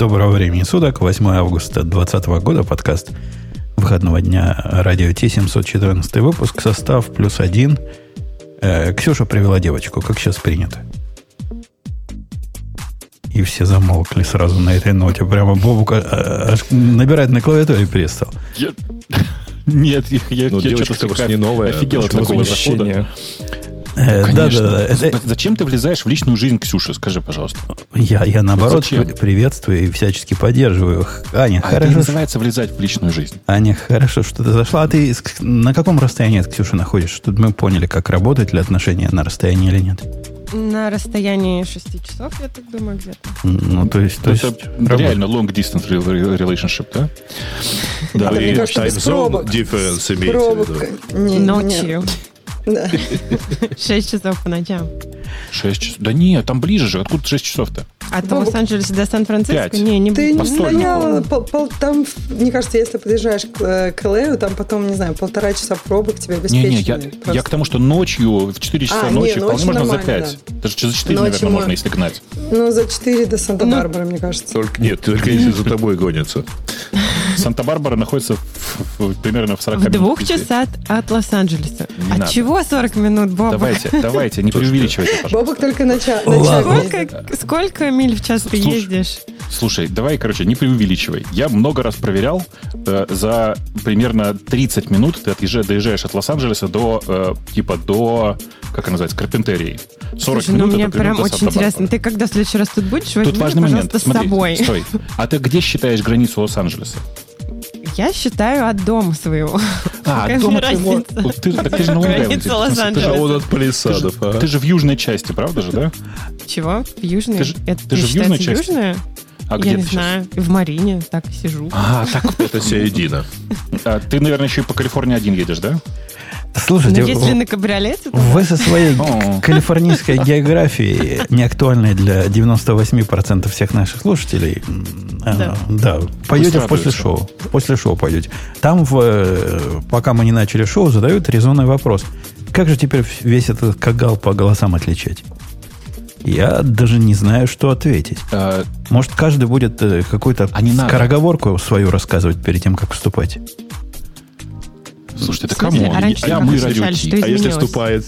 Доброго времени суток, 8 августа 2020 года, подкаст выходного дня радио Т-714 выпуск, состав плюс один. Э, Ксюша привела девочку, как сейчас принято. И все замолкли сразу на этой ноте. Прямо Бобук а, аж набирает на клавиатуре перестал. Я... Нет, я, я, Но я девочка что-то не новая. офигел от такого захода. Э, да, Конечно. да, да. Это- Зачем ты влезаешь в личную жизнь Ксюши? Скажи, пожалуйста. я, я наоборот Зачем? при- приветствую и всячески поддерживаю. Аня, А это хорошо, не называется влезать в личную жизнь. Аня, хорошо, что ты зашла. А ты на каком расстоянии от Ксюши находишься? Чтобы мы поняли, как работают ли отношения на расстоянии или нет. На расстоянии 6 часов, я так думаю, где-то. Ну, то есть... То есть это работает. реально long distance re- re- relationship, да? Да, и time zone difference имеется в виду. Ночью. Да. 6 часов по ночам. 6 часов. Да нет, там ближе же. Откуда 6 часов-то? От Бабок. Лос-Анджелеса до Сан-Франциско? Пять. Не, не Ты не пол- там, мне кажется, если подъезжаешь к, э, к LA, там потом, не знаю, полтора часа пробок тебе обеспечены. Не-не, я, Просто. я к тому, что ночью, в 4 часа А, не, ночи, вполне ночью можно за нормально, 5. Даже за 4, Ночью наверное, мы- можно, если гнать. Ну, за 4 до Санта-Барбары, мне кажется. Только, нет, только если за тобой гонятся. Санта-Барбара находится в- в- примерно в 40 В минут двух часах от Лос-Анджелеса. От надо. чего 40 минут, Боба? Давайте, давайте, не преувеличивайте, пожалуйста. Бобок только нача- Ладно. начальник ездит. Сколько, сколько миль в час ты ездишь? Слушай, давай, короче, не преувеличивай. Я много раз проверял. э, за примерно 30 минут ты отъезжаешь, доезжаешь от Лос-Анджелеса до, э, типа, до, как она называется, Карпентерии. 40 Слушай, ну минут мне это прям очень интересно. Ты когда в следующий раз тут будешь, возьми, Тут важный момент. пожалуйста, с Смотри, собой. стой. А ты где считаешь границу Лос-Анджелеса? Я считаю от дома своего. А, Какая дома твоего... Ты, так ты же на Лонг-Айленде. А Лос-Анджелеса. он от Ты же, палисадов, а? ты же в южной части, правда же, да? Чего? В Южной? Ты же- Это ты же в южной части? Южная? А где Я не ты сейчас? знаю. В Марине так сижу. А, так. Это середина. А, ты, наверное, еще и по Калифорнии один едешь, да? Слушайте, Надеюсь, ли на кабриолете? там? вы со своей калифорнийской географией, не актуальной для 98% всех наших слушателей, а, Да. да, пойдете Пусть после шоу. После шоу пойдете. Там, в, э, пока мы не начали шоу, задают резонный вопрос. Как же теперь весь этот кагал по голосам отличать? Я даже не знаю, что ответить. А, Может, каждый будет э, какую-то А не надо. скороговорку свою рассказывать перед тем, как вступать? Слушайте, это кому? а раньше Я как мы отличали, радио что Ти. А если вступает?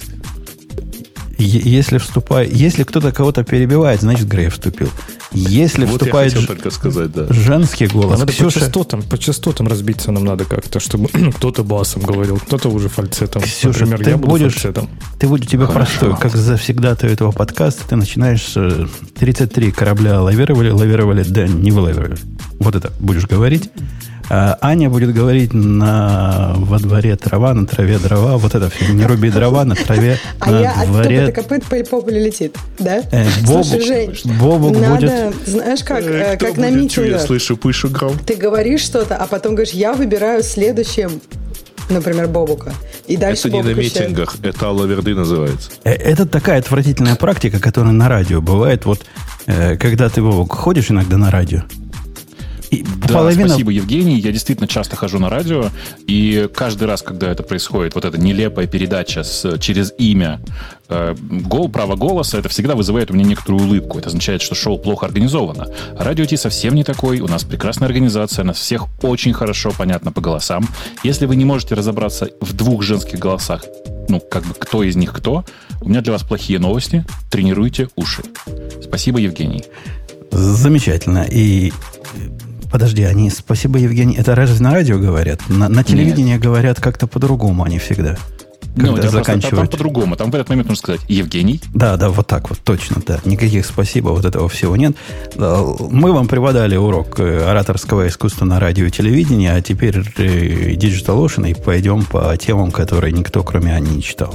Если вступает, если кто-то кого-то перебивает, значит Грей вступил. Если Вот я вступает хотел ж- только сказать, да. женский голос, Надо по Ксюша, частотам, по частотам разбиться нам надо как-то, чтобы кто-то басом говорил, кто-то уже фальцетом. Ксюша, Например, ты я буду будешь- фальцетом. ты будешь тебе Хорошо. простой, как завсегда ты этого подкаста, ты начинаешь с э, 33 корабля лавировали, лавировали, да, не вылавировали. Вот это будешь говорить. А Аня будет говорить на во дворе трава, на траве дрова, вот это все. Не руби дрова, на траве, А на я от дворе. топота копыт по, по полю летит, да? Э, Бобук- Слушай, Жень, Бобук надо, будет... знаешь, как, э, Кто как на чё, Я митингах. слышу, пышу гром. Ты говоришь что-то, а потом говоришь, я выбираю следующим, например, Бобука. И дальше Это не на Бобук еще- митингах, это лаверды называется. Э, Это такая отвратительная практика, которая на радио бывает. Вот э, когда ты, Вовок, ходишь иногда на радио, и Да, половина... спасибо, Евгений. Я действительно часто хожу на радио, и каждый раз, когда это происходит, вот эта нелепая передача с, через имя, э, гол, право голоса, это всегда вызывает у меня некоторую улыбку. Это означает, что шоу плохо организовано. Радио Ти совсем не такой. У нас прекрасная организация, нас всех очень хорошо понятно по голосам. Если вы не можете разобраться в двух женских голосах, ну, как бы, кто из них кто, у меня для вас плохие новости. Тренируйте уши. Спасибо, Евгений. Замечательно. И подожди, они спасибо, Евгений. Это разве на радио говорят? На, на телевидении говорят как-то по-другому, они всегда. Ну, Когда это просто- там заканчивают. по-другому. Там в этот момент нужно сказать Евгений, Да, да, вот так вот, точно, да. Никаких спасибо, вот этого всего нет. Мы вам преподали урок э, ораторского искусства на радио и телевидении, а теперь э, Digital Ocean, и пойдем по темам, которые никто, кроме Ани, не читал.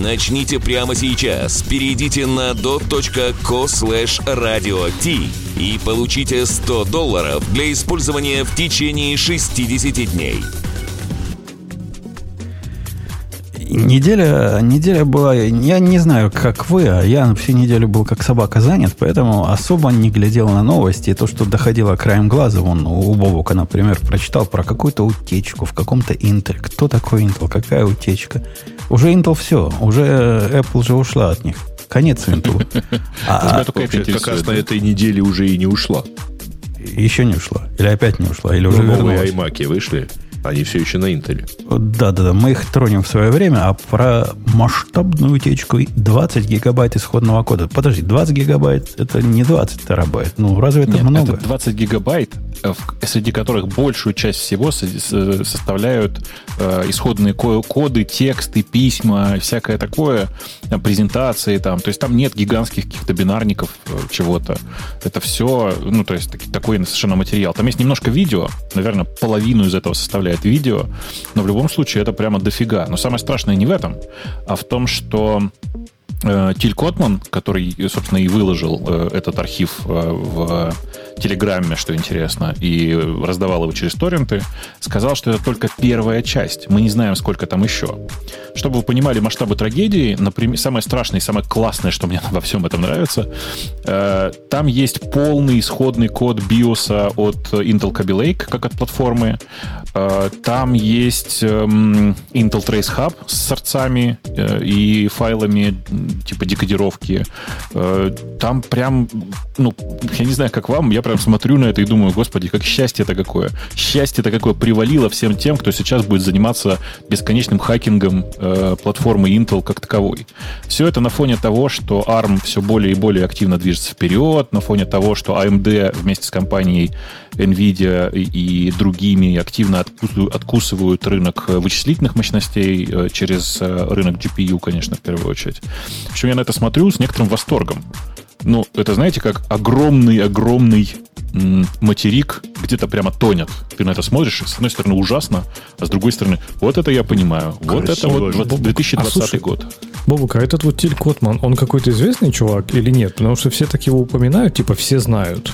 Начните прямо сейчас. Перейдите на dot.co slash radio и получите 100 долларов для использования в течение 60 дней. Неделя, неделя была, я не знаю, как вы, а я всю неделю был как собака занят, поэтому особо не глядел на новости. И то, что доходило краем глаза, вон у Бобука, например, прочитал про какую-то утечку в каком-то Intel. Кто такой Intel? Какая утечка? Уже Intel все, уже Apple же ушла от них. Конец Intel. А, только Вообще, как раз на этой неделе уже и не ушла. еще не ушла. Или опять не ушла, или уже Новые iMac вышли. Они все еще на Интеле. Да, да, да, мы их тронем в свое время, а про масштабную утечку и 20 гигабайт исходного кода. Подожди, 20 гигабайт это не 20 терабайт. Ну, разве это Нет, много? это 20 гигабайт, э, среди которых большую часть всего с- составляют э, исходные ко- коды, тексты, письма, всякое такое, э, презентации там. То есть там нет гигантских каких-то бинарников э, чего-то. Это все, ну, то есть такой совершенно материал. Там есть немножко видео, наверное, половину из этого составляет видео, но в любом случае это прямо дофига. Но самое страшное не в этом, а в том, что э, Тиль Котман, который, э, собственно, и выложил э, этот архив э, в Телеграме, что интересно, и раздавал его через торренты, сказал, что это только первая часть. Мы не знаем, сколько там еще. Чтобы вы понимали масштабы трагедии, например, самое страшное и самое классное, что мне во всем этом нравится, э, там есть полный исходный код биоса от Intel Kaby Lake, как от платформы. Э, Там есть эм, Intel Trace Hub с сорцами э, и файлами типа декодировки. Э, Там прям, ну, я не знаю, как вам, я прям смотрю на это и думаю, господи, как счастье-то какое. Счастье-то какое привалило всем тем, кто сейчас будет заниматься бесконечным хакингом э, платформы Intel как таковой. Все это на фоне того, что ARM все более и более активно движется вперед, на фоне того, что AMD вместе с компанией Nvidia и, и другими активно откусывают, откусывают рынок э, вычислительных мощностей э, через э, рынок GPU, конечно, в первую очередь. В общем, я на это смотрю с некоторым восторгом. Ну, это, знаете, как огромный-огромный материк где-то прямо тонет. Ты на это смотришь, с одной стороны ужасно, а с другой стороны, вот это я понимаю. Вот это Красиво вот же. 20- 2020 А слушай, год. Бобука, а этот вот Тиль Котман, он какой-то известный чувак или нет? Потому что все так его упоминают, типа все знают.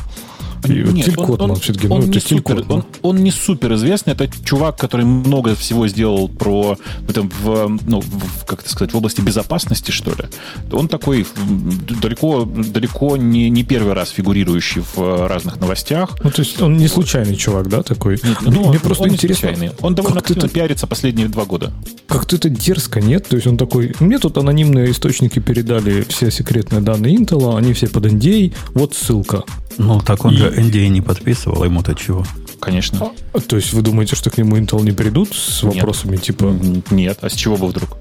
И Нет, Тиль он- Котман он- все-таки, он ну не супер-. Он, он не супер известный. Это чувак, который много всего сделал про в, этом, в, ну, в- как это сказать, в области безопасности, что ли. Он такой далеко, далеко не, не первый раз фигурирующий в э, разных новостях. Ну, то есть он не случайный чувак, да, такой? Ну, Мне просто он интересно, случайный. Он довольно как активно это- пиарится последние два года. как-то это дерзко, нет? То есть он такой, мне тут анонимные источники передали все секретные данные Intel, они все под NDA, вот ссылка. Ну, так он же NDA не подписывал, ему-то чего. Конечно. А, То есть вы думаете, что к нему Intel не придут с Нет. вопросами типа... М, Нет, а с чего бы вдруг?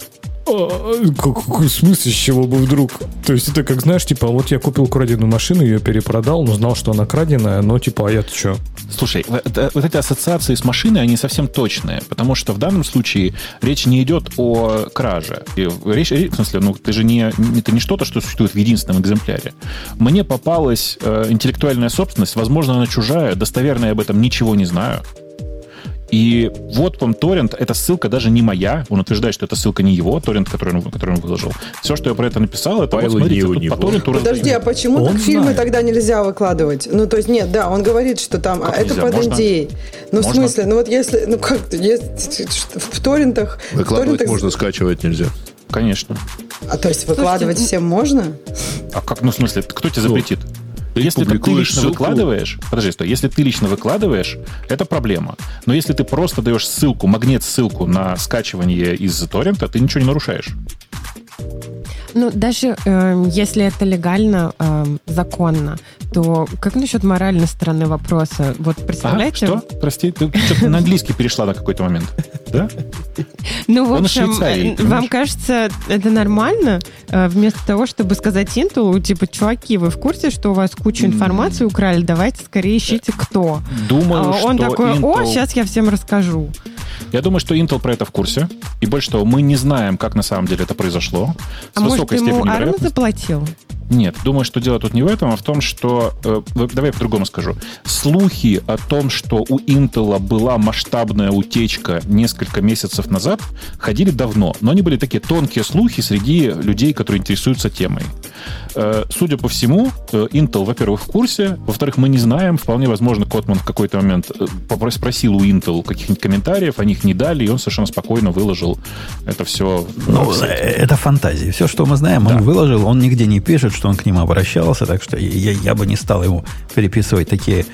«А, как- Какой смысл, с чего бы вдруг? То есть это как, знаешь, типа, вот я купил краденую машину, ее перепродал, но знал, что она краденая, но типа, а я-то что? Слушай, в- это- вот эти ассоциации с машиной, они совсем точные, потому что в данном случае речь не идет о краже. И Речь, в смысле, ну, ты же не- это не что-то, что существует в единственном экземпляре. Мне попалась э, интеллектуальная собственность, возможно, она чужая, достоверно я об этом ничего не знаю. И вот вам торрент, эта ссылка даже не моя, он утверждает, что это ссылка не его, торрент, который он, который он выложил. Все, что я про это написал, это Файлы вот смотрите, тут него. по торренту Подожди, а почему Он так фильмы знает. тогда нельзя выкладывать? Ну, то есть, нет, да, он говорит, что там, а Как это нельзя? под Можно? NDA. Ну, в Можно? смысле, ну вот если, ну как, есть, в торрентах... в Выкладывать торрентах- можно, скачивать нельзя. Конечно. А то есть выкладывать Слушайте, всем можно? А как, ну, в смысле, кто тебе запретит? Ты если это ты лично ссылку. выкладываешь, подожди, стой, если ты лично выкладываешь, это проблема. Но если ты просто даешь ссылку, магнит-ссылку на скачивание из торрента, ты ничего не нарушаешь. Ну, даже эм, если это легально, эм, законно, то как насчет моральной стороны вопроса? Вот А, представляете? что? Прости, ты что-то на английский перешла на какой-то момент. Да? Ну, в общем, э, вам кажется, это нормально? Э, Вместо того, чтобы сказать Intel, типа, чуваки, вы в курсе, что у вас кучу информации украли? Давайте скорее ищите, кто. Думаю, А он такой, о, сейчас я всем расскажу. Я думаю, что Intel про это в курсе. И больше того, мы не знаем, как на самом деле это произошло. С А может, высокой ему степенью заплатил? Нет, думаю, что дело тут не в этом, а в том, что... Э, давай я по-другому скажу. Слухи о том, что у Intel была масштабная утечка несколько месяцев назад, ходили давно, но они были такие тонкие слухи среди людей, которые интересуются темой. Э, судя по всему, э, Intel, во-первых, в курсе, во-вторых, мы не знаем, вполне возможно, Котман в какой-то момент э, спросил у Intel каких-нибудь комментариев, они их не дали, и он совершенно спокойно выложил это все. Ну, это фантазии. Все, что мы знаем, он выложил, он нигде не пишет, что он к ним обращался, так что я, я бы не стал ему переписывать такие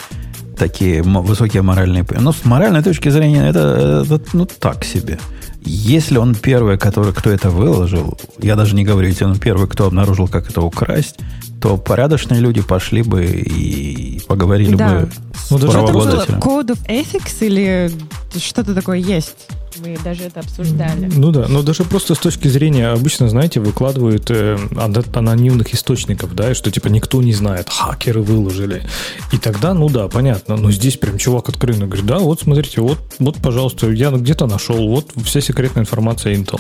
такие высокие моральные... Но с моральной точки зрения это, это ну, так себе. Если он первый, который, кто это выложил, я даже не говорю, если он первый, кто обнаружил, как это украсть, то порядочные люди пошли бы и поговорили Да. бы с Ну, даже это правообладателем. Code of Ethics или что-то такое есть? Мы даже это обсуждали. Ну да, но даже просто с точки зрения, обычно, знаете, выкладывают э, от анонимных источников, да, и что типа никто не знает, хакеры выложили. И тогда, ну да, понятно, но здесь прям чувак открыто говорит, да, вот смотрите, вот, вот, пожалуйста, я где-то нашел, вот вся секретная информация Intel.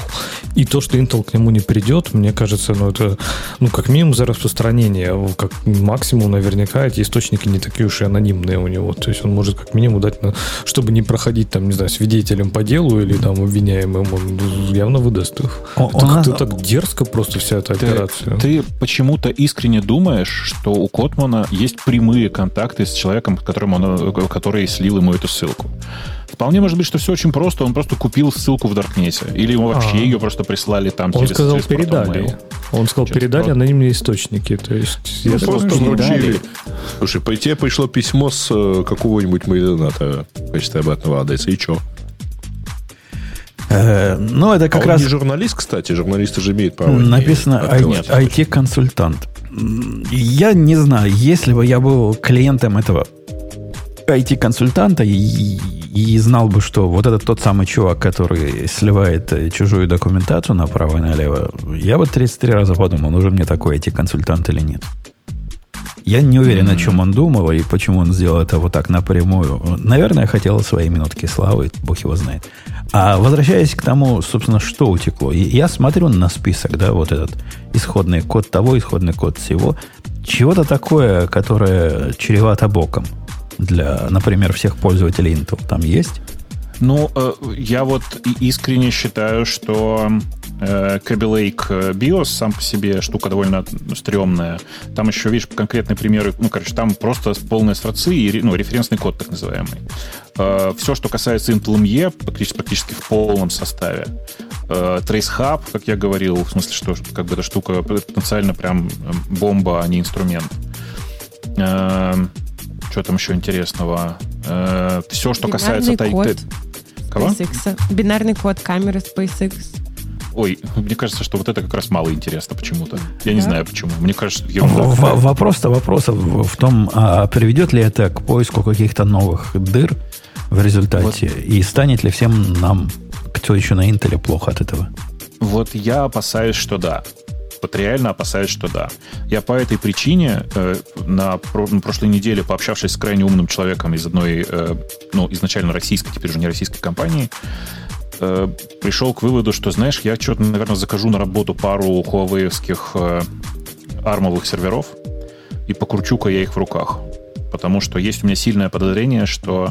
И то, что Intel к нему не придет, мне кажется, ну это, ну как минимум за распространение, как максимум наверняка эти источники не такие уж и анонимные у него. То есть он может как минимум дать, на- чтобы не проходить там, не знаю, свидетелем по делу или там обвиняемым, он явно выдаст их. О- Это у нас- как-то так дерзко просто вся эта Ты, операция. ты почему-то искренне думаешь, что у Котмана есть прямые контакты с человеком, которым он, который слил ему эту ссылку. Вполне может быть, что все очень просто. Он просто купил ссылку в Даркнете. Или ему вообще А. ее просто прислали там Он через сказал, через передали. Mail. Он сказал, Через передали Proton. анонимные источники. То есть, я Ну, так просто вручили. Слушай, по тебе пришло письмо с э, какого-нибудь мейдоната в качестве обратного адреса. И что? Э, ну, это как а раз не журналист, кстати. Журналисты же имеют право. написано. IT-консультант. Я не знаю, если бы я был клиентом этого IT-консультанта и, и знал бы, что вот этот тот самый чувак, который сливает э, чужую документацию направо и налево, я бы 33 раза подумал, нужен мне такой IT-консультант или нет. Я не уверен, о чем он думал и почему он сделал это вот так напрямую. Наверное, хотел свои минутки славы, бог его знает. А возвращаясь к тому, собственно, что утекло. Я смотрю на список, да, вот этот исходный код того, исходный код всего. Чего-то такое, которое чревато боком для, например, всех пользователей Intel. Там есть? Ну, э, я вот искренне считаю, что Kaby Lake э, BIOS сам по себе штука довольно стрёмная. Там еще, видишь, конкретные примеры, ну, короче, там просто полные сорцы и ну, референсный код так называемый. все, что касается Intel ME, практически, практически в полном составе. Э, Trace Hub, как я говорил, в смысле, что как бы эта штука потенциально прям э, бомба, а не инструмент. что там еще интересного? все, что касается... Бинарный код Кого? SpaceX. Бинарный код камеры SpaceX. Ой, мне кажется, что вот это как раз мало интересно почему-то. Я не знаю почему. Мне кажется, какая-то. Вопрос-то вопросов в том, а приведет ли это к поиску каких-то новых дыр в результате, и станет ли всем нам, кто еще на Интеле, плохо от этого? Вот я опасаюсь, что да. Вот реально опасаюсь, что да. Я по этой причине э, на, про- на прошлой неделе, пообщавшись с крайне умным человеком из одной, э, ну, изначально российской, теперь уже не российской компании, э, пришел к выводу, что, знаешь, я что-то, наверное, закажу на работу пару хуавеевских э, армовых серверов и покручу-ка я их в руках. Потому что есть у меня сильное подозрение, что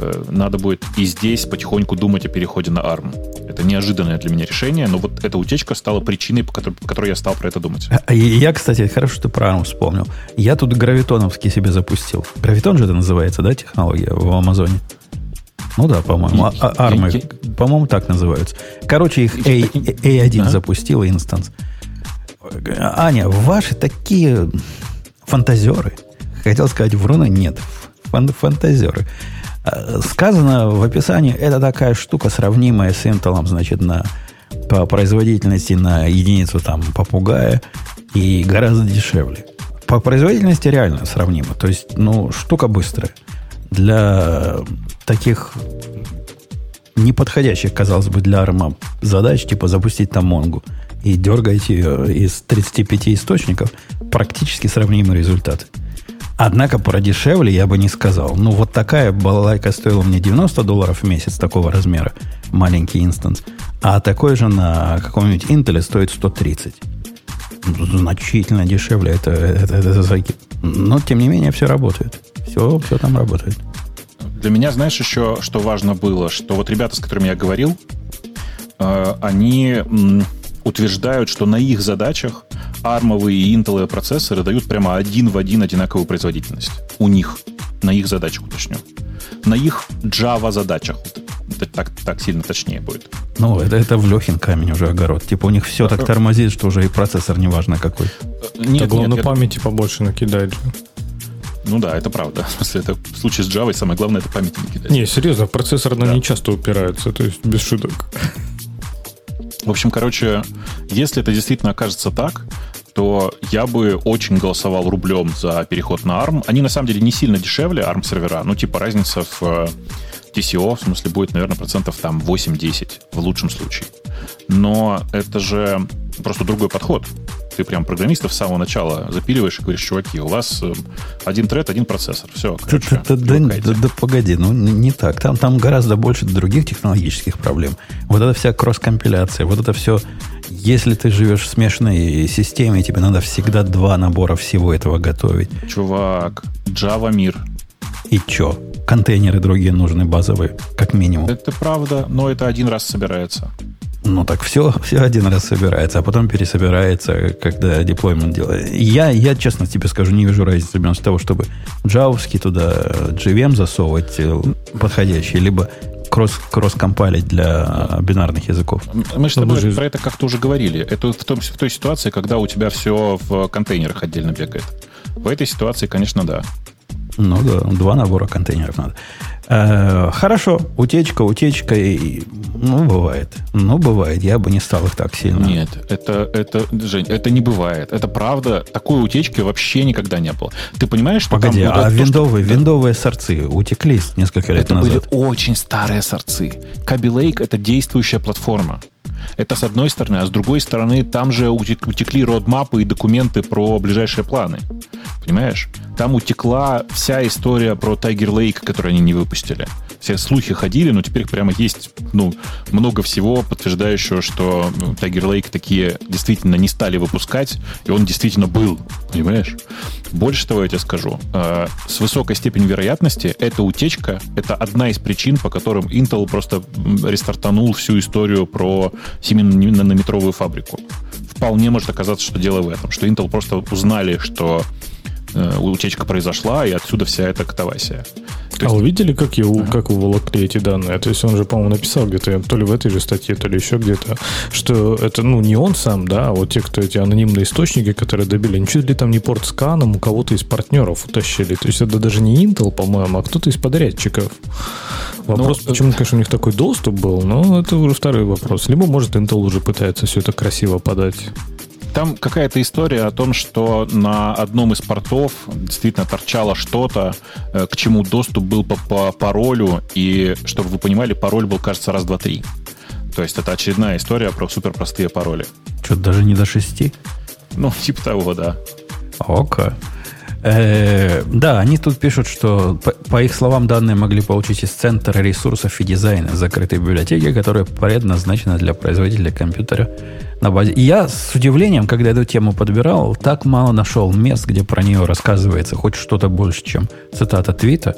э, надо будет и здесь потихоньку думать о переходе на ARM. Это неожиданное для меня решение, но вот эта утечка стала причиной, по которой, по которой я стал про это думать. А, и Я, кстати, хорошо, что про ARM вспомнил. Я тут гравитоновский себе запустил. Гравитон же это называется, да, технология в Амазоне? Ну да, по-моему. А- а- армы, Я- по-моему, так называются. Короче, их A, A1 Ага. запустил, инстанс. Аня, ваши такие фантазеры. Хотел сказать вруны, нет. Фан- фантазеры. А, Сказано в описании, это такая штука, сравнимая с Intel, значит, на, по производительности на единицу там попугая и гораздо дешевле. По производительности реально сравнимо. То есть, ну, штука быстрая. Для таких неподходящих, казалось бы, для арма задач, типа запустить там Монгу и дергать ее из 35 источников, практически сравнимые результаты. Однако продешевле я бы не сказал. Ну, вот такая балалайка стоила мне 90 долларов в месяц такого размера, маленький инстанс. А такой же на каком-нибудь Intel стоит 130. значительно дешевле. Это, это, это закид. Но, тем не менее, все работает. Все, все там работает. Для меня, знаешь, еще что важно было, что вот ребята, с которыми я говорил, э, они м, утверждают, что на их задачах армовые и интеловые процессоры дают прямо один в один одинаковую производительность. У них. На их задачах, уточню. На их Java задачах. Это так, так сильно точнее будет. Ну, это, это в Лехин камень уже огород. Типа у них все так тормозит, что уже и процессор неважно какой. Нет, Так главное нет, я- памяти побольше накидать. Ну да, это правда. В смысле, это в случае с Java самое главное это память не кидать. Не, серьезно, в процессор она Да. не часто упирается, то есть без шуток. В общем, короче, если это действительно окажется так, то я бы очень голосовал рублем за переход на ARM. Они на самом деле не сильно дешевле ARM сервера. Ну, типа разница в э, TCO, в смысле, будет, наверное, процентов там 8-10 в лучшем случае. Но это же просто другой подход. Ты прям программистов с самого начала запиливаешь и говоришь, чуваки, у вас э, один тред, один процессор. Все, короче, да, да, да, да, погоди, ну не, так. Там, там гораздо больше других технологических проблем. Вот это вся кросс-компиляция, вот это все. Если ты живешь в смешанной системе, тебе надо всегда два набора всего этого готовить. Чувак, Java мир. И чё? Контейнеры другие нужны базовые, как минимум. Это правда, но это один раз собирается. Ну так все, все один раз собирается, а потом пересобирается, когда деплоймент делает. Я, я, честно тебе скажу, не вижу разницы между того, чтобы джавовский туда JVM засовывать э, подходящий, либо кросс, кросс-компайлить для бинарных языков. Мы же тобой же- про это как-то уже говорили. Это в, том, в той ситуации, когда у тебя все в контейнерах отдельно бегает. В этой ситуации, конечно, да. Ну да, два набора контейнеров надо. Э, хорошо, утечка, утечка, и, ну, бывает. Ну, бывает, я бы не стал их так сильно. Нет, это, это, Жень, это не бывает. Это правда. Такой утечки вообще никогда не было. Ты понимаешь, что Погоди, там... а то, что- виндовые, виндовые сорцы утекли несколько лет Это назад. были очень старые сорцы. Kaby Lake — это действующая платформа. Это с одной стороны, а с другой стороны, там же утек- утекли родмапы и документы про ближайшие планы. Понимаешь? Там утекла вся история про Tiger Lake, которую они не выпустили. Все слухи ходили, но теперь прямо есть ну, много всего, подтверждающего, что ну, Tiger Lake такие действительно не стали выпускать, и он действительно был. Понимаешь? Больше того, я тебе скажу. э, С высокой степенью вероятности эта утечка — это одна из причин, по которым Intel просто рестартанул всю историю про 7-нанометровую фабрику. Вполне может оказаться, что дело в этом, что Intel просто узнали, что утечка произошла, и отсюда вся эта катавасия. То А есть- вы видели, как, его, как уволокли эти данные? То есть он же, по-моему, написал где-то, то ли в этой же статье, то ли еще где-то, что это, ну, не он сам, да, а вот те, кто эти анонимные источники, которые добили, ничего ли там не портсканом у кого-то из партнеров утащили. То есть это даже не Intel, по-моему, а кто-то из подрядчиков. Вопрос, Ну, почему, конечно, у них такой доступ был, но это уже второй вопрос. Либо, может, Intel уже пытается все это красиво подать. Там какая-то история о том, что на одном из портов действительно торчало что-то, э, к чему доступ был по, по паролю, и, чтобы вы понимали, пароль был, кажется, раз, два, три. То есть это очередная история про суперпростые пароли. Что-то даже не до шести. Ну, типа того, да. Ока. Э, да, они тут пишут, что, по, их словам, данные могли получить из Центра ресурсов и дизайна закрытой библиотеки, которая предназначена для производителя компьютера на базе. Я с удивлением, когда эту тему подбирал, так мало нашел мест, где про нее рассказывается хоть что-то больше, чем цитата твита.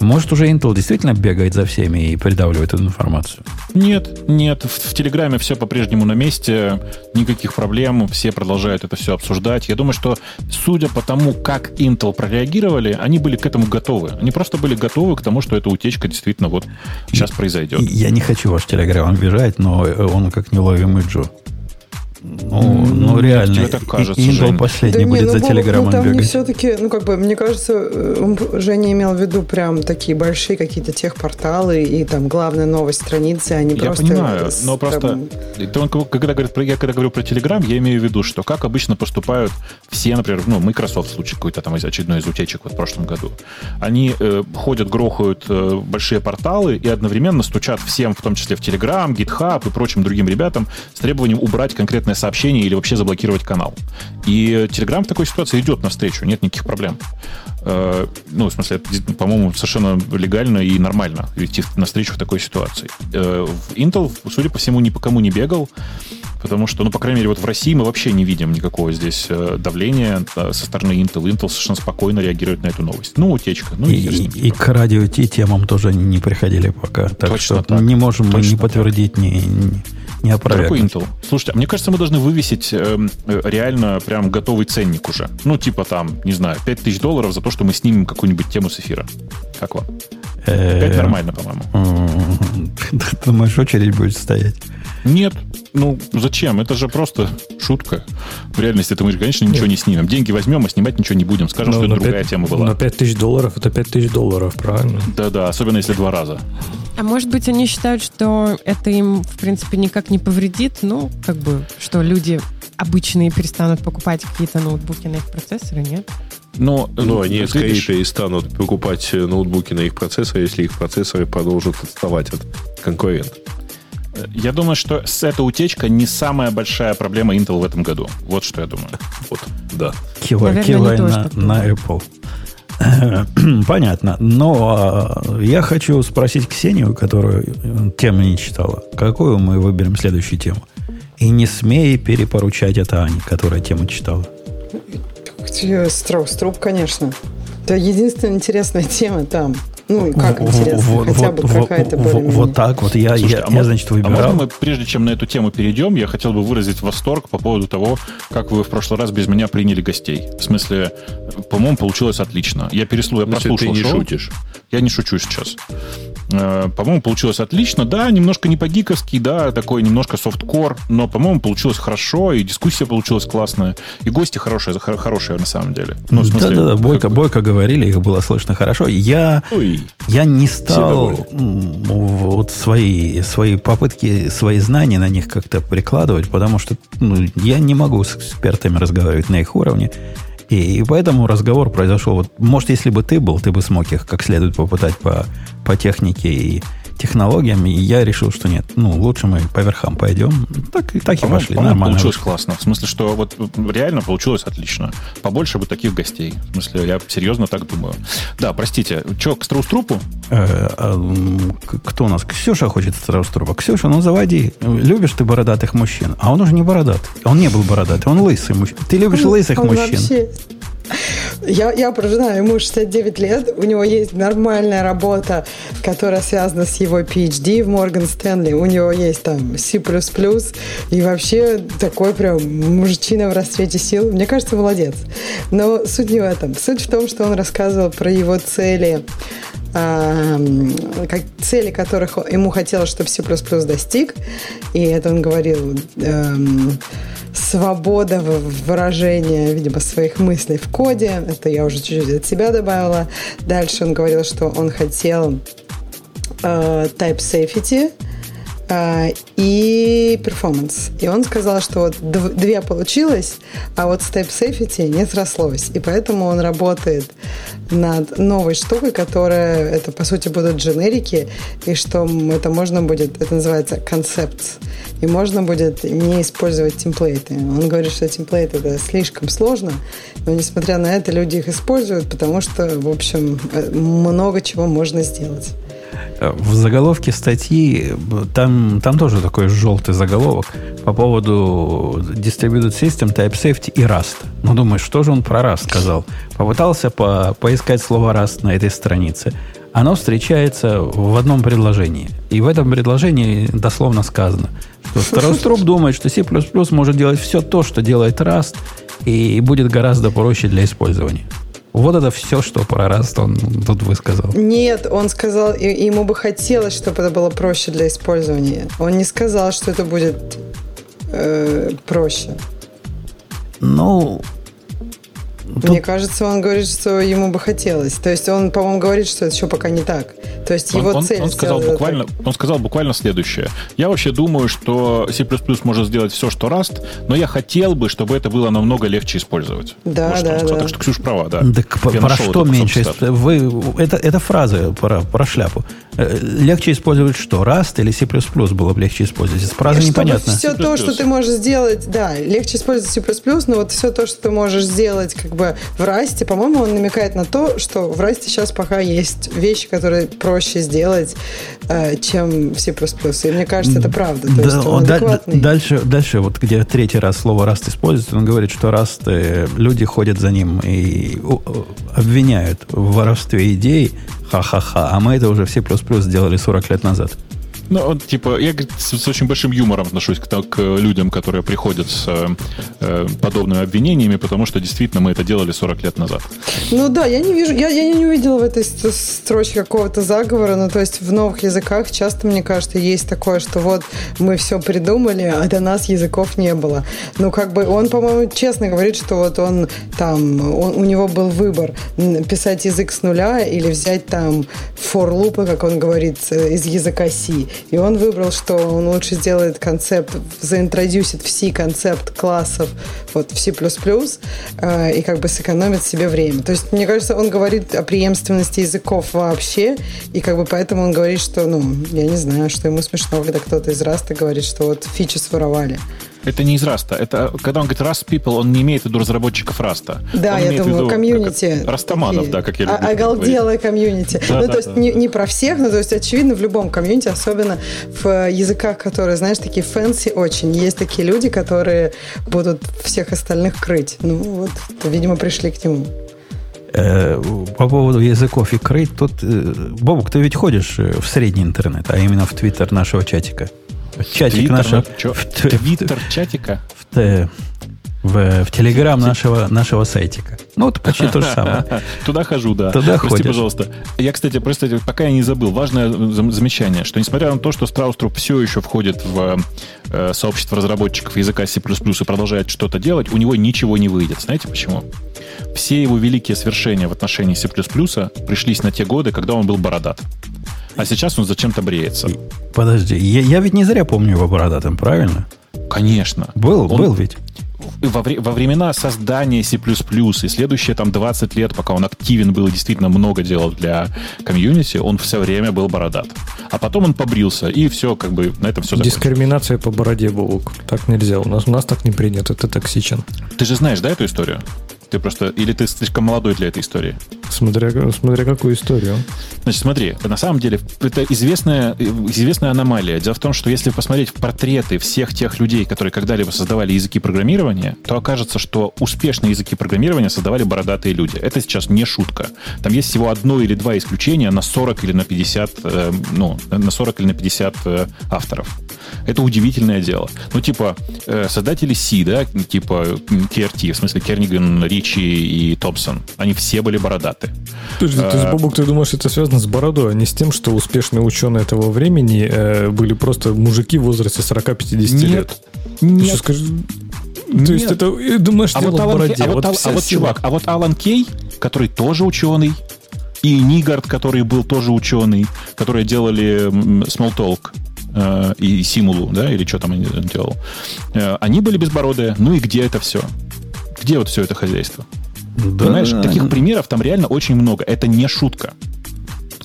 Может, уже Intel действительно бегает за всеми и придавливает эту информацию? Нет, нет, в, в Телеграме все по-прежнему на месте, никаких проблем, все продолжают это все обсуждать. Я думаю, что судя по тому, как Intel прореагировали, они были к этому готовы. Они просто были готовы к тому, что эта утечка действительно вот сейчас произойдет. Я не хочу ваш Телеграм обижать, но он как неловимый Джо. Ну, ну реально. тебе так кажется, И- Intel Жень. последний не, будет ну, за Бог, Телеграмом ну, там не бегать. все-таки, ну, как бы, мне кажется, э, он, Женя имел в виду прям такие большие какие-то техпорталы и там главная новость страницы, они Я просто... понимаю, с- но просто там, когда говорит, я когда говорю про Telegram, я имею в виду, что как обычно поступают все, например, ну, Microsoft в случае какой-то там из очередной из утечек вот в прошлом году. Они э, ходят, грохают э, большие порталы и одновременно стучат всем, в том числе в Telegram, GitHub и прочим другим ребятам, с требованием убрать конкретное сообщение или вообще заблокировать канал. И Telegram в такой ситуации идет навстречу, нет никаких проблем. Э, ну, в смысле, это, по-моему, совершенно легально и нормально идти навстречу в такой ситуации. Э, Intel, судя по всему, ни по кому не бегал. потому что, ну, по крайней мере, вот в России мы вообще не видим никакого здесь э, давления со стороны Intel. Intel совершенно спокойно реагирует на эту новость. Ну, утечка. Ну, и, и, и к радио Ти темам тоже не приходили пока. Так Точно что так. не можем мы Точно ни так. подтвердить, ни, ни, ни Дорогой опровергнуть. Intel, слушайте, а мне кажется, мы должны вывесить эм, э, реально прям готовый ценник уже. Ну, типа там, не знаю, 5000 долларов за то, что мы снимем какую-нибудь тему с эфира. Как вам? Э, 5 нормально, по-моему. думаешь, очередь будет стоять? Нет, ну зачем? Это же просто шутка. В реальности это мы же, конечно, ничего не снимем. Деньги возьмем, а снимать ничего не будем. Скажем, Ну, что это на другая пять- тема была. На 5000 долларов это 5000 долларов, правильно? Да-да, особенно если два раза. А может быть, они считают, что это им, в принципе, никак не повредит, ну, как бы, что люди обычные перестанут покупать какие-то ноутбуки на их процессоры, нет? Но, Ну, они вот скорее видишь, перестанут покупать э, ноутбуки на их процессоры, если их процессоры продолжат отставать от конкурентов. Я думаю, что с эта утечка не самая большая проблема Intel в этом году. Вот что я думаю. Вот, да. Кивай, Наверное, кивай не то, на, на Apple. Понятно. Но а, я хочу спросить Ксению, которую э, тему не читала. Какую мы выберем следующую тему? И не смей перепоручать это Ане, которая тему читала. Строус труп, конечно. Это единственная интересная тема там. Ну, и как интересно, вот- хотя вот- бы вот- какая-то вот- более Вот так вот. Я, Слушайте, я, а я, значит, А можно выбирал. мы, прежде чем на эту тему перейдем, я хотел бы выразить восторг по поводу того, как вы в прошлый раз без меня приняли гостей. В смысле, по-моему, получилось отлично. Я переслушал, я прослушал ты не шоу. шутишь. Я не шучу сейчас. Э, По-моему, получилось отлично. Да, немножко не по-гиковски, да, такой немножко софткор, но, по-моему, получилось хорошо, и дискуссия получилась классная, и гости хорошие, хор- хорошие на самом деле. Ну, в смысле, Да-да-да, бойко, как бойко говорили, их было слышно хорошо. Я, Ой, я не стал вот свои, свои попытки, свои знания на них как-то прикладывать, потому что ну, я не могу с экспертами разговаривать на их уровне. И, и поэтому разговор произошел. Вот, может, если бы ты был, ты бы смог их как следует попытать по, по технике и технологиям. И я решил, что нет. Ну, лучше мы по верхам пойдем. Так, и- так и По-моему, пошли. по-моему, Нормально. получилось вышло. классно. В смысле, что вот реально получилось отлично. Побольше бы таких гостей. В смысле, я серьезно так думаю. Да, простите, что, к Страуструпу? Э, а, кто у нас? Ксюша хочет Страуструба. Ксюша, ну заводи. Любишь ты бородатых мужчин? А он уже не бородат. Он не был бородатый, он лысый мужчина. Ты любишь лысых Он мужчин? Я, я прожила, ему 69 лет, у него есть нормальная работа, которая связана с его PhD в Морган Стэнли, у него есть там C++, и вообще такой прям мужчина в расцвете сил. Мне кажется, молодец. Но суть не в этом. Суть в том, что он рассказывал про его цели, как цели которых ему хотелось, чтобы C++ достиг. И это он говорил эм, свобода выражения, видимо, своих мыслей в коде. Это я уже чуть-чуть от себя добавила. Дальше он говорил, что он хотел э, type safety и performance. И он сказал, что вот дв- две получилось, а вот type safety не срослось. И поэтому он работает над новой штукой, которая, это по сути будут дженерики, и что это можно будет, это называется концепт, и можно будет не использовать темплейты. Он говорит, что темплейты это слишком сложно, но несмотря на это люди их используют, потому что, в общем, э, много чего можно сделать. Э, В заголовке статьи б- там, там тоже такой желтый заголовок по поводу Distributed System, Type Safety и Rust. Ну, думаешь, что же он про Rust сказал? Попытался по, поискать слово Rust на этой странице. Оно встречается в одном предложении. И в этом предложении дословно сказано, что Староструп думает, что C++ может делать все то, что делает Rust, и будет гораздо проще для использования. Вот это все, что про Rust он тут высказал. Нет, он сказал, и- ему бы хотелось, чтобы это было проще для использования. Он не сказал, что это будет э, проще. Ну, Мне кажется, он говорит, что ему бы хотелось. То есть он, по-моему, говорит, что это еще пока не так. То есть Он, его он- цель он сказал буквально, так. он сказал буквально следующее. Я вообще думаю, что C++ может сделать все, что Rust, но я хотел бы, чтобы это было намного легче использовать. Да, Вот да, да. Так что Ксюша права, да. Так Я про что меньше? Вы, это, это фраза про, про шляпу. Э, Легче использовать что? Rust или C++ было бы легче использовать? С Праза Чтобы непонятно. все то, что ты можешь сделать, да, легче использовать C++, но вот все то, что ты можешь сделать как бы в Расте, по-моему, он намекает на то, что в Расте сейчас пока есть вещи, которые проще сделать, э, чем в C++. И мне кажется, это правда. То Да, есть он да- дальше, дальше, вот где третий раз слово Rust используется, он говорит, что Rust, э, люди ходят за ним и обвиняют в воровстве идей, ха-ха-ха, а мы это уже в C++ сделали 40 лет назад. Ну, вот, типа, я с, с очень большим юмором отношусь к, к людям, которые приходят с э, подобными обвинениями, потому что действительно мы это делали 40 лет назад. Ну да, я не вижу, я, я не увидела в этой ст- строчке какого-то заговора, ну то есть в новых языках часто, мне кажется, есть такое, что вот мы все придумали, а до нас языков не было. Ну как бы он, по-моему, честно говорит, что вот он там, он, у него был выбор писать язык с нуля или взять там for лупы, как он говорит, э, из языка C. И он выбрал, что он лучше сделает концепт, заинтродюсит в C концепт классов вот в C++, э, и как бы сэкономит себе время. То есть, мне кажется, он говорит о преемственности языков вообще, и как бы поэтому он говорит, что, ну, я не знаю, что ему смешно, когда кто-то из Раста говорит, что вот фичи своровали. Это не из Rust а. Это, когда он говорит Rust People, он не имеет в виду разработчиков Rust а. Да, он я имеет в думаю, виду комьюнити. как- Растаманов, такие. да, как я А- люблю говорить. Оголделое комьюнити. Да, ну, да, то есть да. не, не про всех, но то есть очевидно в любом комьюнити, особенно в э, языках, которые, знаешь, такие fancy очень. Есть такие люди, которые будут всех остальных крыть. Ну вот, видимо, пришли к нему. Э, по поводу языков и крыть, тут, э, Бобук, ты ведь ходишь э, в средний интернет, а именно в твиттер нашего чатика. Чатик нашего... в Твиттер чатика? в, в, в телеграм нашего, нашего сайтика. Ну, вот почти то же самое. Туда хожу, да. Туда Прости, ходишь. пожалуйста. Я, кстати, просто пока я не забыл, важное зам- замечание, что несмотря на то, что Страуструп все еще входит в э, сообщество разработчиков языка C++ и продолжает что-то делать, у него ничего не выйдет. Знаете почему? Все его великие свершения в отношении C++ пришлись на те годы, когда он был бородат. А сейчас он зачем-то бреется. Подожди, я, я ведь не зря помню его бородатым, правильно? Конечно. Был, Он- был ведь. во, вре- во времена создания C++ и следующие там 20 лет, пока он активен был и действительно много делал для комьюнити, он все время был бородат. А потом он побрился, и все, как бы, на этом все закончилось. Дискриминация по бороде, Бобук. Так нельзя. У нас, у нас так не принято. Ты токсичен. Ты же знаешь, да, эту историю? Ты просто... Или ты слишком молодой для этой истории? Смотря, смотря какую историю. Значит, смотри, на самом деле это известная, известная аномалия. Дело в том, что если посмотреть в портреты всех тех людей, которые когда-либо создавали языки программирования, то окажется, что успешные языки программирования создавали бородатые люди. Это сейчас не шутка. Там есть всего одно или два исключения на 40 или на 50, э, ну, на 40 или на 50 э, авторов. Это удивительное дело. Ну, типа, э, создатели C, да, типа м, KRT, в смысле Керниган, Ричи и Томпсон, они все были бородаты. Подожди, то есть, Бобук, ты думаешь, это связано с бородой, а не с тем, что успешные ученые этого времени э, были просто мужики в возрасте 40-50 лет? Нет. что, скажи- То есть Нет. это, э, думаешь, А дело вот, в Алан бороде? Кей- а вот, вся а вот, чувак, а вот Алан Кей, который тоже ученый, и Нигард, который был тоже ученый, которые делали Smalltalk э, и Симулу, да, или что там они делал, э, они были безбородые. Ну и где это все? Где вот все это хозяйство? Понимаешь, таких примеров там реально очень много. Это не шутка.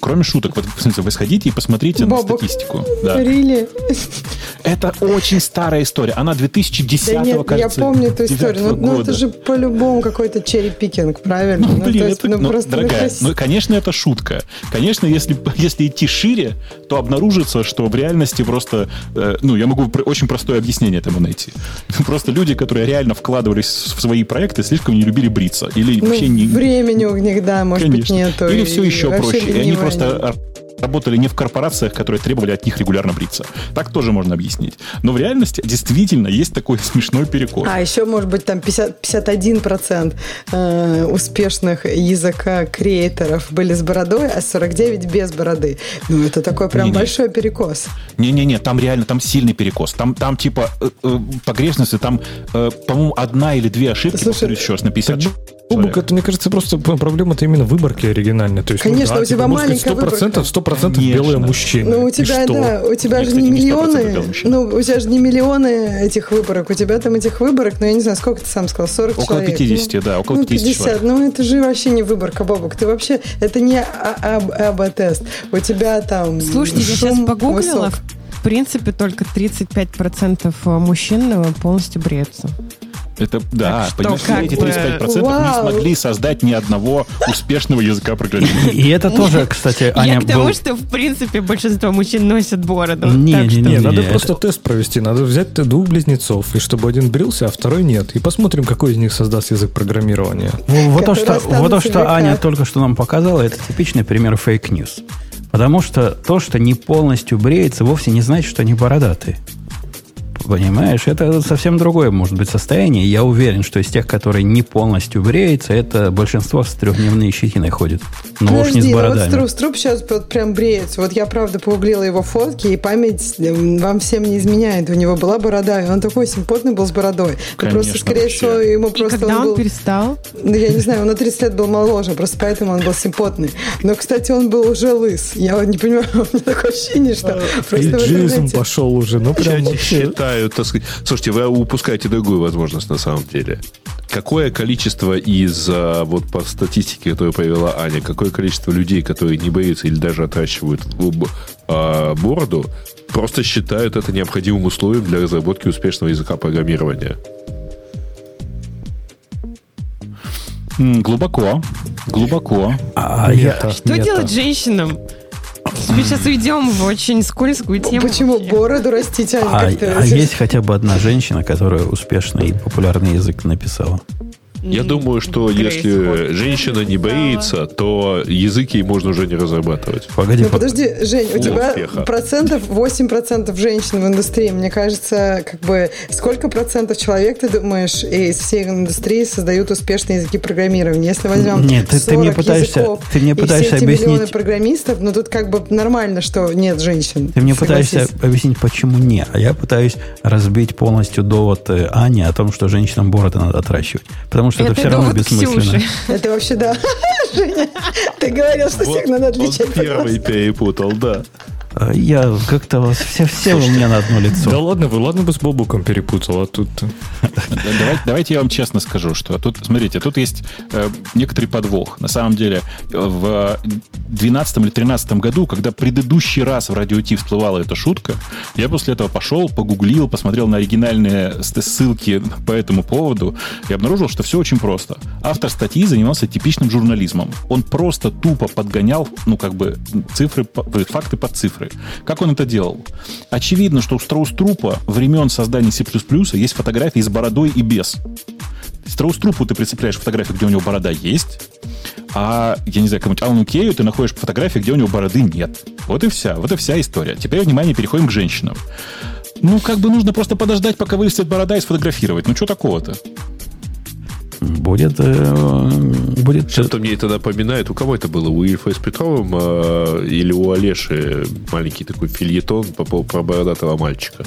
Кроме шуток, вот в смысле, вы сходите и посмотрите на Бобок. статистику. Да. Рили? Это очень старая история. Она 2010 Да нет, я кажется, помню эту историю. Ну, 9-го ну, это года. же по-любому какой-то черри-пикинг, правильно? Ну, блин, то есть, это, ну, ну, просто дорогая, крас- ну, конечно, это шутка. Конечно, если, если идти шире, то обнаружится, что в реальности просто... э, ну, я могу очень простое объяснение этому найти. Просто люди, которые реально вкладывались в свои проекты, слишком не любили бриться. Или ну, вообще не... времени у них, да, может Конечно. быть, нету. Или все еще проще. И они ленивые просто работали не в корпорациях, которые требовали от них регулярно бриться. Так тоже можно объяснить. Но в реальности действительно есть такой смешной перекос. А еще, может быть, там 50, 51% э, успешных языка креаторов были с бородой, а 49% без бороды. Ну, это такой прям Не-не. большой перекос. Не-не-не, там реально, там сильный перекос. Там, там типа, э, э, погрешности, там, э, по-моему, одна или две ошибки, Слушай, повторюсь еще раз, на 50 Бобук, это, мне кажется, просто проблема-то именно выборки оригинальной. То есть, Конечно, ну, да, у тебя типа, маленькая сказать, 100%, 100% Конечно. белые мужчины. Ну, у И тебя, что? да, у тебя Я, же кстати, не 100% миллионы, ну, у тебя же не миллионы этих выборок, у тебя там этих выборок, ну, я не знаю, сколько ты сам сказал, 40 Около человек. 50, ну, да, около ну, 50 человек. ну, это же вообще не выборка, Бобок, ты вообще, это не а- АБ- АБ-тест, у тебя там Слушайте, я сейчас погуглила. высок. В принципе, только 35% мужчин э, полностью бреются. Это, да, Так что понимаешь, эти бы- 35% не Вау. смогли создать ни одного успешного языка программирования. И это тоже, кстати, Аня, я к тому, был- что, в принципе, большинство мужчин носят бороду. Не, Так не, что- не, Не, не, надо это- просто тест провести. Надо взять двух близнецов, и чтобы один брился, а второй нет. И посмотрим, какой из них создаст язык программирования. Вот то, что, вот то, что. Аня только что нам показала, это типичный пример fake news. Потому что то, что не полностью бреется, вовсе не значит, что они бородатые. Понимаешь, это совсем другое может быть состояние. Я уверен, что из тех, которые не полностью бреются, это большинство с трехдневной щетиной ходит. Но уж не с Подожди, ну вот бородами. Струп, Струп сейчас вот прям бреется. Вот я, правда, погуглила его фотки, и память м, вам всем не изменяет. У него была борода, и он такой симпотный был с бородой. Ну, Конечно, просто, скорее вообще. всего, ему И просто когда он он был... перестал? Ну, я не знаю, он на 30 лет был моложе, просто поэтому он был симпотный. Но, кстати, он был уже лыс. Я вот не понимаю, у меня такое ощущение, что просто в Иджизм интернете... пошел уже. Ну, прям Я вообще. Считаю, так сказать... Слушайте, вы упускаете другую возможность на самом деле. Какое количество из, а, вот по статистике, которую провела Аня, какое количество людей, которые не бреются или даже отращивают а, бороду, просто считают это необходимым условием для разработки успешного языка программирования? Глубоко, глубоко. А я, Мета, Что мета. делать женщинам? Мы сейчас уйдем в очень скользкую тему. Почему вообще. бороду растить, а, как ты- а есть хотя бы одна женщина, которая успешный и популярный язык написала? Я думаю, что Грейс если Хопкинс женщина не боится, то язык ей можно уже не разрабатывать. Погоди, Ну по- подожди, Жень, у тебя успеха. процентов 8% женщин в индустрии. Мне кажется, как бы сколько процентов человек, ты думаешь, из всей индустрии создают успешные языки программирования? Если возьмем Нет, ты- ты мне 40 пытаешься- языков ты мне и пытаешься все эти объяснить- миллионы программистов, ну тут как бы нормально, что нет женщин. Ты мне пытаешься объяснить, почему не. А я пытаюсь разбить полностью довод э, Ани о том, что женщинам бороды надо отращивать. Потому что это, Это все равно бессмысленно. Ксюши. Это вообще да. Женя, ты говорил, что всех надо отличать. Он первый перепутал, да. А Я как-то вас все, все у меня на одно Да лицо. ладно вы, ладно бы с Бобуком перепутал, а тут... Давайте, давайте я вам честно скажу, что тут, смотрите, тут есть э, некоторый подвох. На самом деле, э, в 2012 или 2013 году, когда предыдущий раз в радио Ти всплывала эта шутка, я после этого пошел, погуглил, посмотрел на оригинальные ссылки по этому поводу и обнаружил, что все очень просто. Автор статьи занимался типичным журнализмом. Он просто тупо подгонял, ну, как бы, цифры, э, факты под цифры. Как он это делал? Очевидно, что у Страус-Трупа времен создания C++ есть фотографии с бородой и без. Страус-Трупу ты прицепляешь фотографию, где у него борода есть, а, я не знаю, кому-нибудь Алану Кею ты находишь фотографию, где у него бороды нет. Вот и вся. Вот и вся история. Теперь, внимание, переходим к женщинам. Ну, как бы нужно просто подождать, пока вырастет борода и сфотографировать. Ну, что такого-то? Будет, э, будет Чем-то мне это напоминает. У кого это было? У Ильфа с Петровым э, или у Олеши маленький такой фильетон по, по- про бородатого мальчика?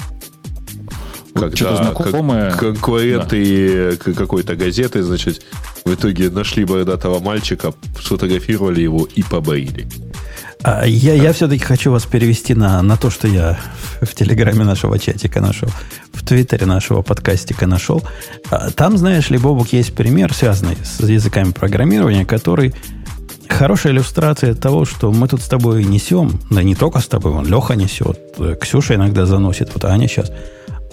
Что-то знакомое. кон- конкуренты к- какой-то газеты, значит, в итоге нашли бородатого мальчика, сфотографировали его и побрили. А я, я все-таки хочу вас перевести на, на то, что я в, телеграме нашего чатика нашел, в твиттере нашего подкастика нашел. А Там, знаешь ли, Бобук, есть пример, связанный с языками программирования, который хорошая иллюстрация того, что мы тут с тобой несем, да не только с тобой, он Леха несет, Ксюша иногда заносит, вот Аня сейчас.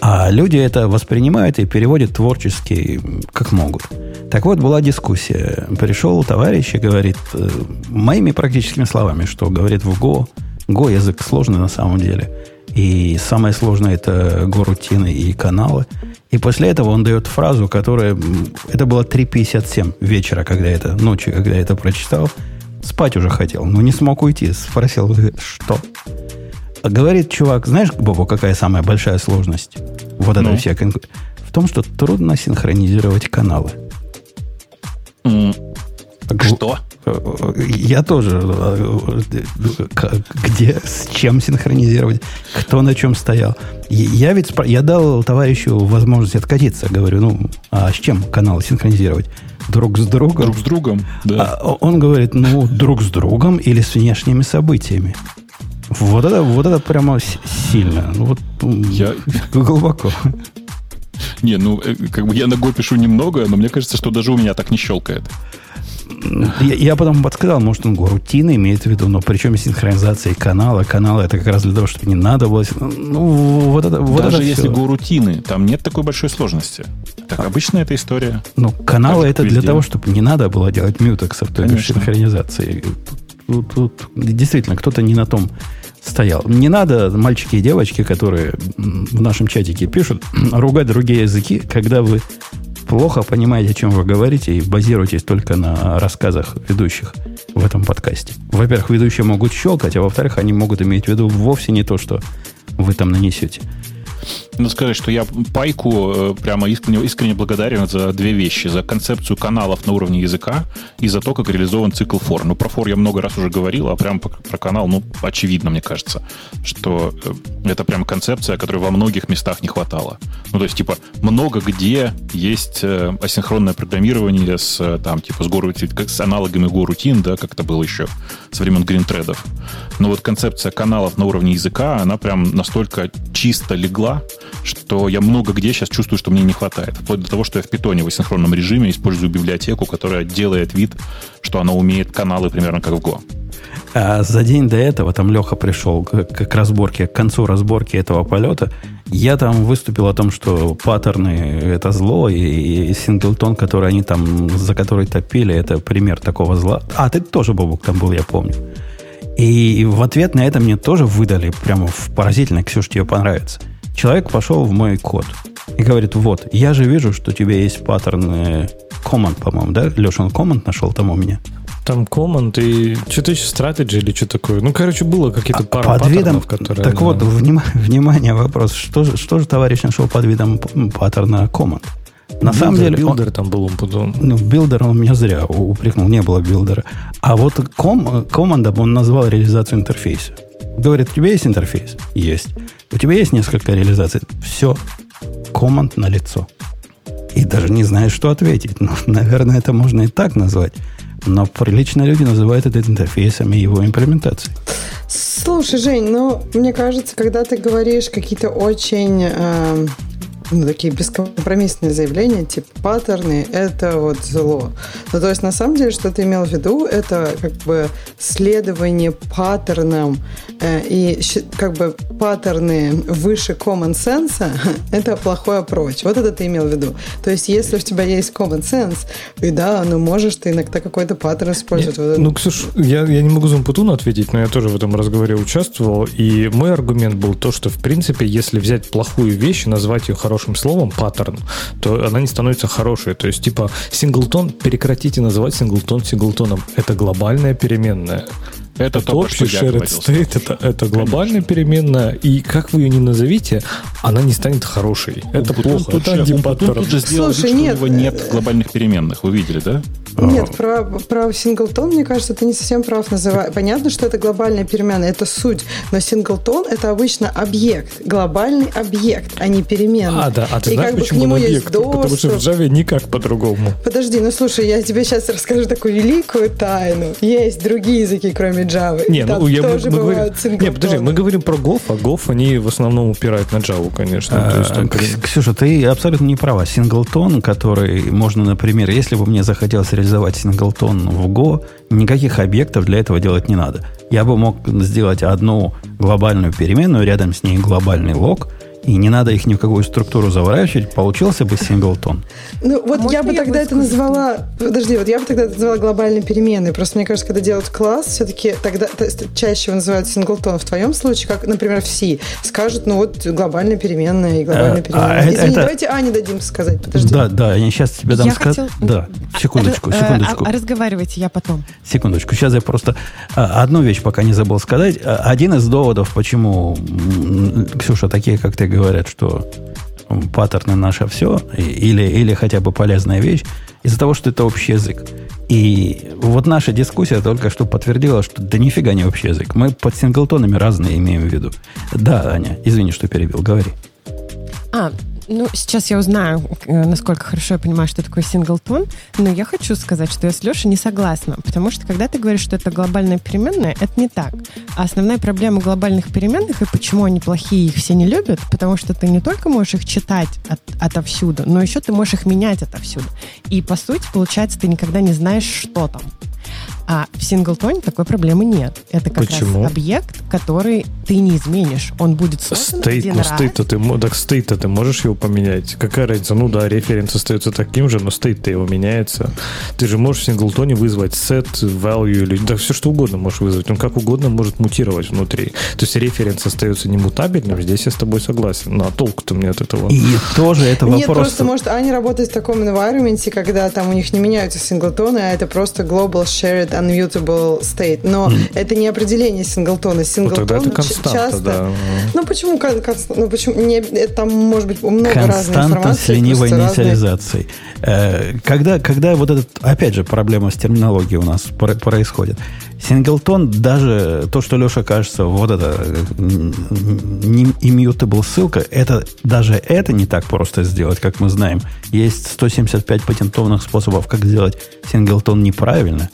А люди это воспринимают и переводят творчески, как могут. Так вот, была дискуссия. Пришел товарищ и говорит, э, моими практическими словами, что говорит в Go. Go язык сложный на самом деле. И самое сложное это горутины и каналы. И после этого он дает фразу, которая... Это было 3.57 вечера, когда это... Ночью, когда я это прочитал. Спать уже хотел, но не смог уйти. Спросил, что? Говорит чувак, знаешь, Бобу, какая самая большая сложность? Вот это Ну? вся конку- В том, что трудно синхронизировать каналы. Гл- Что? Э, Я тоже. э, э, Где, с чем синхронизировать, кто на чем стоял. Я ведь спро- я дал товарищу возможность откатиться. Говорю, ну, а с чем канал синхронизировать? Друг с другом. Друг с другом, да. А он говорит, ну, друг с другом или с внешними событиями. Вот это, вот это прямо сильно. Ну, Вот Я- глубоко. Не, ну, э, как бы я на Go пишу немного, но мне кажется, что даже у меня так не щелкает. Я, я потом подсказал, может, он рутины имеет в виду, но причем синхронизация канала. Каналы это как раз для того, чтобы не надо было. Ну, вот это, вот даже это если. Go рутины, там нет такой большой сложности. Так обычная эта история. Ну, каналы это как для везде. того, чтобы не надо было делать мютексов, то есть синхронизации. Тут, тут действительно кто-то не на том стоял. Не надо, мальчики и девочки, которые в нашем чатике пишут, ругать другие языки, когда вы плохо понимаете, о чем вы говорите, и базируетесь только на рассказах ведущих в этом подкасте. Во-первых, ведущие могут щелкать, а во-вторых, они могут иметь в виду вовсе не то, что вы там нанесете. Ну, сказать, что я Пайку э, прямо искренне, искренне благодарен за две вещи. За концепцию каналов на уровне языка и за то, как реализован цикл фор. Ну, про фор я много раз уже говорил, а прямо по- про канал, ну, очевидно, мне кажется, что э, это прямо концепция, которой во многих местах не хватало. Ну, то есть, типа, много где есть э, асинхронное программирование с, там, типа, с, как с аналогами Go-рутин, да, как это было еще со времен гринтредов. Но вот концепция каналов на уровне языка, она прям настолько чисто легла, что я много где сейчас чувствую, что мне не хватает. Вплоть до того, что я в питоне в асинхронном режиме использую библиотеку, которая делает вид, что она умеет каналы примерно как в Go. А за день до этого там Леха пришел к, к- разборке, к концу разборки этого полета. Я там выступил о том, что паттерны это зло, и, и синглтон, который они там, за который топили, это пример такого зла. А, ты тоже, Бобук, там был, я помню. И в ответ на это мне тоже выдали прямо в поразительно, Ксюш, тебе понравится. Человек пошел в мой код и говорит, вот, я же вижу, что у тебя есть паттерн command, по-моему, да? Леша, он command нашел там у меня. Там command и что-то еще strategy или что такое. Ну, короче, было какие-то пара А под видом, паттернов, которые... так вот, внима- внимание, вопрос. Что же, что же товарищ нашел под видом паттерна command? На Builder- самом деле, он- builder там был он потом. ну, builder он меня зря упрекнул, не было builder а. А вот ком, command ом он назвал реализацию интерфейса. Говорит, у тебя есть интерфейс? Есть. У тебя есть несколько реализаций? Все. Команд на лицо. И даже не знаешь, что ответить. Ну, наверное, это можно и так назвать. Но прилично люди называют это интерфейсом и его имплементацией. Слушай, Жень, ну, мне кажется, когда ты говоришь какие-то очень эм, ну, такие бескомпромиссные заявления, типа паттерны, это вот зло. Ну, то есть, на самом деле, что ты имел в виду, это как бы следование паттернам э, и как бы паттерны выше common sense, это плохой approach. Вот это ты имел в виду. То есть, если у тебя есть common sense, и да, ну, можешь ты иногда какой-то паттерн использовать. Вот это- Ну, Ксюш, я, я не могу за Умпутуну ответить, но я тоже в этом разговоре участвовал. И мой аргумент был то, что, в принципе, если взять плохую вещь и назвать ее хорошим словом, паттерн, то она не становится хорошей. То есть, типа, синглтон, прекратите называть синглтон синглтоном. Это глобальная переменная. Это, то, про что shared state, это, это глобальная переменная, и как вы ее не назовите, она не станет хорошей. Это Умпутун плохо, тут Умпутун антипаттерн. тут же сделал вид, Слушай, что нет, у него нет глобальных переменных. Вы видели, да? Нет, про, про синглтон, мне кажется, ты не совсем прав называть. Понятно, что это глобальная перемена, это суть. Но синглтон это обычно объект, глобальный объект, а не перемена. А, да, а ты И знаешь, как бы к почему нему он есть объект? Потому что в. Java никак по-другому. Подожди, ну слушай, я тебе сейчас расскажу такую великую тайну. Есть другие языки, кроме Java. Не, ну я, мы, тоже мы говорим, бывают не, синглтоны. подожди, мы говорим про Go, а Go они в основном упирают на Java, конечно. Есть там А, Кс- Ксюша, ты абсолютно не права. Синглтон, который можно, например, если бы мне захотелось реализовать синглтон в Go, никаких объектов для этого делать не надо. Я бы мог сделать одну глобальную переменную, рядом с ней глобальный лог, и не надо их ни в какую структуру заворачивать, получился бы синглтон. Ну, вот я бы я тогда это назвала... Подожди, вот я бы тогда это назвала глобальной переменной. Просто мне кажется, когда делают класс, все-таки тогда то есть, чаще его называют синглтон. В твоем случае, как, например, в C, скажут, ну вот глобальная переменная и глобальная А, переменная. а Извини, это- давайте Ане дадим сказать. Подожди. Да, да, я сейчас тебе дам сказать. Да, секундочку, Р- э, секундочку. а- а разговаривайте я потом. Секундочку, сейчас я просто а, одну вещь пока не забыл сказать. А, Один из доводов, почему, Ксюша, такие, как ты, говорят, что паттерны наше все, или, или хотя бы полезная вещь, из-за того, что это общий язык. И вот наша дискуссия только что подтвердила, что да нифига не общий язык. Мы под синглтонами разные имеем в виду. Да, Аня, извини, что перебил, говори. А, Ну, сейчас я узнаю, э, насколько хорошо я понимаю, что такое синглтон, но я хочу сказать, что я с Лешей не согласна, потому что когда ты говоришь, что это глобальная переменная, это не так. А основная проблема глобальных переменных и почему они плохие, их все не любят, потому что ты не только можешь их читать от, отовсюду, но еще ты можешь их менять отовсюду. И, по сути, получается, ты никогда не знаешь, что там. А в синглтоне такой проблемы нет. Это как Почему? раз объект, который ты не изменишь. Он будет создан Стейт, один ну раз. ты, так стейт ты можешь его поменять. Какая разница? Ну да, референс остается таким же, но стейт-то его меняется. Ты же можешь в синглтоне вызвать set, value или да все что угодно можешь вызвать. Он как угодно может мутировать внутри. То есть референс остается немутабельным, здесь я с тобой согласен. Ну а толку-то мне от этого? И тоже это Нет, вопрос... просто, может, они работают в таком environment, когда там у них не меняются синглтоны, а это просто global shared unmutable state. Но это не определение синглтона. Ну, Синглтон тогда это константа, часто... да. Ну, почему кон- конст- Ну, почему... Не, там может быть много разной Константа информации. с ленивой просто разные- инициализацией. Э, Когда, когда вот этот, опять же, проблема с терминологией у нас про- происходит. Синглтон, даже то, что Леша кажется, вот это immutable ссылка, это даже это не так просто сделать, как мы знаем. Есть 175 патентованных способов, как сделать синглтон неправильно,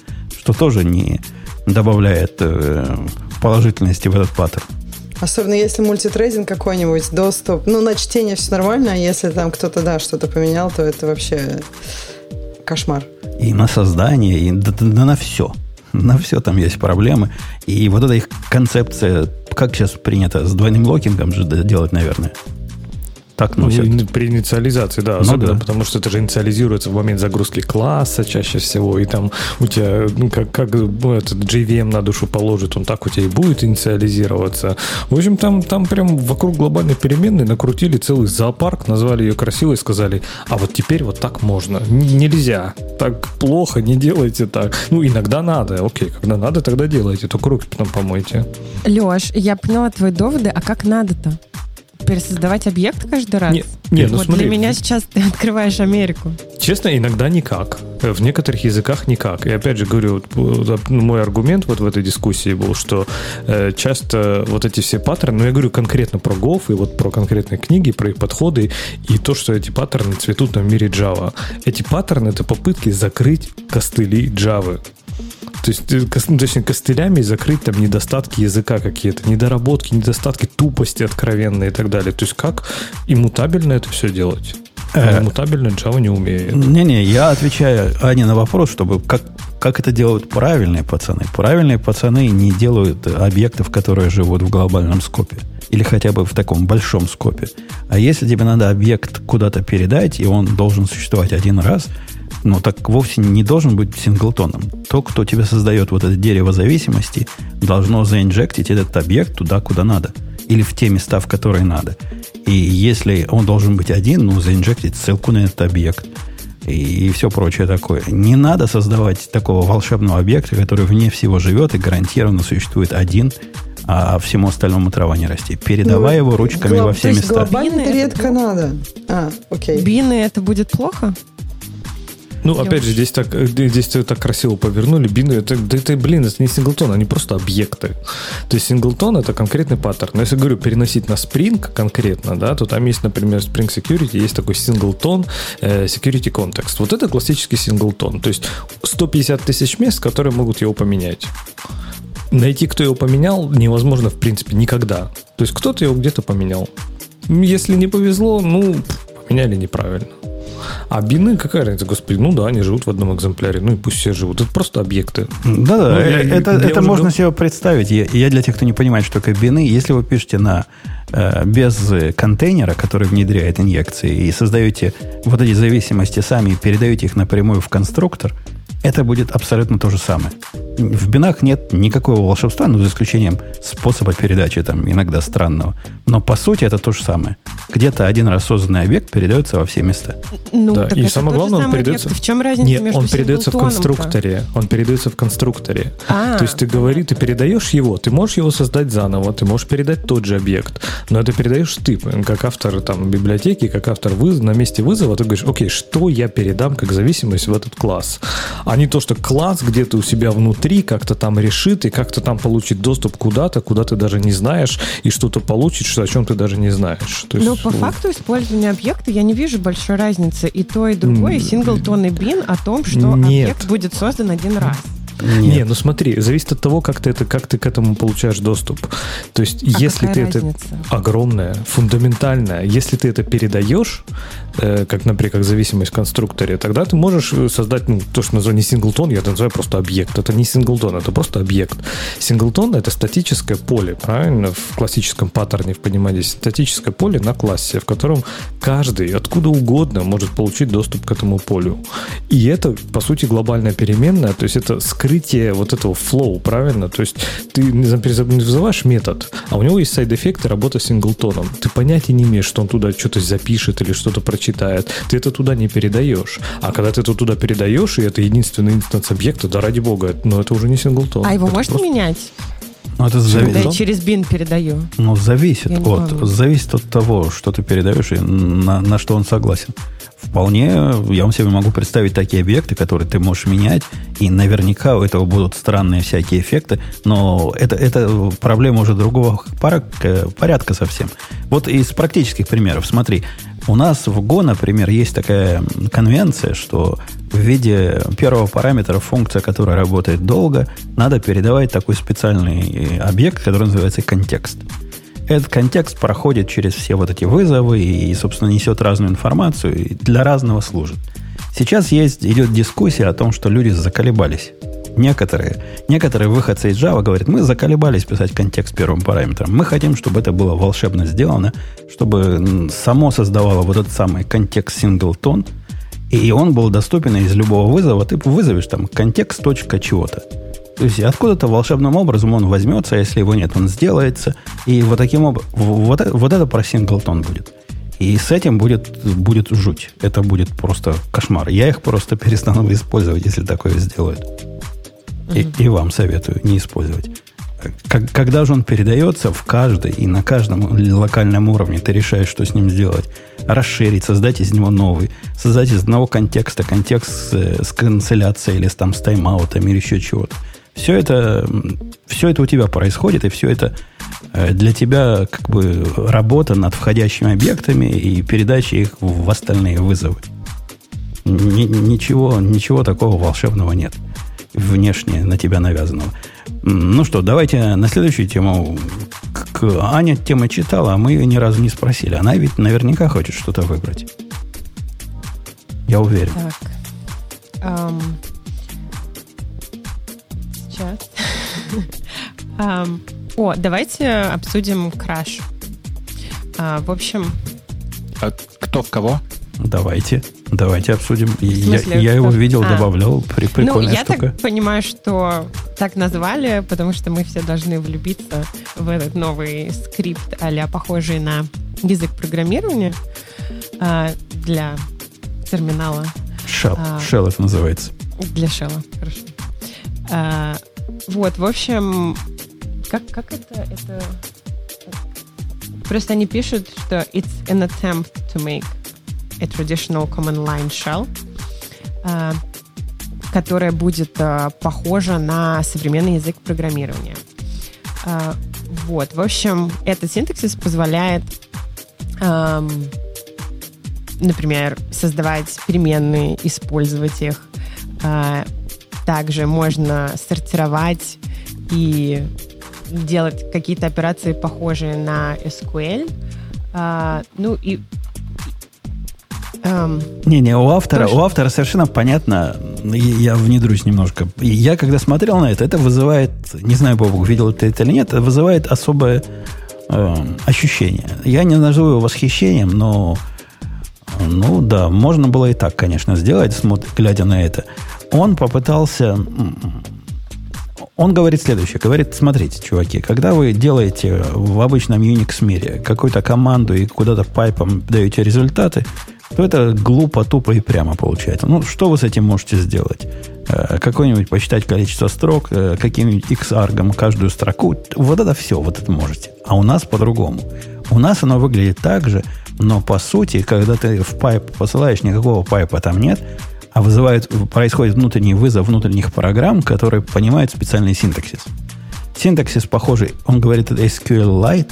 что тоже не добавляет э, положительности в этот паттерн. Особенно если мультитрейдинг какой-нибудь, доступ. Ну, на чтение все нормально, а если там кто-то, да, что-то поменял, то это вообще кошмар. И на создание, и да, да- да на все. На все там есть проблемы. И вот эта их концепция, как сейчас принято, с двойным локингом же делать, наверное. Так Ну, носят. и при инициализации, да, Ну особенно да. потому что это же инициализируется в момент загрузки класса чаще всего, и там у тебя, ну, как, как ну, этот JVM на душу положит, он так у тебя и будет инициализироваться. В общем, там, там прям вокруг глобальной переменной накрутили целый зоопарк, назвали ее красиво и сказали, а вот теперь вот так можно. Н- нельзя. Так плохо, не делайте так. Ну, иногда надо, окей, когда надо, тогда делайте, только руки потом помойте. Леш, я поняла твои доводы, а как надо-то? Пересоздавать объект каждый раз? Не, не, ну вот смотри, для меня сейчас ты открываешь Америку. Честно, иногда никак. Э, В некоторых языках никак. И опять же говорю, вот, вот, ну, мой аргумент вот в этой дискуссии был, что э, часто вот эти все паттерны, ну я говорю конкретно про Go и вот про конкретные книги, про их подходы и то, что эти паттерны цветут на мире Java. Эти паттерны это попытки закрыть костыли Java. То есть, э, ну, точнее, костылями закрыть там недостатки языка какие-то, недоработки, недостатки тупости откровенные и так далее. То есть, как иммутабельно это все делать? А иммутабельно Java не умеет. Не-не, я отвечаю Ане на вопрос, чтобы как, как это делают правильные пацаны. Правильные пацаны не делают объектов, которые живут в глобальном скопе. Или хотя бы в таком большом скопе. А если тебе надо объект куда-то передать, и он должен существовать один раз, ну так вовсе не должен быть синглтоном. То, кто тебе создает вот это дерево зависимости, должно заинжектить этот объект туда, куда надо. Или в те места, в которые надо. И если он должен быть один, ну, заинжектить ссылку на этот объект и, все прочее такое. Не надо создавать такого волшебного объекта, который вне всего живет и гарантированно существует один, а всему остальному трава не расти. Передавай его ручками Глоб- во все то есть места. Bean ы это редко надо. А, окей. Bean ы это будет плохо? Ну, Я опять же, здесь так, э, здесь так красиво повернули. Bean ы, это, да это, блин, это не singleton, они просто объекты. То есть singleton это конкретный паттерн. Но если говорю переносить на Spring конкретно, да, то там есть, например, Spring Security, есть такой singleton э, Security Context. Вот это классический синглтон. То есть 150 тысяч мест, которые могут его поменять. Найти, кто его поменял, невозможно, в принципе, никогда. То есть кто-то его где-то поменял. Если не повезло, ну, поменяли неправильно. А бины, какая разница, господи, ну да, они живут в одном экземпляре, ну и пусть все живут. Это просто объекты. Да-да, Ну, э, я- это, я это уже можно говорю- себе представить. Я, я для тех, кто не понимает, что такое бины, если вы пишете на э, без э, контейнера, который внедряет инъекции, и создаете вот эти зависимости сами и передаете их напрямую в конструктор, это будет абсолютно то же самое. В бинах нет никакого волшебства, ну, за исключением способа передачи, там, иногда странного. Но, по сути, это то же самое. Где-то один раз созданный объект передается во все места. Ну, Да, так и это самое главное, он передается- объект. В чем разница Нет, между он передается в конструкторе. Он передается в конструкторе. А. То есть ты говоришь, ты передаешь его, ты можешь его создать заново, ты можешь передать тот же объект. но это передаешь ты, как автор там библиотеки, как автор выз... на месте вызова, ты говоришь, окей, что я передам как зависимость в этот класс, а не то, что класс где-то у себя внутри как-то там решит и как-то там получит доступ куда-то, куда ты даже не знаешь, и что-то получит, что, о чем ты даже не знаешь. То Но есть, по факту использования объекта я не вижу большой разницы. И то, и другое, и синглтон, и бин о том, что Нет. объект будет создан один раз. Не, ну смотри, зависит от того, как ты это, как ты к этому получаешь доступ. То есть, А если какая ты разница? это огромное, фундаментальное, если ты это передаешь, как, например, как зависимость в конструкторе, тогда ты можешь э, создать, ну, то, что называю не синглтон, я это называю просто объект. Это не синглтон, это просто объект. Синглтон это статическое поле, правильно? В классическом паттерне в понимании статическое поле на классе, в котором каждый откуда угодно может получить доступ к этому полю. И это, по сути, глобальная переменная, то есть это скрытие вот этого flow, правильно? То есть ты например, вызываешь метод, а у него есть сайд-эффекты работы с синглтоном. Ты понятия не имеешь, что он туда что-то запишет или что-то прочитает. Ты это туда не передаешь. А когда ты это туда передаешь, и это единственный инстанс объекта, да ради бога, но это уже не синглтон. А его Это можно просто- менять? Ну, это Когда зависит. я через бин передаю. Ну, зависит от, могу. зависит от того, что ты передаешь и на, на что он согласен. Вполне я вам себе могу представить такие объекты, которые ты можешь менять, и наверняка у этого будут странные всякие эффекты, но это, это проблема уже другого порядка, порядка совсем. Вот из практических примеров, смотри, у нас в Go, например, есть такая конвенция, что в виде первого параметра функция, которая работает долго, надо передавать такой специальный э, объект, который называется контекст. Этот контекст проходит через все вот эти вызовы и, собственно, несет разную информацию и для разного служит. Сейчас есть, идет дискуссия о том, что люди заколебались. Некоторые, некоторые выходцы из Java говорят, мы заколебались писать контекст первым параметром. Мы хотим, чтобы это было волшебно сделано, чтобы само создавало вот этот самый контекст синглтон, и он был доступен из любого вызова. Ты вызовешь там контекст точка чего-то. То есть откуда-то волшебным образом он возьмется, а если его нет, он сделается. И вот таким образом, вот, вот это про синглтон будет. И с этим будет, будет жуть. Это будет просто кошмар. Я их просто перестану использовать, если такое сделают. И, и вам советую не использовать. Как- когда же он передается в каждый и на каждом локальном уровне, ты решаешь, что с ним сделать. Расширить, создать из него новый. Создать из одного контекста контекст с, с канцеляцией или с, там, с тайм-аутом или еще чего-то. Все это, все это у тебя происходит, и все это э, для тебя как бы работа над входящими объектами и передача их в остальные вызовы. Ни- ничего, ничего такого волшебного нет. Внешне на тебя навязанного. Ну что, давайте на следующую тему. Аня тему читала, а мы ее ни разу не спросили. Она ведь наверняка хочет что-то выбрать. Я уверен. Так. Ам. Сейчас. Ам. О, давайте обсудим краш. А, в общем, А кто в кого? Давайте, давайте обсудим. Я, я его видел, А. добавлял. При, ну, прикольная я штука. так понимаю, что так назвали, потому что мы все должны влюбиться в этот новый скрипт, а похожий на язык программирования а, для терминала. Shell. А. Shell это называется. Для шелла, хорошо. А, вот, в общем, как, как это, это... Просто они пишут, что it's an attempt to make a traditional command line shell, а, которая будет а, похожа на современный язык программирования. А, вот, в общем, этот синтаксис позволяет ам, например, создавать переменные, использовать их. Также можно сортировать и делать какие-то операции, похожие на SQL. Ну и... эм, Не-не, у автора, Тоже. у автора совершенно понятно, я внедрюсь немножко. Я, когда смотрел на это, это вызывает, не знаю, Бобук, видел ты это или нет, это вызывает особое э, ощущение. Я не назову его восхищением, но ну да, можно было и так, конечно, сделать, смотр- глядя на это. Он попытался... Он говорит следующее. Говорит, смотрите, чуваки, когда вы делаете в обычном Unix мире какую-то команду и куда-то пайпом даете результаты, то это глупо, тупо и прямо получается. Ну, что вы с этим можете сделать? Э, Какое-нибудь посчитать количество строк, э, каким-нибудь xarg ом каждую строку. Вот это все, вот это можете. А у нас по-другому. У нас оно выглядит так же, но по сути, когда ты в пайп посылаешь, никакого пайпа там нет, а вызывает, происходит внутренний вызов внутренних программ, которые понимают специальный синтаксис. Синтаксис похожий, он говорит это SQLite,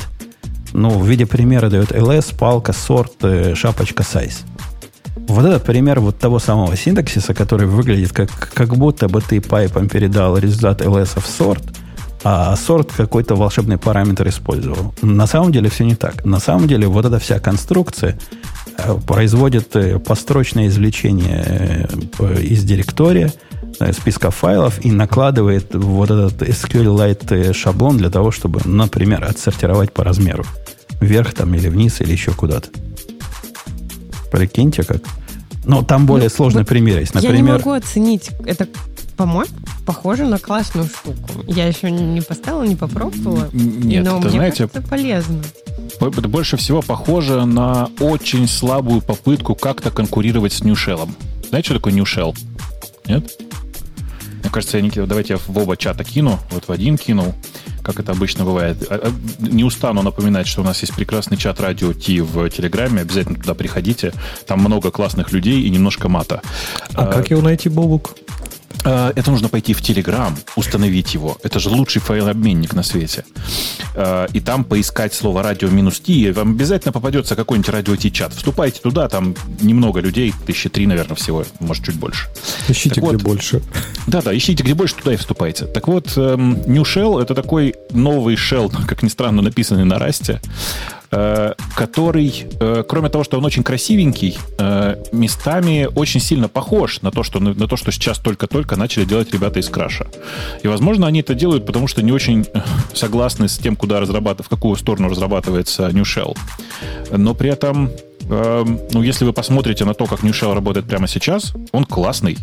ну, в виде примера дает ls, палка, сорт, э, шапочка, size. Вот это пример вот того самого синтаксиса, который выглядит как, как будто бы ты пайпом передал результат ls в сорт, а сорт какой-то волшебный параметр использовал. На самом деле все не так. На самом деле вот эта вся конструкция э, производит э, построчное извлечение из директория – списка файлов и накладывает вот этот SQLite шаблон для того, чтобы, например, отсортировать по размеру. Вверх там или вниз, или еще куда-то. Прикиньте как. Но там более ну, сложный вот пример есть. Например, я не могу оценить. Это, по-моему, похоже на классную штуку. Я еще не поставила, не попробовала. Нет, но это, мне знаете, это полезно. Это больше всего похоже на очень слабую попытку как-то конкурировать с New Shell. Знаете, что такое New Shell? Нет? Мне кажется, я не давайте я в оба чата кину, вот в один кинул, как это обычно бывает. А, а, не устану напоминать, что у нас есть прекрасный чат радио Ти в Телеграме. Обязательно туда приходите. Там много классных людей и немножко мата. А, а как его найти, Бобук? Э, это нужно пойти в Telegram, установить его. Это же лучший файлообменник на свете. Э, и там поискать слово радио минус Ти, и вам обязательно попадется какой-нибудь радио чат. Вступайте туда, там немного людей, тысячи три, наверное, всего, может, чуть больше. Ищите, так где вот, больше. Да-да, ищите, где больше, туда и вступайте. Так вот, эм, New Shell — это такой новый shell, как ни странно, написанный на расте, который, э, кроме того, что он очень красивенький, э, местами очень сильно похож на то, что, на то, что сейчас только-только начали делать ребята из краша. И, возможно, они это делают, потому что не очень согласны с тем, куда разрабатывать, в какую сторону разрабатывается New Shell. Но при этом ну, если вы посмотрите на то, как New Shell работает прямо сейчас, он классный.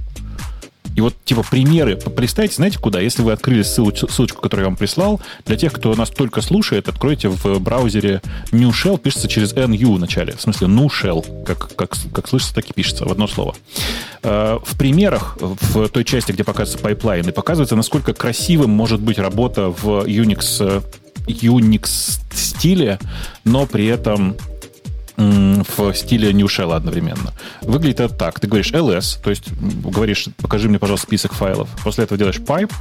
И вот, типа, примеры. Представьте, знаете, куда? Если вы открыли ссылочку, ссылочку, которую я вам прислал, для тех, кто нас только слушает, откройте в браузере Nu Shell, пишется через NU в начале. В смысле, Nu Shell, как, как, как слышится, так и пишется в одно слово. Э, в примерах, в той части, где показываются пайплайны, показывается, насколько красивым может быть работа в Unix Unix стиле, но при этом в стиле Nu Shell одновременно. Выглядит это так. Ты говоришь ls, то есть говоришь, покажи мне, пожалуйста, список файлов. После этого делаешь pipe,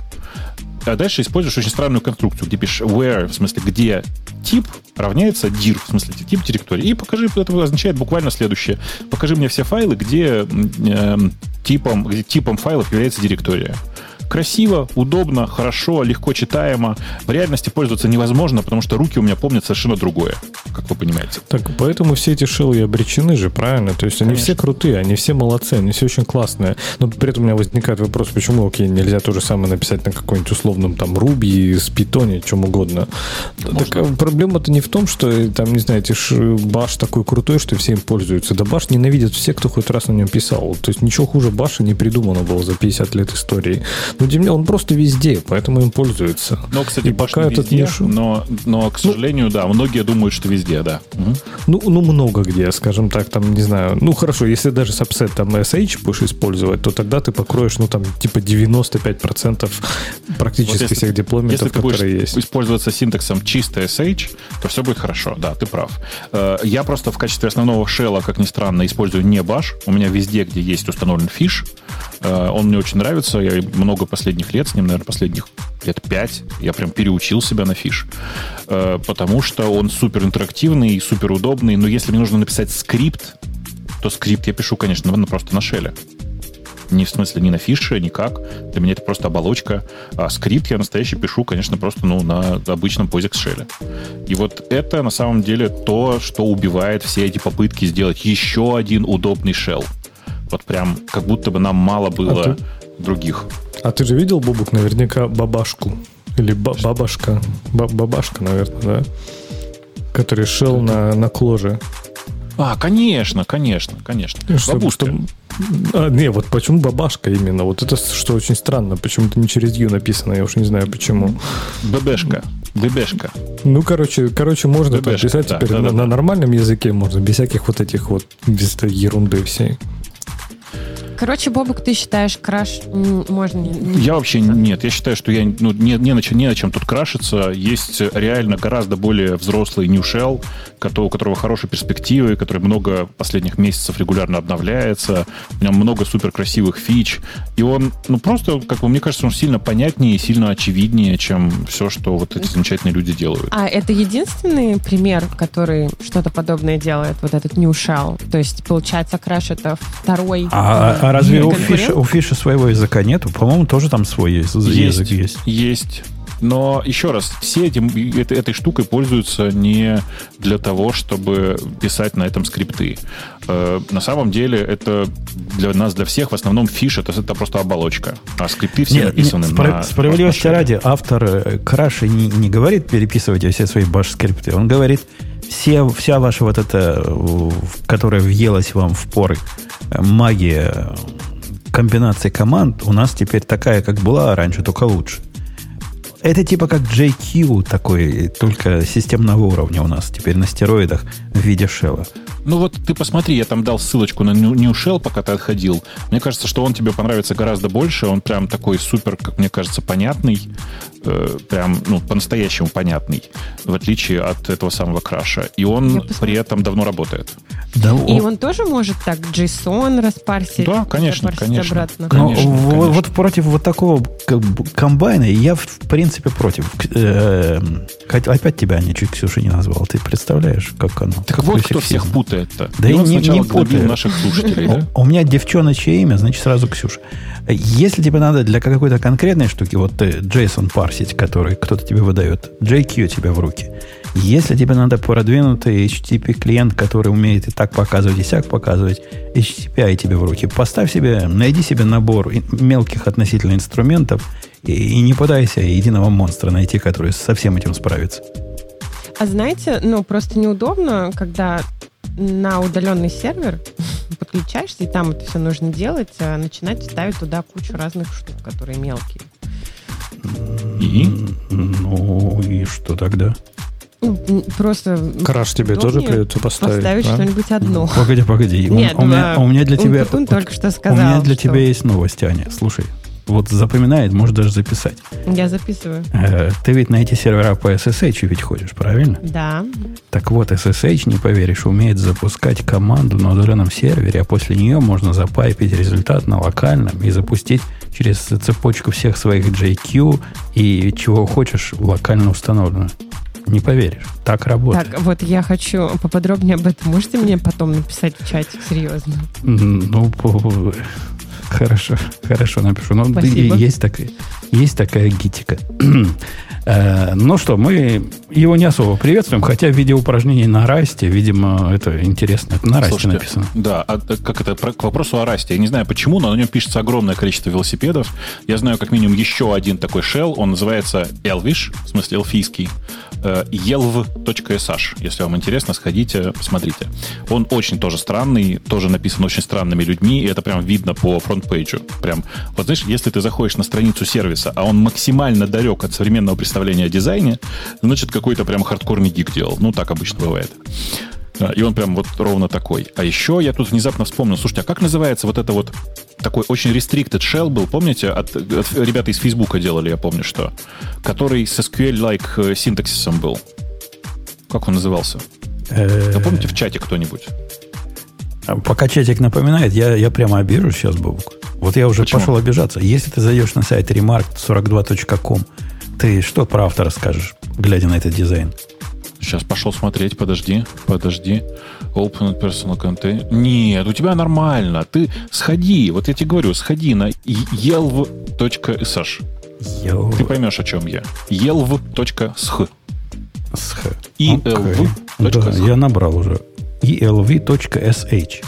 а дальше используешь очень странную конструкцию, где пишешь where, в смысле, где тип равняется dir, в смысле, тип директории. И покажи, это означает буквально следующее. Покажи мне все файлы, где, э, типом, где типом файлов является директория. Красиво, удобно, хорошо, легко читаемо. В реальности пользоваться невозможно, потому что руки у меня помнят совершенно другое, как вы понимаете. Так, поэтому все эти шеллы обречены же, правильно? То есть они Конечно. все крутые, они все молодцы, они все очень классные. Но при этом у меня возникает вопрос, почему, окей, нельзя то же самое написать на какой-нибудь условном там Ruby, с Python, чем угодно. Можно. Так а проблема-то не в том, что там, не знаю, эти баш такой крутой, что все им пользуются. Да баш ненавидят все, кто хоть раз на нем писал. То есть ничего хуже баша не придумано было за 50 лет истории. Но не он просто везде, поэтому им пользуются. Но, кстати, и пока этот не... но, но, к ну, сожалению, ну, да, многие думают, что везде, да. Угу. Ну, ну, много где, скажем так, там, не знаю. Ну, хорошо, если даже subset там SH будешь использовать, то тогда ты покроешь, ну, там, типа 95% практически вот если, всех дипломентов, если которые есть. использоваться синтаксом чисто SH, то все будет хорошо, да, ты прав. Э, я просто в качестве основного шелла, как ни странно, использую не bash. У меня везде, где есть установлен фиш, э, он мне очень нравится, я много последних последних лет, с ним, наверное, последних лет пять, я прям переучил себя на fish. Э, потому что он супер интерактивный и супер удобный. Но если мне нужно написать скрипт, то скрипт я пишу, конечно, просто на шеле. Не в смысле не на fish е, никак. Для меня это просто оболочка. А скрипт я настоящий пишу, конечно, просто ну, на обычном POSIX шеле. И вот это на самом деле то, что убивает все эти попытки сделать еще один удобный шел. Вот прям как будто бы нам мало было а ты, других. А ты же видел, Бобук, наверняка бабашку? Или ба- бабашка? Ба- бабашка, наверное, да? Который шел на, на кложе. А, конечно, конечно, конечно. Что, Бабушка. Что, а, не, вот почему бабашка именно? Вот это что очень странно. Почему-то не через Ю написано, я уж не знаю почему. ББшка. ББшка. Ну, короче, короче, можно ББшка, писать да, теперь да, на, да, на нормальном языке, можно, без всяких вот этих вот, без этой ерунды всей. Короче, Бобук, ты считаешь, краш можно не... Я вообще нет. Я считаю, что я ну, не, не, на, чем, не на чем тут крашиться. Есть реально гораздо более взрослый New Shell, у которого хорошие перспективы, который много последних месяцев регулярно обновляется, в нем много супер красивых фич, и он, ну, просто, как бы, мне кажется, он сильно понятнее и сильно очевиднее, чем все, что вот эти замечательные люди делают. А это единственный пример, который что-то подобное делает, вот этот New Shell? То есть, получается, Crash это второй А, а э, разве у? Фиша, у Фиша своего языка нету? По-моему, тоже там свой язык язык есть. Есть. Но еще раз, все этим, этой, этой штукой пользуются не для того, чтобы писать на этом скрипты. Э, на самом деле это для нас, для всех, в основном фиш это, это просто оболочка. А скрипты все Нет, написаны нет, спро- на... справедливости ради, автор э, Краши не, не говорит переписывайте все свои баш-скрипты. Он говорит, все, вся ваша вот эта, э, которая въелась вам в поры, э, магия комбинации команд у нас теперь такая, как была раньше, только лучше. Это типа как JQ такой, только системного уровня у нас теперь на стероидах в виде шелла. Ну вот ты посмотри, я там дал ссылочку на New Shell, пока ты отходил. Мне кажется, что он тебе понравится гораздо больше. Он прям такой супер, как мне кажется, понятный. э, прям, ну, по-настоящему понятный. В отличие от этого самого краша. И он при этом давно работает. Да, И он тоже может так JSON распарсить? Да, конечно, конечно. обратно? Но Конечно, в- конечно. вот против вот такого как комбайна я, в принципе, против. Э, опять тебя они чуть Ксюша не назвал. Ты представляешь, как оно? Так Какой вот кто всех путает-то. Да и он не- сначала не путаю. наших слушателей, да? У меня девчоночье имя, значит, сразу Ксюша. Если тебе надо для какой-то конкретной штуки, вот ты JSON парсить, который кто-то тебе выдает, JQ тебе в руки. Если тебе надо продвинутый HTTP клиент, который умеет и так показывать, и сяк показывать, HTTP тебе в руки. Поставь себе, найди себе набор мелких относительно инструментов и, и не пытайся единого монстра найти, который со всем этим справится. А знаете, ну, просто неудобно, когда на удаленный сервер подключаешься, и там это все нужно делать, а начинать ставить туда кучу разных штук, которые мелкие. И? Ну, и что тогда? Ну, просто Краш тебе тоже придется поставить. поставить да? что-нибудь одно. Погоди, погоди. У- Нет, у, меня, ну, у меня для тебя... Умпутун только что У сказал. меня для что- тебя есть новость, Аня. Слушай, вот запоминает, может даже записать. Я записываю. Э, Ты ведь на эти сервера по SSH ведь ходишь, правильно? Да. Так вот, SSH, не поверишь, умеет запускать команду на удаленном сервере, а после нее можно запайпить результат на локальном и запустить через цепочку всех своих JQ и чего хочешь локально установлено. Не поверишь, так работает. Так, вот я хочу поподробнее об этом. Можете мне потом написать в чате? Серьезно. Ну, по- хорошо, хорошо напишу. Но Спасибо. есть такая, есть такая гитика. Э, Ну что, мы его не особо приветствуем, хотя в виде упражнений на расте, видимо, это интересно. Это на расте Слушайте, написано. Да, а, э, как это, к вопросу о Rust е. Я не знаю почему, но на нем пишется огромное количество велосипедов. Я знаю как минимум еще один такой shell, он называется Elvish, в смысле эльфийский, э, elv.sh. Если вам интересно, сходите, посмотрите. Он очень тоже странный, тоже написан очень странными людьми, и это прям видно по фронт-пейджу. Прям, вот знаешь, если ты заходишь на страницу сервиса, а он максимально далек от современного представления о дизайне, значит, какой-то прям хардкорный гик делал. Ну, так обычно бывает. Да, И он прям вот ровно такой. А еще я тут внезапно вспомнил, слушайте, а как называется вот это вот такой очень restricted shell был, помните, от, от- ребята из Фейсбука делали, я помню, что, который с SQL-like э, синтаксисом был. Как он назывался? Э, Вы помните в чате кто-нибудь? Пока чатик напоминает, я, я прямо обижусь сейчас, Бобук. Вот я уже Почему? пошел обижаться. Если ты зайдешь на сайт remark42.com, ты что про автора скажешь, глядя на этот дизайн? Сейчас пошел смотреть, подожди, подожди. Open personal content. Нет, у тебя нормально. Ты сходи, вот я тебе говорю, сходи на elv.sh. Йоу, Ты поймешь, о чем я. elv.sh. сх. elv. Да, я набрал уже. elv.sh.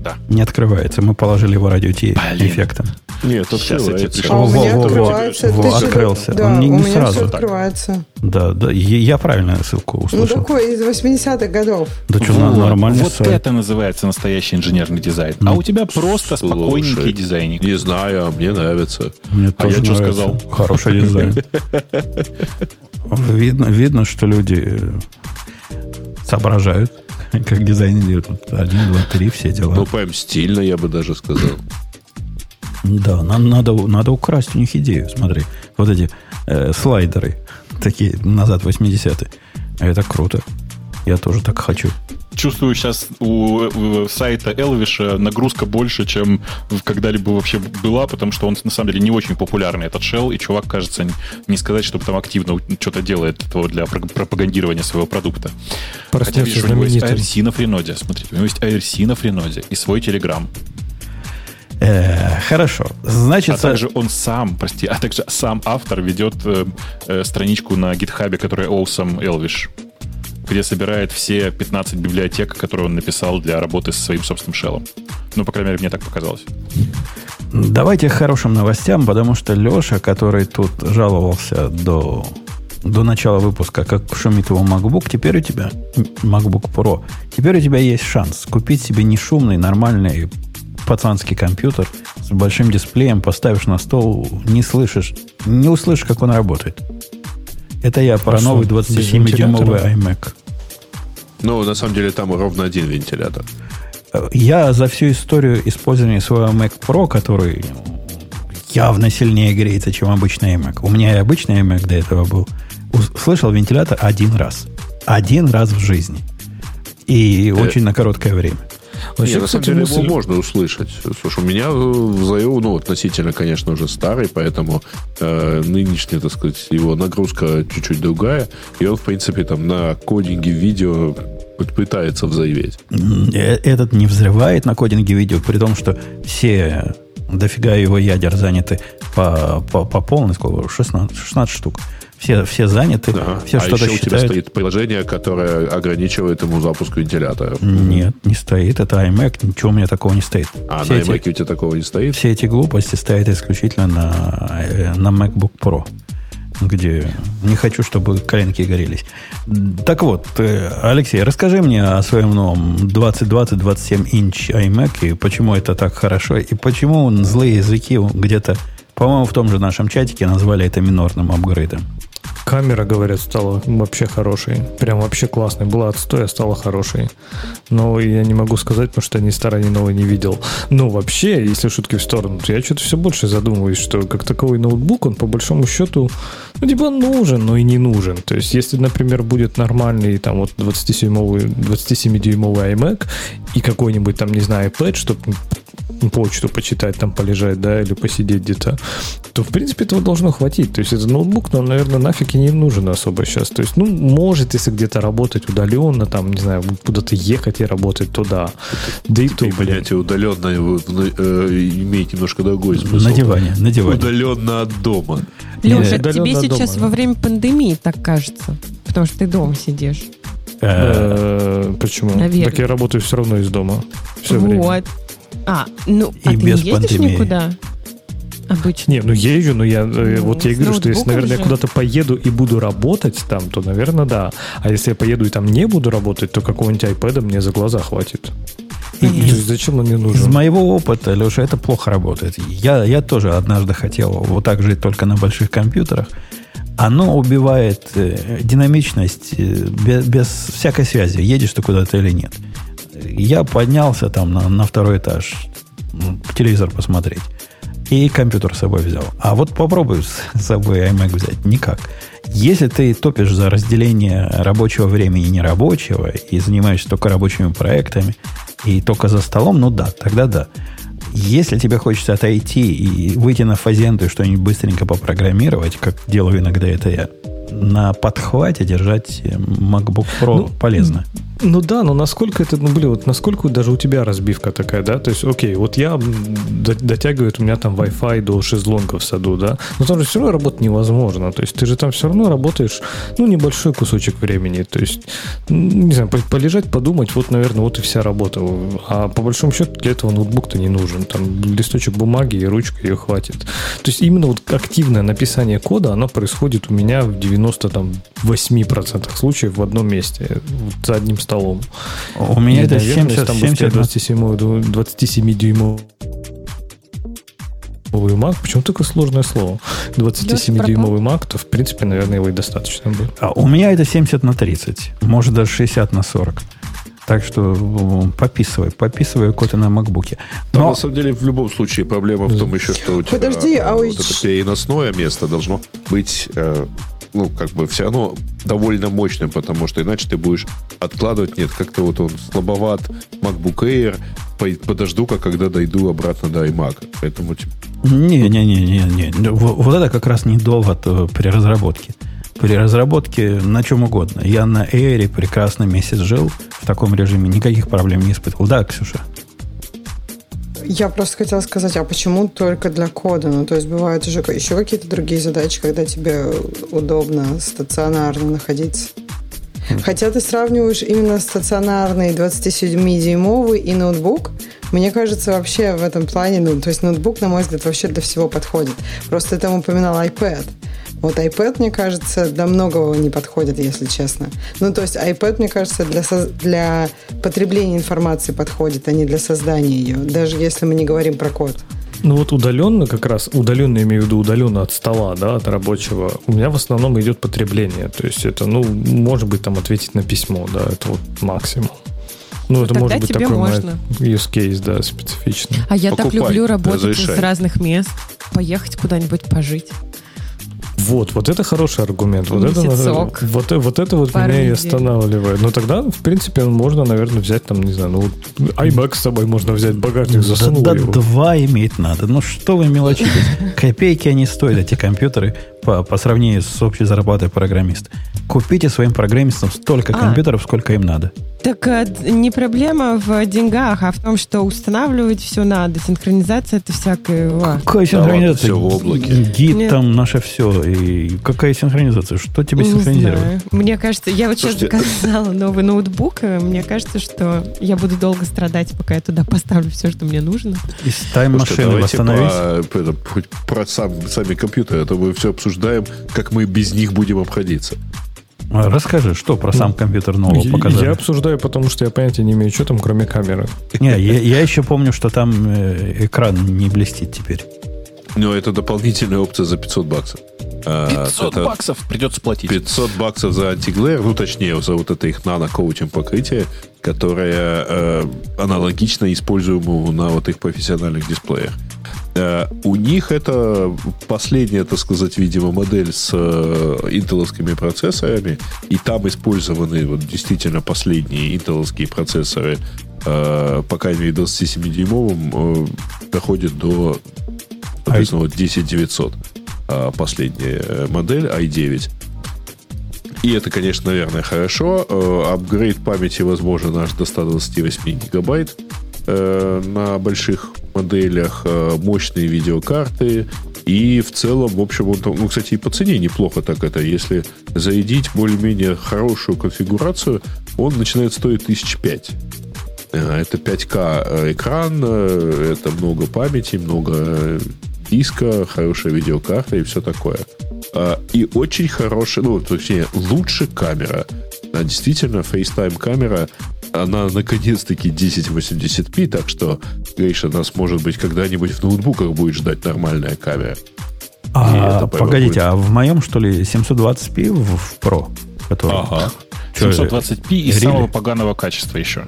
Да. Не открывается. Мы положили его радио эффектом. Нет, открывается. А у Во, меня во, во, открывается. во, открылся. Да, Он не- у не меня сразу все открывается. Да, да. Я, я правильно ссылку Ну, услышал. такой из 80-х годов. да что, Вот, нормальный вот сайт. это называется настоящий инженерный дизайн. А Ну, у тебя просто спокойненький Слушай, дизайник. Не знаю, а мне нравится. Мне А тоже я чё нравится. сказал? Хороший дизайн. Видно, видно, что люди э, соображают, как дизайн делают. Тут Один, два, три, все дела. Ну, прям стильно, я бы даже сказал. Да, нам надо, надо украсть у них идею. Смотри, вот эти э, слайдеры, такие назад 80-е. Это круто. Я тоже так хочу. Чувствую, сейчас у, сайта Elvish нагрузка больше, чем когда-либо вообще была, потому что он на самом деле не очень популярный, этот shell, и чувак, кажется, не сказать, чтобы там активно что-то делает для пропагандирования своего продукта. Хотя, видишь, у него есть IRC на френоде, смотрите, у него есть IRC на френоде и свой Telegram. Э, хорошо. Значит, а также он сам, прости, а также сам автор ведет э, э, страничку на гитхабе, которая Awesome Elvish, где собирает все 15 библиотек, которые он написал для работы со своим собственным шеллом. Ну, по крайней мере, мне так показалось. Давайте к хорошим новостям, потому что Леша, который тут жаловался до, до начала выпуска, как шумит его MacBook, теперь у тебя, MacBook Pro, теперь у тебя есть шанс купить себе не шумный, нормальный пацанский компьютер с большим дисплеем, поставишь на стол, не слышишь, не услышишь, как он работает. Это я про новый 27-дюймовый iMac. Ну, на самом деле, там ровно один вентилятор. Я за всю историю использования своего Mac Pro, который явно сильнее греется, чем обычный iMac. У меня и обычный iMac до этого был. Слышал вентилятор один раз. Один раз в жизни. И э... очень на короткое время. Вообще, Нет, на самом деле мысль... его можно услышать. Слушай, у меня в ZIO, ну, относительно, конечно, уже старый, поэтому э, нынешняя, так сказать, его нагрузка чуть-чуть другая, и он, в принципе, там на кодинге видео пытается взрыветь. Э, этот не взрывает на кодинге видео, при том, что все дофига его ядер заняты по, по, по полной, сколько? 16, 16 штук все, все заняты, ага. все а что-то еще считают. у тебя стоит приложение, которое ограничивает ему запуск вентилятора. Нет, не стоит. Это iMac, ничего у меня такого не стоит. А все на iMac эти, у тебя такого не стоит? Все эти глупости стоят исключительно на, э, на MacBook Pro где не хочу, чтобы коленки горелись. Так вот, э, Алексей, расскажи мне о своем новом 2020-27 инч iMac и почему это так хорошо, и почему злые языки где-то, по-моему, в том же нашем чатике назвали это минорным апгрейдом. Камера, говорят, стала вообще хорошей. Прям вообще классной. Была отстой, а стала хорошей. Но я не могу сказать, потому что ни старой, ни новой не видел. Но вообще, если шутки в сторону, то я что-то все больше задумываюсь, что как таковой ноутбук, он по большому счету, ну, типа нужен, но и не нужен. То есть, если, например, будет нормальный там вот 27-дюймовый 27 iMac и какой-нибудь там, не знаю, iPad, чтобы почту почитать, там полежать, да, или посидеть где-то, то, в принципе, этого должно хватить. То есть, это ноутбук, но, наверное, нафиг и не нужен особо сейчас. То есть, ну, может, если где-то работать удаленно, там, не знаю, куда-то ехать и работать, то да. Да и то, понятие удаленно э, имеет немножко другой смысл. На диване, на диване. Удаленно от дома. Леша, тебе сейчас во время пандемии так кажется, потому что ты дома сидишь. Э, почему? Наверное. Так я работаю все равно из дома. Все время. А, ну, а и ты без не ездишь пандемии. никуда? Обычно. Не, ну езжу, но я ну, вот я говорю, что если, наверное, я куда-то поеду и буду работать там, то, наверное, да. А если я поеду и там не буду работать, то какого-нибудь iPad мне за глаза хватит. И, то есть зачем он мне нужен? Из моего опыта, Леша, это плохо работает. Я, я тоже однажды хотел вот так жить только на больших компьютерах. Оно убивает э, динамичность э, без, без всякой связи, едешь ты куда-то или нет. Я поднялся там на, на второй этаж телевизор посмотреть. И компьютер с собой взял. А вот попробуй с собой iMac взять. Никак. Если ты топишь за разделение рабочего времени и нерабочего, и занимаешься только рабочими проектами, и только за столом, ну да, тогда да. Если тебе хочется отойти и выйти на фазенту и что-нибудь быстренько попрограммировать, как делаю иногда это я, на подхвате держать MacBook Pro ну, полезно. Ну да, но насколько это, ну блин, вот насколько даже у тебя разбивка такая, да? То есть, окей, вот я дотягивает у меня там Wi-Fi до шезлонга в саду, да? Но там же все равно работать невозможно. То есть ты же там все равно работаешь, ну, небольшой кусочек времени. То есть, не знаю, полежать, подумать, вот, наверное, вот и вся работа. А по большому счету для этого ноутбук-то не нужен. Там листочек бумаги и ручка ее хватит. То есть именно вот активное написание кода, оно происходит у меня в 98% случаев в одном месте, вот за одним столом. У меня и, это наверное, 70, там 70 27, 27 дюймов дюймовый Mac, почему такое сложное слово? 27-дюймовый Mac, то, в принципе, наверное, его и достаточно будет. А у меня это 70 на 30, может даже 60 на 40. Так что пописывай, пописывай коды на макбуке. Но... на самом деле, в любом случае, проблема в том еще, что у тебя Подожди, а вот это переносное место должно быть э, ну, как бы все равно довольно мощным, потому что иначе ты будешь откладывать. Нет, как-то вот он слабоват, MacBook Air, по- подожду-ка, когда дойду обратно до iMac. Поэтому, Не-не-не-не-не. Вот это как раз не довод э, при разработке. При разработке на чем угодно. Я на Air прекрасно месяц жил в таком режиме, никаких проблем не испытывал. Да, Ксюша? Я просто хотела сказать, а почему только для кода? Ну, то есть бывают уже еще какие-то другие задачи, когда тебе удобно стационарно находиться. Хотя ты сравниваешь именно стационарный 27-дюймовый и ноутбук, мне кажется, вообще в этом плане, ну, то есть ноутбук, на мой взгляд, вообще для всего подходит. Просто ты там упоминал iPad. Вот iPad, мне кажется, для многого не подходит, если честно. Ну, то есть iPad, мне кажется, для, соз- для потребления информации подходит, а не для создания ее, даже если мы не говорим про код. Ну вот удаленно как раз, удаленно имею в виду удаленно от стола, да, от рабочего, у меня в основном идет потребление. То есть это, ну, может быть, там ответить на письмо, да, это вот максимум. Ну, это Тогда может быть тебе такой можно. use case, да, специфичный. А я так Покупай, люблю работать разрешай. с разных мест, поехать куда-нибудь пожить. Вот, вот это хороший аргумент. Вот это, Месяцок. вот, вот это вот Пару меня и останавливает. Но тогда, в принципе, можно, наверное, взять там, не знаю, ну, вот iMac с собой можно взять, багажник засунул да, да его. два иметь надо. Ну что вы мелочитесь? Копейки они стоят, эти компьютеры, по, по сравнению с общей зарплатой программиста. Купите своим программистам столько А. компьютеров, сколько им надо. Так э, не проблема в деньгах, а в том, что устанавливать все надо. Синхронизация это всякое. Какая Да синхронизация? всё в облаке. Гид Нет. там наше все. И какая синхронизация? Что тебе Не синхронизировать? знаю. Мне кажется, я вот сейчас заказала новый ноутбук. и Мне кажется, что я буду долго страдать, пока я туда поставлю все, что мне нужно. Из тайм-машины давайте восстановись. по- это, хоть про сам- сами компьютеры, а то мы все обсуждаем, как мы без них будем обходиться. А, Расскажи, что про сам компьютер нового Я- показали? Я обсуждаю, потому что я понятия не имею, что там, кроме камеры. Не, я, я еще помню, что там э, экран не блестит теперь. Но это дополнительная опция за 500 баксов. А, 500 это баксов придется платить. 500 баксов за антиглэр, ну, точнее, за вот это их нано-коучинг покрытие, которое э, аналогично используемому на вот их профессиональных дисплеях. Э, у них это последняя, так сказать, видимо, модель с э, интеловскими процессорами, и там использованы вот действительно последние интеловские процессоры, э, по крайней мере, 27-дюймовым, э, доходят до, соответственно, вот 10900 э, последняя э, модель i9. И это, конечно, наверное, хорошо. Э, Апгрейд памяти возможен аж до 128 гигабайт э, на больших моделях, мощные видеокарты. И в целом, в общем, он, ну, кстати, и по цене неплохо так это. Если зарядить более-менее хорошую конфигурацию, он начинает стоить 1005. Э, Это 5К э, экран, это много памяти, много диска, хорошая видеокарта и все такое. А, И очень хорошая, ну, точнее, лучше камера. А действительно, FaceTime камера, она наконец-таки 1080p, так что, Гриша, нас, может быть, когда-нибудь в ноутбуках будет ждать нормальная камера. А, это, погодите, будет- а в моем, что ли, 720p в, в Pro? Который, Ага. Чё, 720p и really? самого поганого качества еще.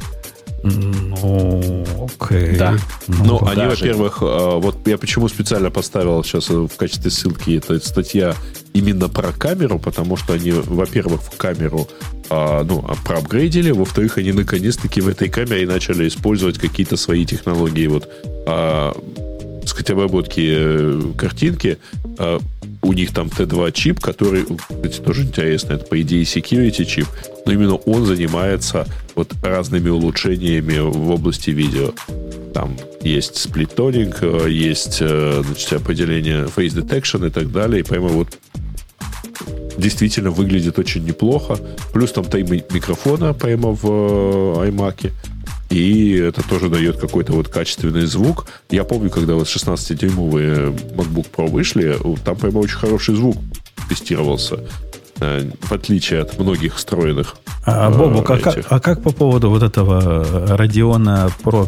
Ну, окей. Да. Ну, они, даже. во-первых, а, вот я почему специально поставил сейчас в качестве ссылки эта статья именно про камеру, потому что они, во-первых, в камеру а, ну, а, проапгрейдили, во-вторых, они наконец-таки в этой камере начали использовать какие-то свои технологии вот а, так сказать, обработки э, картинки. У них там T2 чип, который, кстати, тоже интересно, это по идее security чип, но именно он занимается вот разными улучшениями в области видео. Там есть сплиттонинг, э, есть э, значит, определение face detection и так далее. И прямо вот действительно выглядит очень неплохо. Плюс там тайм микрофона прямо в э, iMac. И это тоже дает какой-то вот качественный звук. Я помню, когда вот 16-дюймовые MacBook Pro вышли, там прямо очень хороший звук тестировался. Э, В отличие от многих встроенных. А, э, Бобук, а как, а как по поводу вот этого Radeon Pro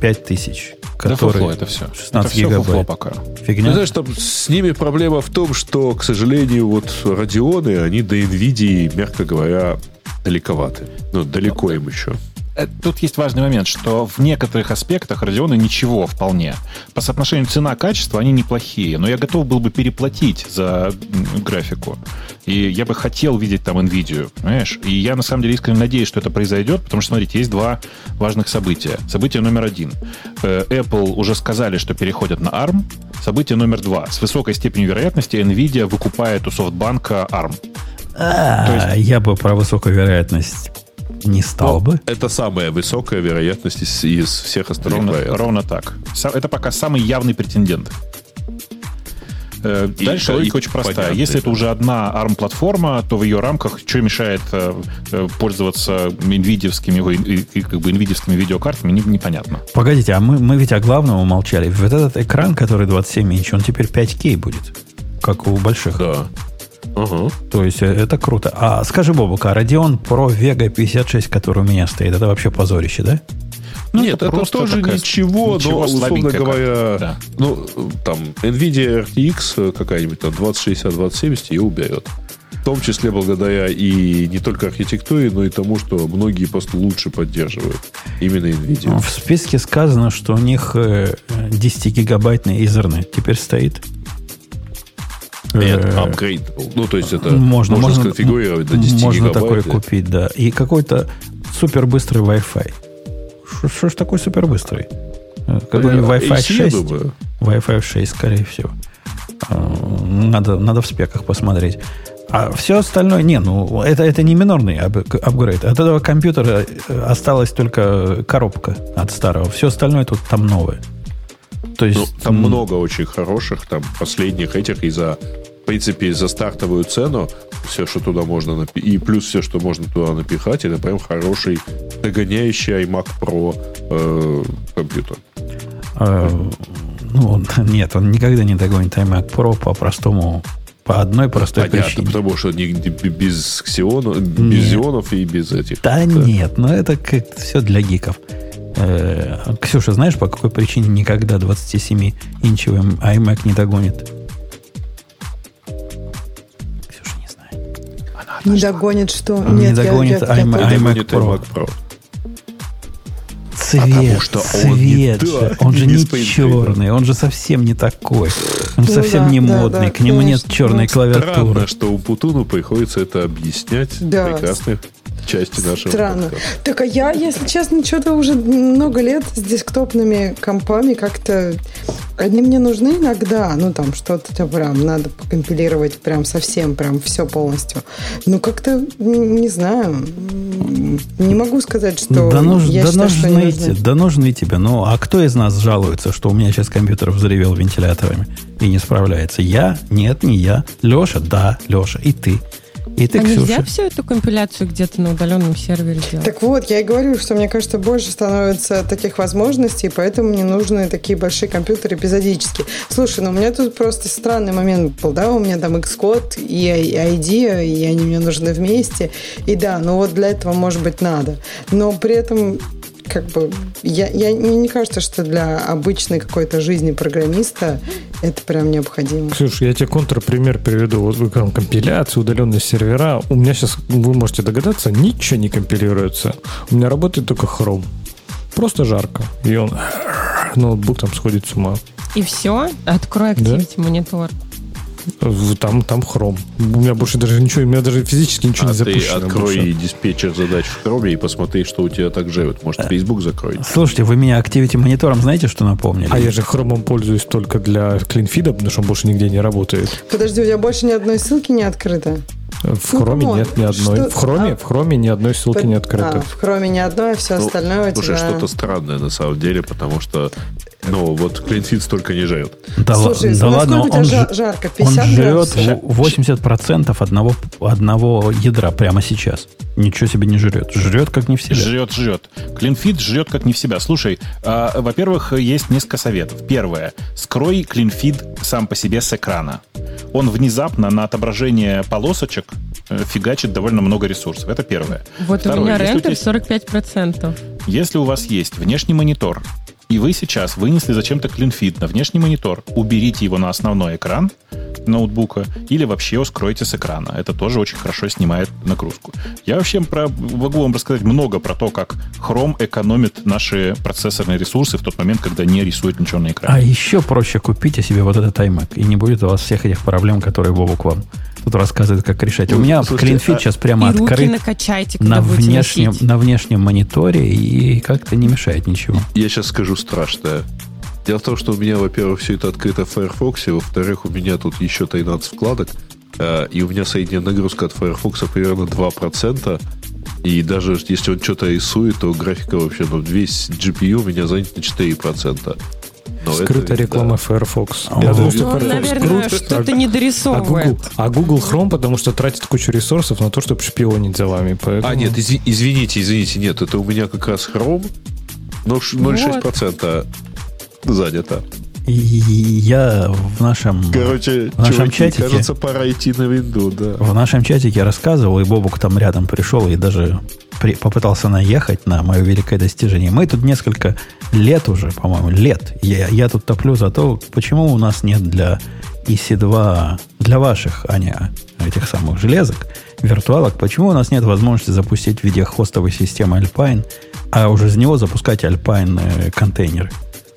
5000, Да который фуфло это все. 16 это все фуфло гигабайт? пока. Фигня? Ты знаешь, там с ними проблема в том, что, к сожалению, вот радионы, они до NVIDIA, мягко говоря, далековаты. Ну, далеко им еще. Э, тут есть важный момент, что в некоторых аспектах Radeon ничего вполне. По соотношению цена-качество они неплохие, но я готов был бы переплатить за графику. И я бы хотел видеть там NVIDIA, понимаешь? И я на самом деле искренне надеюсь, что это произойдет, потому что, смотрите, есть два важных события. Событие номер один. Э, Apple уже сказали, что переходят на ARM. Событие номер два. С высокой степенью вероятности NVIDIA выкупает у софтбанка ARM. А, Я бы про высокую вероятность не стал бы. Это самая высокая вероятность из, из всех остальных Ровно, проектов. ровно так. Это пока самый явный претендент. Э, И Дальше и логика очень простая. понятно, Если это да. уже одна ARM-платформа, то в ее рамках что мешает э, э, пользоваться NVIDIA-вскими, ой, и- и как бы NVIDIA-вскими видеокартами, не- непонятно. Погодите, а мы, мы ведь о главном умолчали. Вот этот экран, который 27 инч, он теперь 5К будет, как у больших. Да. Ага. То есть э, это круто. А скажи, Бобука, а Radeon Pro Vega 56, который у меня стоит, это вообще позорище, да? Нет, это, просто тоже такая- ничего, ничего но, условно говоря, Да. ну, там, NVIDIA RTX какая-нибудь, там, 2060-2070 ее уберет. В том числе благодаря и не только архитектуре, но и тому, что многие просто лучше поддерживают именно NVIDIA. В списке сказано, что у них э, 10-гигабайтный Ethernet теперь стоит. Нет, Э, апгрейд. Ну, то есть это можно, можно, сконфигурировать до 10 Можно гигабайт. такое купить, да. И какой-то супербыстрый Wi-Fi. Что- ж такой супербыстрый? Э, Какой-нибудь Я Wi-Fi AC, 6? думаю. Wi-Fi 6, скорее всего. Надо, надо в спеках посмотреть. А все остальное, не, ну, это, это не минорный ап- апгрейд. От этого компьютера э, осталась только коробка от старого. Все остальное тут там новое. То есть, Ну, там много очень хороших, там, последних этих, и за, в принципе, за стартовую цену все, что туда можно напи- и плюс все, что можно туда напихать, это прям хороший догоняющий iMac Pro э, компьютер. э, ну, нет, он никогда не догонит iMac Pro по простому, по одной простой Понятно, причине. потому что не, без Xeon, без. Xeonов и без этих. Да, нет, но это как все для гиков. Э, Ксюша, знаешь, по какой причине никогда 27-инчевый iMac не догонит? Знает. Не догонит что? Не Нет, я- догонит я- я iMac. тоже- iMac Pro. iMac Pro. Цвет, потому что он не цвет. так, он же не не черный, он же совсем не такой. Он Ну совсем да, не да, модный, да, к нему нет конечно. черной Ну, клавиатуры. Странно, что у Путуну приходится это объяснять Да. в прекрасной части нашего Странно. подкаста. Так, а я, если честно, что-то уже много лет с десктопными компами как-то... Они мне нужны иногда, ну, там, что-то прям надо покомпилировать прям совсем, прям все полностью. Ну, как-то, не знаю, не могу сказать, что да, нуж- я да считаю, что нужны, нужны. да нужны тебе. Ну, а кто из нас жалуется, что у меня сейчас компьютер взревел вентиляторами и не справляется? Я? Нет, не я. Леша? Да, Леша. И ты. И ты, а Ксюша. нельзя всю эту компиляцию где-то на удаленном сервере делать? Так вот, я и говорю, что мне кажется, больше становится таких возможностей, поэтому мне нужны такие большие компьютеры эпизодически. Слушай, ну у меня тут просто странный момент был, да, у меня там Xcode и ID, и они мне нужны вместе. И да, ну вот для этого, может быть, надо. Но при этом как бы я, я мне не кажется, что для обычной какой-то жизни программиста это прям необходимо. Ксюш, я тебе контрпример приведу. Вот вы там компиляция, удаленные сервера. У меня сейчас, вы можете догадаться, ничего не компилируется. У меня работает только Chrome. Просто жарко. И он ноутбук там сходит с ума. И все? Открой Да. Activity монитор. Там, там Chrome. У меня больше даже ничего, у меня даже физически ничего А не ты запущено. открой больше. диспетчер задач в Chrome и посмотри, что у тебя так живет. Может, Facebook закроет. Слушайте, вы меня Activity Monitor ом знаете, что напомнили? А я же Chrome пользуюсь только для clean feed а, потому что он больше нигде не работает. Подожди, у тебя больше ни одной ссылки не открыто? В Ну, Chrome come on, нет ни одной. что- В Chrome, а- в Chrome ни одной ссылки не открыто. А, в Chrome ни одной, а все Ну, остальное у Слушай, тебя... что-то странное на самом деле, потому что, ну, вот CleanFit столько не жрет. Да, Слушай, да ладно, он, жа- ж- жарко? он 50 жрет градусов? в- 80% одного, одного ядра прямо сейчас. Ничего себе не жрет. Жрет как не в себя. Жрет, жрет. CleanFit жрет как не в себя. Слушай, а, во-первых, есть несколько советов. Первое. Скрой CleanFit сам по себе с экрана. Он внезапно на отображение полосочек э, фигачит довольно много ресурсов. Это первое. Вот Второе. у меня рендер тебя- 45%. Если у вас есть внешний монитор, и вы сейчас вынесли зачем-то CleanFit на внешний монитор, уберите его на основной экран ноутбука или вообще ускройте с экрана. Это тоже очень хорошо снимает нагрузку. Я вообще про, могу вам рассказать много про то, как Chrome экономит наши процессорные ресурсы в тот момент, когда не рисует ничего на экране. А еще проще купите себе вот этот iMac, и не будет у вас всех этих проблем, которые Вову к вам тут рассказывает, как решать. У Ну, меня CleanFit а- сейчас прямо И руки открыт накачайте, когда на внешнем, носить. на внешнем мониторе и как-то не мешает ничего. Я сейчас скажу страшное. Дело в том, что у меня, во-первых, все это открыто в Firefox, во-вторых, у меня тут еще 13 вкладок, э, и у меня средняя нагрузка от Firefox примерно 2%, и даже если он что-то рисует, то графика вообще, ну, весь GPU у меня занят на 4%. Но это Скрытая реклама да. Firefox. О. Я думаю, Ну, что Он, Firefox наверное, что-то а- а дорисовывает. Google, а Google Chrome, потому что тратит кучу ресурсов на то, чтобы шпионить за вами. Поэтому... А, нет, изви- извините, извините, нет, это у меня как раз Chrome, но ш- 0,6% занято. И я в нашем, Короче, в нашем чуваки, чатике, кажется, пора идти на винду, да. в нашем чатике рассказывал, и Бобук там рядом пришел и даже при- попытался наехать на мое великое достижение. Мы тут несколько лет уже, по-моему, лет. Я, я тут топлю за то, почему у нас нет для EC2, для ваших, а не этих самых железок, виртуалок, почему у нас нет возможности запустить в виде хостовой системы Alpine, а уже с него запускать Alpine э, контейнеры.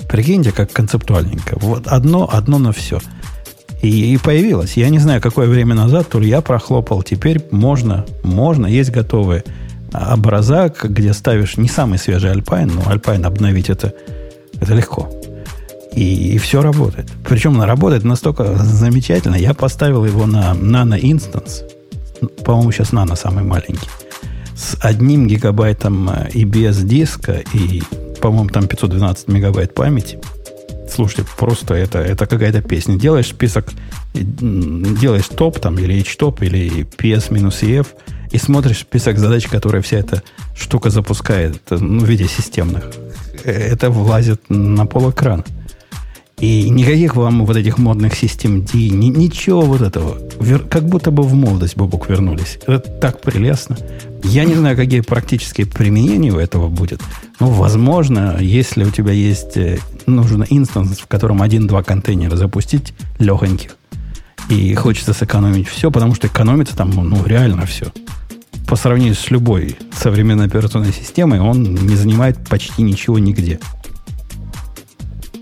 Прикиньте, как концептуальненько. Вот одно, одно на все. И, и появилось. Я не знаю, какое время назад, то ли я прохлопал. Теперь можно, можно, есть готовые образа, где ставишь не самый свежий Alpine, но Alpine обновить это, это легко. И, все работает. Причем работает настолько замечательно. Я поставил его на Nano Instance. По-моему, сейчас Nano самый маленький. С одним гигабайтом э, EBS диска и, по-моему, там 512 мегабайт памяти. Слушайте, просто это, это какая-то песня. Делаешь список, делаешь топ там, или H-топ, или PS-EF, и смотришь список задач, которые вся эта штука запускает э, ну, в виде системных. Э, Это влазит на пол. И никаких вам вот этих модных систем D, ни- ничего вот этого. Вер- как будто бы в молодость, Бобок, вернулись. Это так прелестно. Я не знаю, какие практические применения у этого будет. Но, возможно, если у тебя есть э, нужен инстанс, в котором один-два контейнера запустить легоньких, и хочется сэкономить все, потому что экономится там, ну, реально все. По сравнению с любой современной операционной системой, он не занимает почти ничего нигде.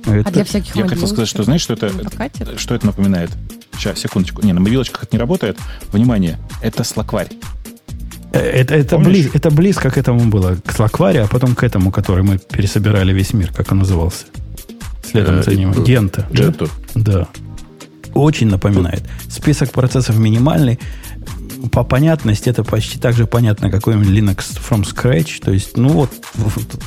А Это- для всяких Я хотел сказать, что знаешь, что это, что это напоминает? Сейчас, секундочку. Не, на мобилочках это не работает. Внимание, это слакварь. Э, Это, это, Помнишь? бли- это близко к этому было, к Слакваре, а потом к этому, который мы пересобирали весь мир, как он назывался. Следом Э, за ним. э, Гента. да? Джету. Да. Очень напоминает. Список процессов минимальный. По понятности это почти так же понятно, как Linux from scratch. То есть, ну вот,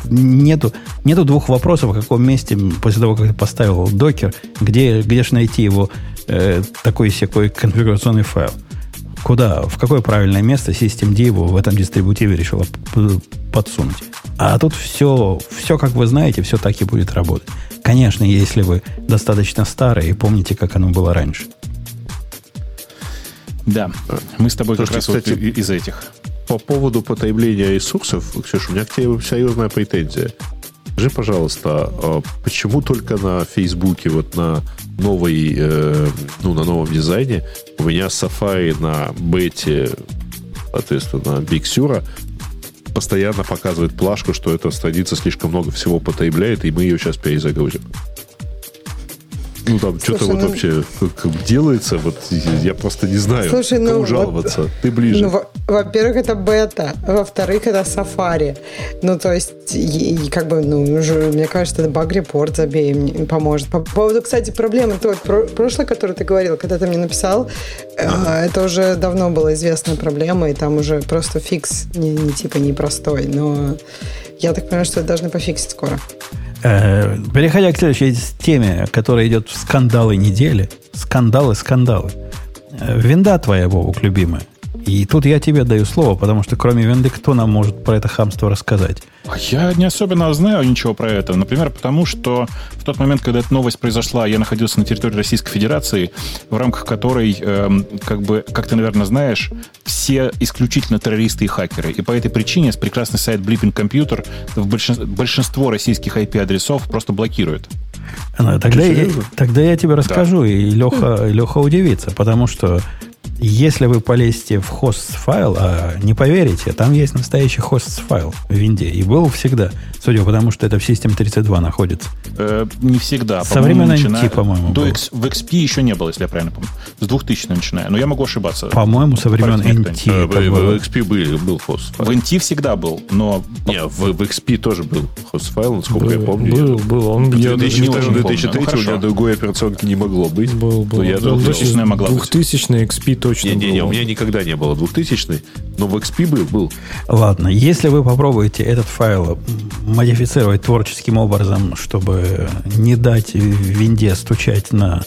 нету, нету двух вопросов, в каком месте после того, как ты поставил докер, где, где же найти его э, такой секой конфигурационный файл. Куда, в какое правильное место systemd его в этом дистрибутиве решила подсунуть. А тут все, все, как вы знаете, все так и будет работать. Конечно, если вы достаточно старые и помните, как оно было раньше. Да, мы с тобой как Слушайте, раз вот кстати, и- из этих. По поводу потребления ресурсов, Ксюша, у меня к тебе серьезная претензия. Скажи, пожалуйста, а почему только на Фейсбуке, вот на новой, э, ну, на новом дизайне, у меня Safari на бете, соответственно, Big Sur, постоянно показывает плашку, что эта страница слишком много всего потребляет, и мы ее сейчас перезагрузим. Ну, там что-то вот ну- вообще как- делается, вот я просто не знаю, Слушай, ну кому вот- жаловаться. Ты ближе. Ну, во- во-первых, это бета, во-вторых, это сафари. Ну, то есть, и, и как бы, ну, уже, мне кажется, это баг-репорт забей, мне поможет. По поводу, кстати, проблемы той про- прошлой, которую ты говорил, когда ты мне написал, э, это уже давно была известная проблема, и там уже просто фикс не, не типа непростой, но я так понимаю, что это должны пофиксить скоро. Э, переходя к следующей теме, которая идет в скандалы недели. Скандалы, скандалы. Э, винда твоя, Вовук, любимая. И тут я тебе даю слово, потому что кроме винды кто нам может про это хамство рассказать? А Я не особенно знаю ничего про это. Например, потому что в тот момент, когда эта новость произошла, я находился на территории Российской Федерации, в рамках которой, эм, как бы, как ты, наверное, знаешь, все исключительно террористы и хакеры. И по этой причине прекрасный сайт Blipping Computer в большинство, большинство российских IP-адресов просто блокирует. Ну, Тогда, я, тогда я тебе расскажу, и Леха, Леха удивится, потому что если вы полезете в хост файл, а не поверите, там есть настоящий хост файл в винде. И был всегда, судя по тому, что это в System 32 находится. Э, не всегда. Со времен По-моему, NT, начиная- по-моему, До был. X- в XP еще не было, если я правильно помню. С 2000 начиная. Но я могу ошибаться. По-моему, со времен NT. Э, в, XP были, был хост В NT всегда был, но Не, в, в XP тоже был хост файл, насколько я Был, помню. был, был. Он, В я даже не 2002 помню. 2003 Ну, у меня другой операционки не могло быть. Был, был. Но я есть точно могла быть. 2000 XP точно Не-не-не, был. у меня никогда не было 2000 но в XP был, был. Ладно, если вы попробуете этот файл модифицировать творческим образом, чтобы не дать винде стучать на,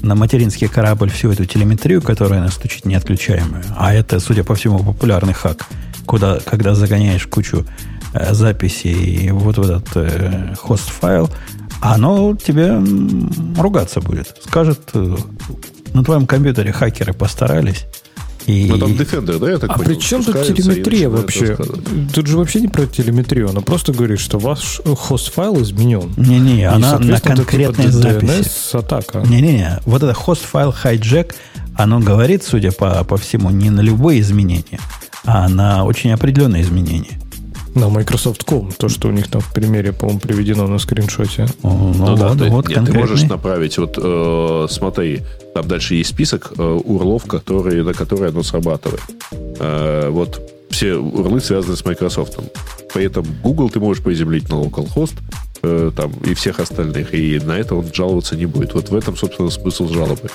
на материнский корабль всю эту телеметрию, которая она стучит неотключаемую, а это, судя по всему, популярный хак, куда, когда загоняешь кучу э, записей вот в этот э, хост-файл, оно тебе ругаться будет. Скажет, э, на твоем компьютере хакеры постарались. И... Ну, там Defender, да, я так А понял, при чем тут телеметрия вообще? Тут же вообще не про телеметрию. Она просто говорит, что ваш хост-файл изменен. Не-не, она на конкретной типа записи. DNS-атака. Не-не-не, вот это хост-файл hijack, оно говорит, судя по, по всему, не на любые изменения, а на очень определенные изменения. На Microsoft.com. То, что у них там в примере, по-моему, приведено на скриншоте. О, Ну, Ну да, вот, ты, вот нет, ты можешь направить, вот э, смотри, там дальше есть список э, урлов, которые, на которые оно срабатывает. Э, вот все урлы связаны с Microsoft. При этом Google ты можешь приземлить на localhost, э, там, и всех остальных, и на это он жаловаться не будет. Вот в этом, собственно, смысл жалобы.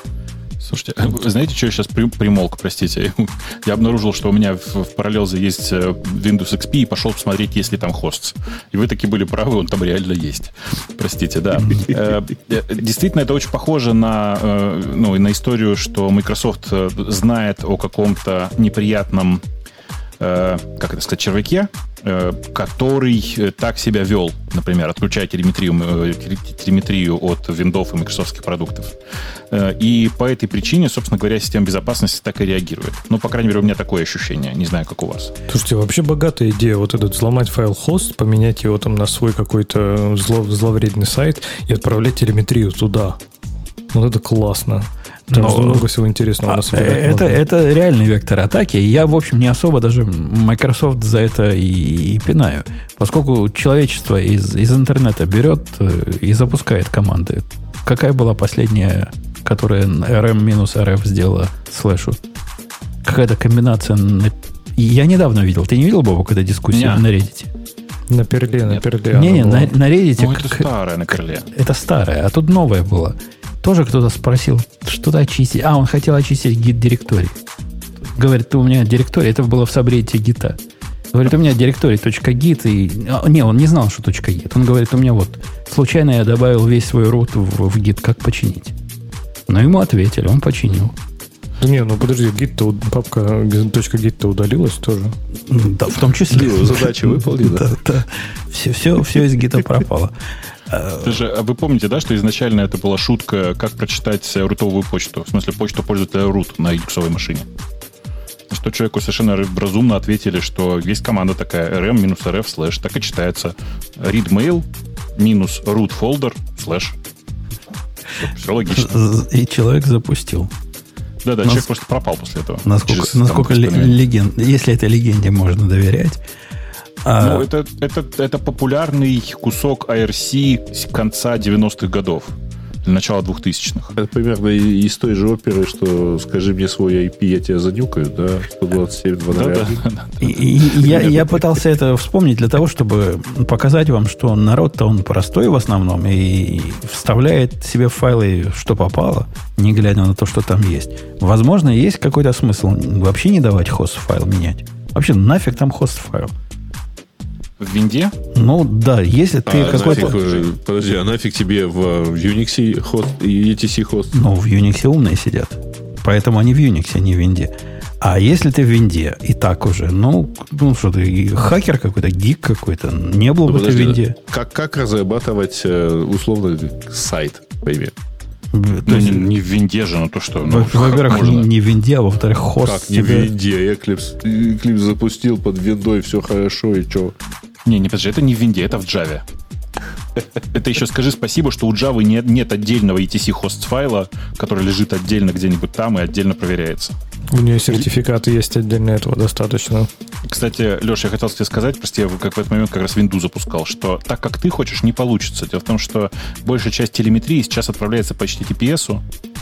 Слушайте, вы знаете, что я сейчас при- примолк, простите? Я обнаружил, что у меня в, в параллелзе есть э, Windows XP и пошел посмотреть, есть ли там хост. И вы таки были правы, он там реально есть. Простите, да. Э, э, Действительно, это очень похоже на, ну, на историю, что Microsoft знает о каком-то неприятном э, как это сказать, червяке, э, который э, так себя вел, например, отключая телеметрию, э, телеметрию от виндов и микрософтских продуктов. Э, И по этой причине, собственно говоря, система безопасности так и реагирует. Ну, по крайней мере, у меня такое ощущение. Не знаю, как у вас. Слушайте, вообще богатая идея вот этот взломать файл хост, поменять его там на свой какой-то зло, зловредный сайт и отправлять телеметрию туда. Вот это классно. Там Но- много всего интересного А, у нас э, это, это реальный вектор атаки. Я, в общем, не особо даже Microsoft за это и, и пинаю. Поскольку человечество из, из интернета берет э, и запускает команды. Какая была последняя, которая rm-rf сделала слэшу? Какая-то комбинация... на- Я недавно видел. Ты не видел, Бобок, эту дискуссию Не. на Reddit? На перле, на Нет. перле. Не-не, на, на Reddit Ну, это как- старое на крыле. это старое, а тут новое было. Тоже кто-то спросил, что-то очистить. А, он хотел очистить гид директорий. Говорит, ты у меня директорий, это было в сабреддите гита. Говорит, у меня директорий .git, и... а, не, он не знал, что .git. Он говорит, у меня вот, случайно я добавил весь свой root в, в git, как починить? Но ему ответили, он починил. Да Не, ну подожди, гид-то, папка точка гид-то удалилась тоже. Да, в том числе. Ну, задача выполнена. Да, да. Все, все, все из гита пропало. Это же, а вы помните, да, что изначально это была шутка, как прочитать э, рутовую почту? В смысле, почту пользователя root на юксовой машине. Что человеку совершенно разумно ответили, что есть команда такая rm-rf слэш, так и читается readmail минус root folder слэш. Все логично. И человек запустил. Да-да, Нас- человек просто пропал после этого. Насколько, Через, там, насколько воспоминания. леген- если этой легенде можно доверять. А, Ну, это, это, это популярный кусок IRC с конца 90-х годов. Начала 2000-х. Это примерно и- из той же оперы, что скажи мне свой IP, я тебя занюкаю, да? 127 Да-да. и- и- и я, я пытался это вспомнить для того, чтобы показать вам, что народ-то он простой в основном и вставляет себе в файлы, что попало, не глядя на то, что там есть. Возможно, есть какой-то смысл вообще не давать хост-файл менять. Вообще, нафиг там хост-файл? В винде? Ну, да, если ты А какой-то... нафиг, э, подожди, а нафиг тебе в э, в Unix хост и ETC хост? Ну, в Unix умные сидят. Поэтому они в Unix, а не в Винде. А если ты в винде, и так уже, ну, ну что ты, хакер какой-то, гик какой-то, не был Ну, бы ты в подожди, винде. Как, как разрабатывать э, условно сайт, пойми? То Ну, есть, не, не в винде же, ну то что? Ну, во- во-первых, можно. не, не в винде, а во-вторых, хост Как не в тебе- винде? Eclipse, Eclipse запустил под виндой, все хорошо, и что? Не, не, подожди, это не в винде, это в Java. Это еще скажи спасибо, что у Java нет, нет отдельного ETC хост файла, который лежит отдельно где-нибудь там и отдельно проверяется. У нее сертификаты есть отдельно этого достаточно. Кстати, Леша, я хотел тебе сказать, прости, я как в этот момент как раз винду запускал, что так, как ты хочешь, не получится. Дело в том, что большая часть телеметрии сейчас отправляется по HTTPS,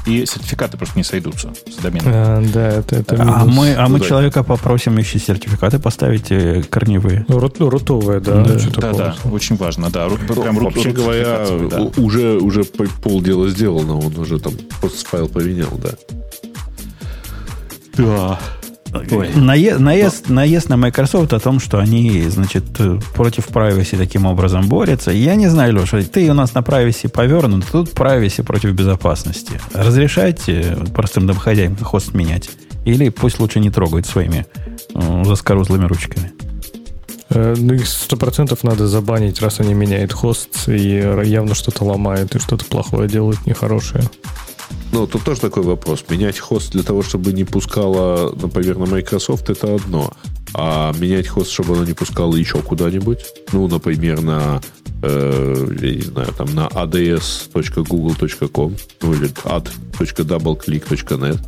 и сертификаты просто не сойдутся с доменом. А, да, это, это А минус. мы, а мы Да. человека попросим еще сертификаты поставить э, корневые. Ну, рут- ну, рутовая, да. Да. Да, да, очень важно, да. Рут- прям рут- Вообще рут- говоря, да. уже, уже по- полдела сделано, он уже там просто файл поменял, да. Да. Ой. Нае- наезд, наезд на Microsoft о том, что они, значит, э, против privacy таким образом борются. Я не знаю, Леша, ты у нас на privacy повернут, тут privacy против безопасности. Разрешайте простым домохозяйкам хост менять. Или пусть лучше не трогают своими э, заскорузлыми ручками. Э, Ну, их сто процентов надо забанить, раз они меняют хост и явно что-то ломают и что-то плохое делают, нехорошее. Ну, тут тоже такой вопрос. Менять хост для того, чтобы не пускало, например, на Microsoft, это одно. А менять хост, чтобы оно не пускало еще куда-нибудь, ну, например, на, э, я не знаю, там, на ads.google.com, ну, или ad.doubleclick.net.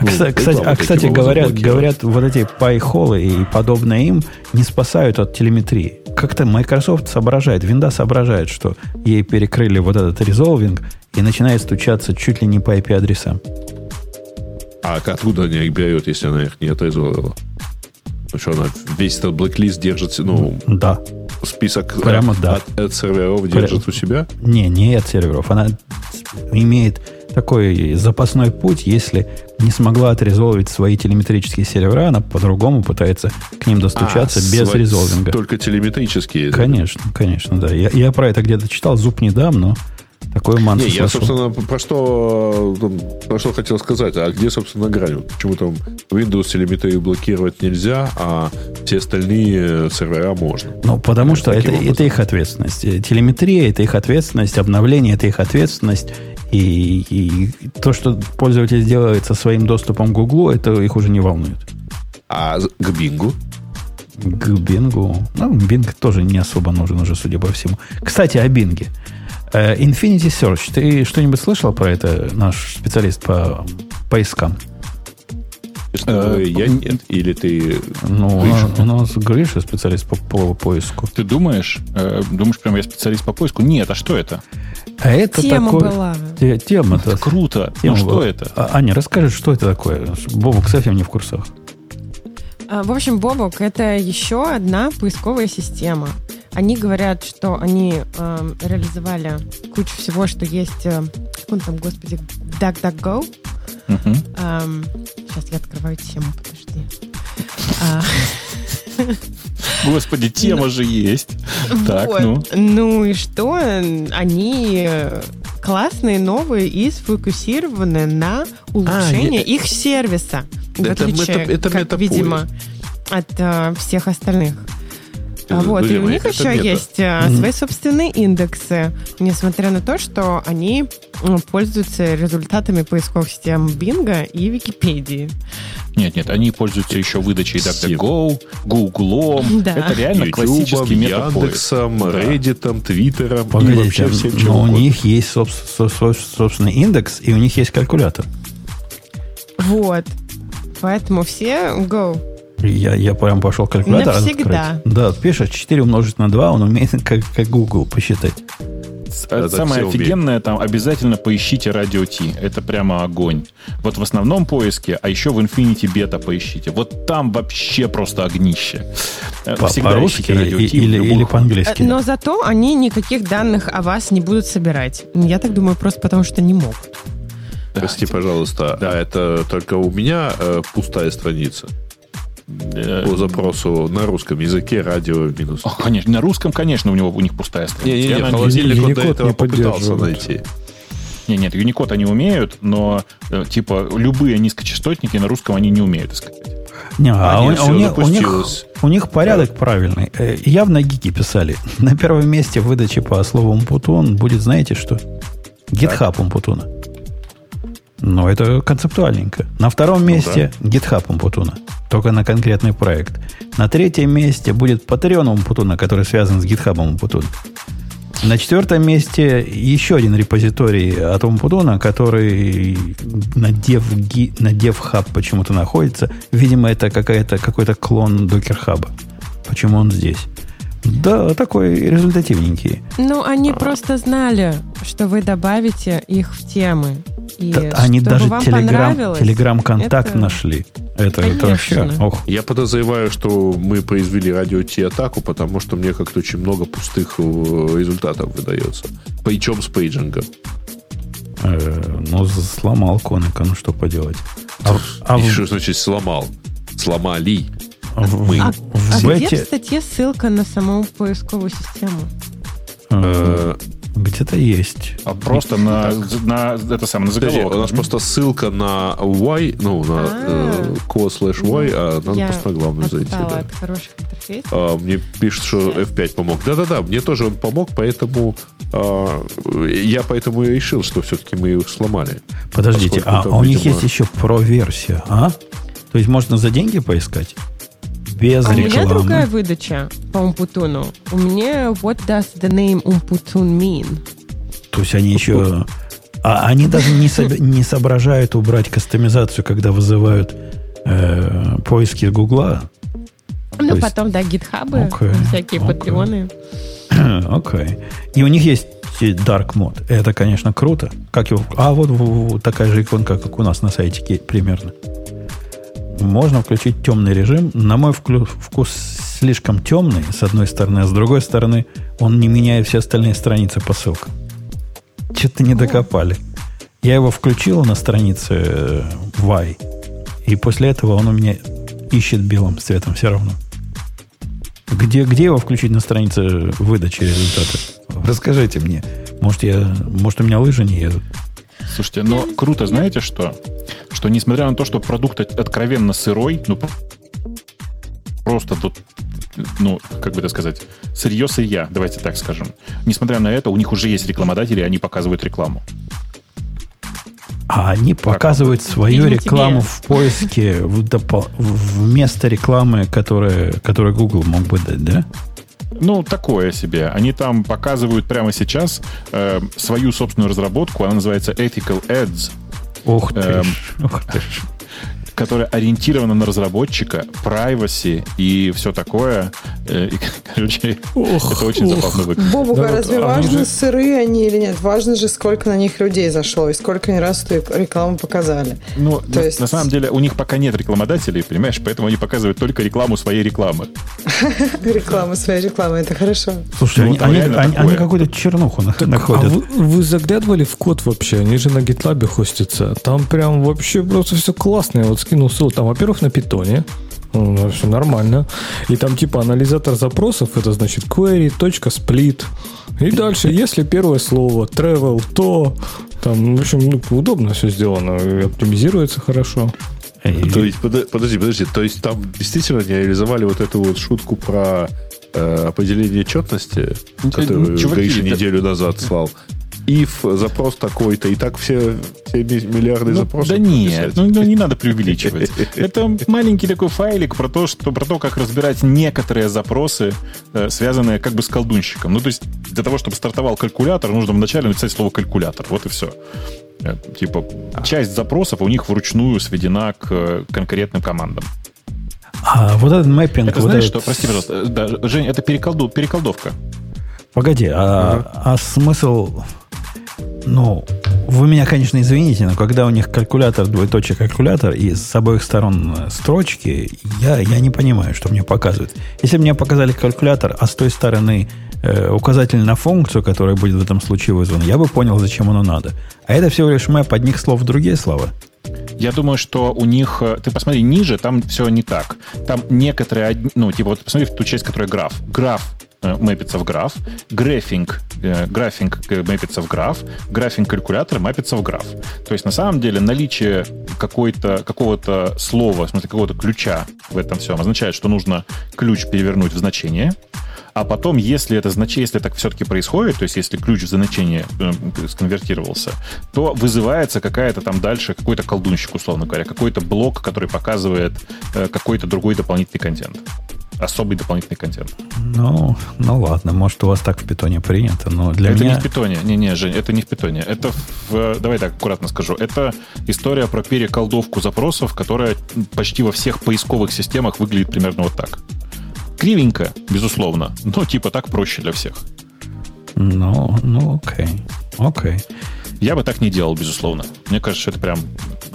Ну, Кстати, а, кстати говорят, говорят, вот эти пайхолы и подобное им не спасают от телеметрии. Как-то Microsoft соображает, винда соображает, что ей перекрыли вот этот резолвинг и начинает стучаться чуть ли не по IP-адресам. А откуда она их берет, если она их не отрезала? Ну что, она весь этот блэклист держит, ну, Да. список Прямо от, да. от- от серверов держит у себя? Не, не от серверов. Она имеет такой запасной путь, если не смогла отрезолвить свои телеметрические сервера, она по-другому пытается к ним достучаться А, без сва- резолвинга. Только телеметрические. Конечно, конечно, да. Я, я про это где-то читал, зуб не дам, но такой мансу Не, я, слышал. собственно, про что, про что хотел сказать. А где, собственно, грань? Почему там Windows телеметрию блокировать нельзя, а все остальные сервера можно? Ну, потому что это, образом. это их ответственность. Э, Телеметрия – это их ответственность, обновление – это их ответственность. И, и то, что пользователь делает со своим доступом к Гуглу, это их уже не волнует. А к Бингу? К Бингу. Ну, Бинг тоже не особо нужен уже, судя по всему. Кстати, о Бинге. Э, Infinity Search. Ты что-нибудь слышал про это, наш специалист по поискам? Э, говоря, я нет. Или ты... Ну, у Гриша? нас, у нас Гриша специалист по, по поиску. Ты думаешь? Э, думаешь, прям я специалист по поиску? Нет, а что это? А это Тема такой... была. Те- Тема-то. Круто. Тема ну что была. это? А, Аня, расскажи, что это такое? Бобук совсем не в курсах. А, В общем, Бобок — это еще одна поисковая система. Они говорят, что они эм, реализовали кучу всего, что есть... э, как он там, господи, DuckDuckGo. Мгм. Эм, сейчас я открываю тему, подожди. А, Господи, тема же есть. Так, ну. Ну и что? Они э, классные, новые и сфокусированы на улучшении я- их сервиса. В Это отличие, мета- это как, видимо, от э, всех остальных. А вот, и у них еще мета. есть э, свои собственные индексы, несмотря на то, что они пользуются результатами поисковых систем Бинга и Википедии. Нет, нет, они пользуются еще выдачей. DuckDuckGo, Гуглом. Да. Это реально классический метапоиск. Яндексом. Реддитом, Твиттером и Погодите, вообще всем чем но у них есть собс- со- со- собственный индекс, и у них есть калькулятор. Вот. Поэтому все go. Я, я прям пошел калькулятор Навсегда. открыть. Да, пишешь 4 умножить на 2, он умеет как, как Google посчитать. Это Самое офигенное там обязательно поищите радио Ти. Это прямо огонь. Вот в основном поиске, а еще в Infinity Beta поищите. Вот там вообще просто огнище. Э, По- По-русски радио или, Ти или, любых- или по-английски. Но зато они никаких данных о вас не будут собирать. Я так думаю, просто потому что не могут. Прости, пожалуйста, Да. а это только у меня э, пустая страница по запросу на русском языке радио минус. конечно, на русском, конечно, у него у них пустая страница. Не-не-не, Я на холодильник он до этого не попытался найти. Нет, нет, Unicode они умеют, но э, типа любые низкочастотники на русском они не умеют искать. Не, а у, у них, у, них, у них порядок правильный. Э, Явно гики писали. На первом месте в выдаче по слову Умпутун будет, знаете что? GitHub Умпутуна. Но это концептуальненько. На втором месте GitHub Умпутуна. Только на конкретный проект. На третьем месте будет Patreon Умпутуна, который связан с GitHub Умпутуна. На четвертом месте еще один репозиторий от Умпутуна, который на, Dev, на DevHub почему-то находится. Видимо, это какая-то, какой-то клон Docker Hub. Почему он здесь? Да, такой результативненький. Ну, они просто знали, что вы добавите их в темы. И Да, они даже вам Telegram, понравилось, Telegram контакт это- нашли. Это, это вообще, ох, Я подозреваю, что мы произвели радио Ти-атаку, потому что мне как-то очень много пустых э, результатов выдается. Причем с пейджингом. э, ну, сломал Коника, ну что поделать. А, а И что значит сломал? Сломали. Мы. А, в а где в статье ссылка на саму поисковую систему? э, где-то есть. А просто на, на это самое, на Подожди, заголовок. у нас просто ссылка на Y, ну, на А. э, slash Y, а надо просто на главную зайти. да. от хороших интерфейсов. А, мне пишут, что F5 помог. Да-да-да, мне тоже он помог, поэтому а, я поэтому и решил, что все-таки мы их сломали. Подождите, а там, у них видимо, есть еще про-версия, а? То есть можно за деньги поискать? Без А у меня рекламы. другая выдача по Умпутуну. У меня what does the name Умпутун mean? То есть они еще... А они даже не, соб- не соображают убрать кастомизацию, когда вызывают э, поиски Гугла. Ну, есть- потом, да, гитхабы, Окей, всякие окей. патреоны. Окей. И у них есть Dark Mode. Это, конечно, круто. Как его... А вот, такая же иконка, как у нас на сайте примерно. Можно включить темный режим. На мой вкус слишком темный, с одной стороны, а с другой стороны, он не меняет все остальные страницы по ссылкам. Что-то не докопали. Я его включил на странице э, Y, и после этого он у меня ищет белым цветом все равно. Где, где его включить на странице выдачи результата? Расскажите мне. Может, я, может, у меня лыжи не едут? Слушайте, но круто, знаете что? Что несмотря на то, что продукт от- откровенно сырой, ну, просто тут, ну, как бы это сказать, сырье сырья, давайте так скажем. Несмотря на это, у них уже есть рекламодатели, и они показывают рекламу. А они показывают свою Видимо, рекламу тебе. в поиске в допол- вместо рекламы, которая, которую Google мог бы дать, да? Ну, такое себе. Они там показывают прямо сейчас э, свою собственную разработку, она называется Ethical Ads, Ух ты, Эм, ух ты. Которая ориентирована на разработчика, privacy и все такое. Э, и, короче, это очень забавно выглядит. Бобука, Да вот, разве а важно, они же- сырые они или нет? Важно же, сколько на них людей зашло и сколько они раз эту рекламу показали. Ну, То на, есть- на самом деле у них пока нет рекламодателей, понимаешь, поэтому они показывают только рекламу своей рекламы. Реклама, своя реклама, это хорошо. Слушайте, Ну, они, какую-то чернуху А находят. вы, заглядывали в код вообще? Они же на GitLab хостятся. Там прям вообще просто все классно. Я вот скинул ссылку. Там, во-первых, на питоне. все нормально. И там типа анализатор запросов, это значит query.split. И дальше, если первое слово travel, то там, в общем, ну, удобно все сделано. И оптимизируется хорошо. И- То есть, подо- подожди, подожди, то есть там действительно не реализовали вот эту вот шутку про э, определение четности, которую чуваки, Гриша это- неделю назад слал. If запрос такой-то, и так все, все ми- миллиарды Ну, запросов. да нет, ну, ну, не надо преувеличивать. Это маленький такой файлик про то, что, про то, как разбирать некоторые запросы, э, связанные как бы с колдунщиком. Ну, то есть для того, чтобы стартовал калькулятор, нужно вначале написать слово калькулятор. Вот и все. Э, Типа, часть запросов у них вручную сведена к э, конкретным командам. А вот этот мэппинг... Это вот знаешь, этот- что, прости, пожалуйста, да, Жень, это переколду, переколдовка. Погоди, а, а смысл... Ну, вы меня, конечно, извините, но когда у них калькулятор, двоеточие калькулятор, и с обоих сторон э, строчки, я, я не понимаю, что мне показывают. Если бы мне показали калькулятор, а с той стороны э, указатель на функцию, которая будет в этом случае вызвана, я бы понял, зачем оно надо. А это всего лишь мэп одних слов в другие слова. Я думаю, что у них... э, Ты посмотри ниже, там все не так. Там некоторые... Ну, типа, вот посмотри в ту часть, которая граф. Граф мэпится в граф, графинг, э, графинг э, мэпится в граф, графинг калькулятора мэпится в граф. То есть на самом деле наличие какой-то, какого-то слова, в смысле какого-то ключа в этом всем означает, что нужно ключ перевернуть в значение, а потом, если это значение, если так все-таки происходит, то есть если ключ в значение э, сконвертировался, то вызывается какая-то там дальше, какой-то колдунщик, условно говоря, какой-то блок, который показывает э, какой-то другой дополнительный контент. Особый дополнительный контент. Ну, ну ладно, может, у вас так в питоне принято, но для это меня... не в питоне. Не-не, Жень, это не в питоне. Это в... Давай так аккуратно скажу. Это история про переколдовку запросов, которая почти во всех поисковых системах выглядит примерно вот так. Кривенько, безусловно, но типа так проще для всех. Ну, ну, окей. Окей. Я бы так не делал, безусловно. Мне кажется, это прям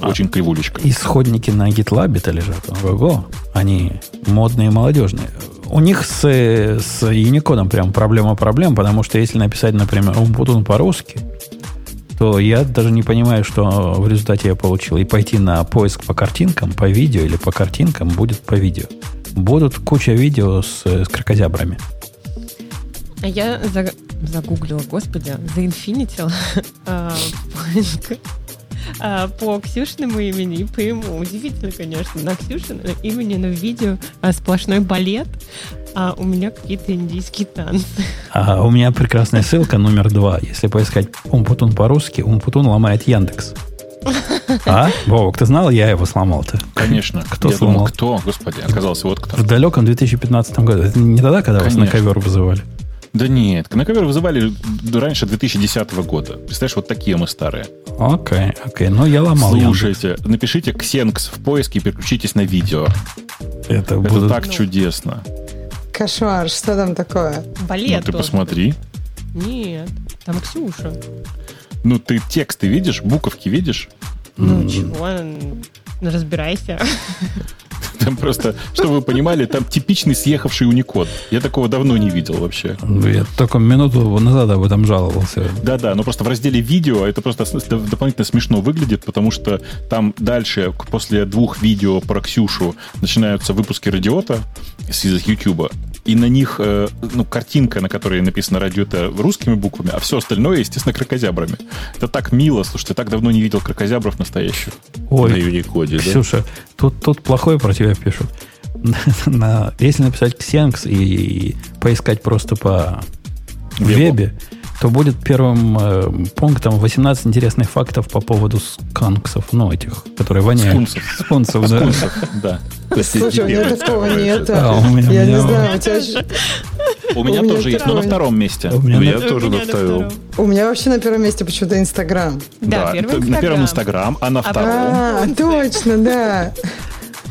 А. очень кривулечка. Исходники на GitLab-то лежат. Ого, они модные и молодежные. У них с, с Unicode прям проблема проблем, потому что если написать, например, Умпутун по-русски, то я даже не понимаю, что в результате я получил. И пойти на поиск по картинкам, по видео или по картинкам будет по видео. Будут куча видео с, с крокозябрами. А я за- загуглила, господи, заинфинитил а, поиск, а, по Ксюшиному имени и по ему. Удивительно, конечно, на Ксюшину имени, но в видео а, сплошной балет, а у меня какие-то индийские танцы. А у меня прекрасная ссылка номер два. Если поискать Умпутун по-русски, Умпутун ломает Яндекс. А? Вовок, ты знал, я его сломал-то? Конечно. Кто Я сломал? думал, кто? Господи, оказался вот кто. В далеком 2015 году. Это не тогда, когда вас на Конечно. ковер вызывали? Да нет, на ковер вызывали раньше 2010 года. Представляешь, вот такие мы старые. Окей, окей. Ну, я ломал Яндекс. Слушайте, напишите Ксенкс в поиске и переключитесь на видео. Это, Это будут- так чудесно. Кошмар, что там такое? Балет ну ты посмотри. Нет, там Ксюша. Ну ты тексты видишь, буковки видишь? Ну чего, м, разбирайся. Там просто, чтобы вы понимали, там типичный съехавший уникод. Я такого давно не видел вообще. Я только минуту назад об этом жаловался. Да-да, но просто в разделе видео это просто дополнительно смешно выглядит, потому что там дальше, после двух видео про Ксюшу, начинаются выпуски радиота с из YouTube, и на них, э, ну, картинка, на которой написано радиота русскими буквами, а все остальное, естественно, крокозябрами. Это так мило, слушайте, я так давно не видел крокозябров настоящих. Ой, На Unicode, да? Ксюша, тут, тут плохое про тебя пишут. На- если написать Ксенкс и, и поискать просто по Вебу. вебе, то будет первым э, пунктом 18 интересных фактов по поводу сканксов, ну, этих, которые воняют. Скунсов. Да. Скунсов, да. Слушай, у меня такого нет. А, меня- Я не знаю, у тебя У меня тоже есть, но на втором месте. У меня я тоже на втором. у меня вообще на первом месте почему-то Инстаграм. Да, на первом Инстаграм. Инстаграм, а на А втором... А, точно, да.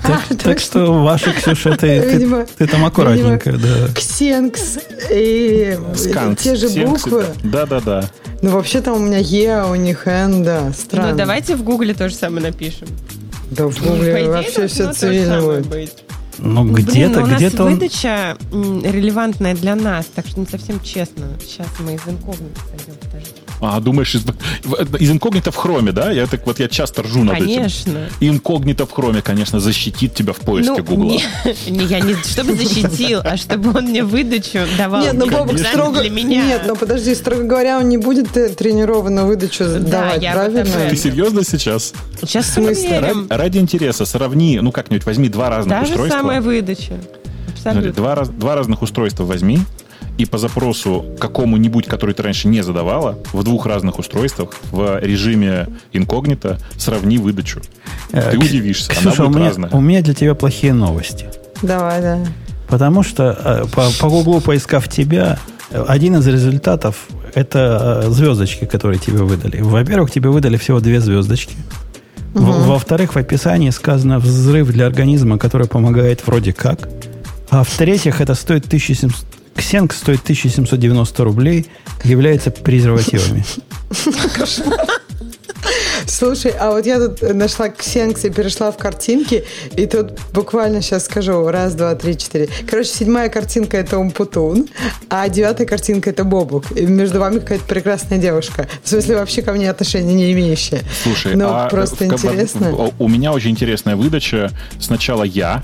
Так, А, так что, ваша, Ксюша, ты, ты, Видимо- ты там аккуратненько, да. Ксенкс и Сканкс, те же Сенкс, буквы. Да, да, да. Ну, вообще там у меня Е, а у них Н, да. Странно. Ну, давайте в Гугле то же самое напишем. Да в Ну, Гугле идее, вообще все цивильно будет. Ну, Блин, где-то, но у нас где-то он... выдача м, релевантная для нас, так что не совсем честно. Сейчас мы из инкогнито пойдем, подожди. А, думаешь, из, из инкогнито в хроме, да? Я так вот я часто ржу над этим. Конечно. Инкогнито в хроме, конечно, защитит тебя в поиске Ну, Гугла. не, не, я не чтобы защитил, а чтобы он мне выдачу давал. Нет, ну Бобок строго... для меня. Нет, ну подожди, строго говоря, он не будет э, тренированную выдачу давать, я правильно? Ты серьезно сейчас? Сейчас В смысле? Ради, ради интереса сравни, ну как-нибудь возьми два разных Та же устройства. самая выдача. Абсолютно. два, два разных устройства возьми и по запросу какому-нибудь, который ты раньше не задавала, в двух разных устройствах в режиме инкогнито сравни выдачу. Э, Ты удивишься, она Ксюша, у будет меня, разная. у меня для тебя плохие новости. Давай, да. Потому что э, по, по Гуглу, поискав тебя, один из результатов это э, звездочки, которые тебе выдали. Во-первых, тебе выдали всего две звездочки. Во- Во-вторых, в описании сказано взрыв для организма, который помогает вроде как. А в-третьих, это стоит 1700... Ксенк стоит 1790 рублей, является презервативами. Слушай, а вот я тут нашла Ксенкс и перешла в картинки, и тут буквально сейчас скажу, раз, два, три, четыре. Короче, седьмая картинка это Умпутун, а девятая картинка это Бобук. И между вами какая-то прекрасная девушка. В смысле, вообще ко мне отношения не имеющая. Слушай, ну, а просто как бы интересно. в- у меня очень интересная выдача. Сначала я,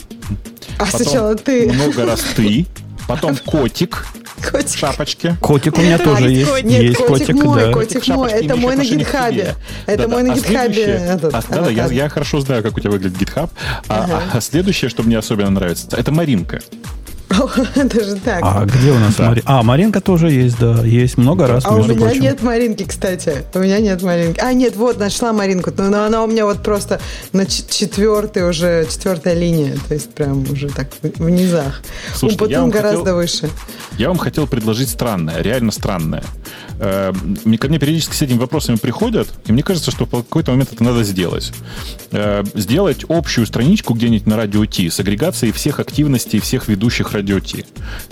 А потом сначала ты. много раз ты, потом котик, Котик. Шапочки. Котик у меня тоже есть. Нет, Есть котик, котик, мой, да. котик мой. Это мой на гитхабе. Это Да-да. мой на А гитхабе. а, да, да, я, я хорошо знаю, как у тебя выглядит GitHub. А, а следующее, что мне особенно нравится, это Маринка. Даже так. А где у нас Мари- А, Маринка тоже есть, да. Есть много раз, А у меня прочим. нет Маринки, кстати. У меня нет Маринки. А, нет, вот, нашла Маринку. Но но она у меня вот просто на четвертой уже, четвертая линия. То есть прям уже так в низах. Слушайте, у я вам Путун гораздо хотел- выше. Я вам хотел предложить странное, реально странное. Э, мне- Ко мне периодически с этими вопросами приходят, и мне кажется, что в какой-то момент это надо сделать. Э, Сделать общую страничку где-нибудь на радио Ти с агрегацией всех активностей всех ведущих радио Ти.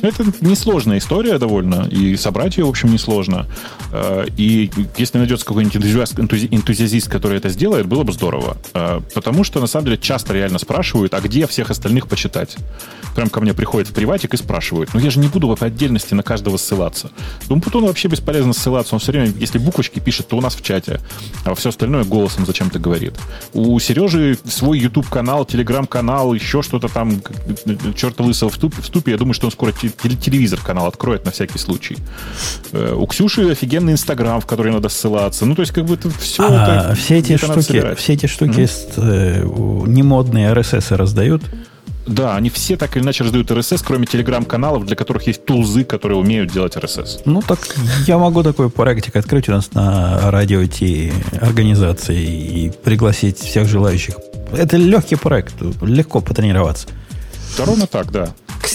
Это несложная история довольно, и собрать ее, в общем, несложно. Э, И если найдется какой-нибудь энтузиаст, энтузи- энтузиазист, который это сделает, было бы здорово. Э, Потому что, на самом деле, часто реально спрашивают, а где всех остальных почитать? Прям ко мне приходят в приватик и спрашивают. Ну, я же не буду по отдельности на каждого ссылаться. Думаю, Путону вообще бесполезно ссылаться. Он все время, если буквочки пишет, то у нас в чате. А все остальное голосом зачем-то говорит. У Сережи свой YouTube-канал, Telegram-канал, еще что-то там, черта лысого в ступе, ступе. Я думаю, что он скоро те- теле- телевизор-канал откроет на всякий случай. Э, У Ксюши офигенный Инстаграм, в который надо ссылаться. Ну, то есть, как бы это все... А, все эти штуки, все эти штуки у- немодные RSS раздают. Да, они все так или иначе раздают RSS, кроме телеграм-каналов, для которых есть тулзы, которые умеют делать RSS. Ну, так я могу такой проектик открыть у нас на радио Ти организации и пригласить всех желающих. Это легкий проект, легко потренироваться. Да, ровно так, да.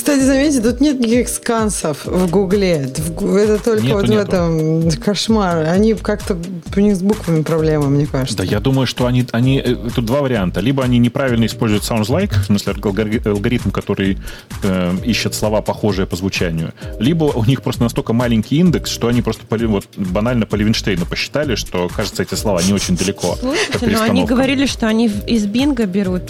Кстати, заметьте, тут нет никаких скансов в Гугле. Это в только Нету, вот в нету. этом кошмар. Они как-то у них с буквами проблема, мне кажется. Да, я думаю, что они, они э, тут два варианта. Либо они неправильно используют sounds like, в смысле алгори- алгоритм, который э, ищет слова, похожие по звучанию, либо у них просто настолько маленький индекс, что они просто по, Ли- вот, банально по Левинштейну посчитали, что, кажется, эти слова не очень далеко. Слушайте, но они говорили, что они в- из Бинга берут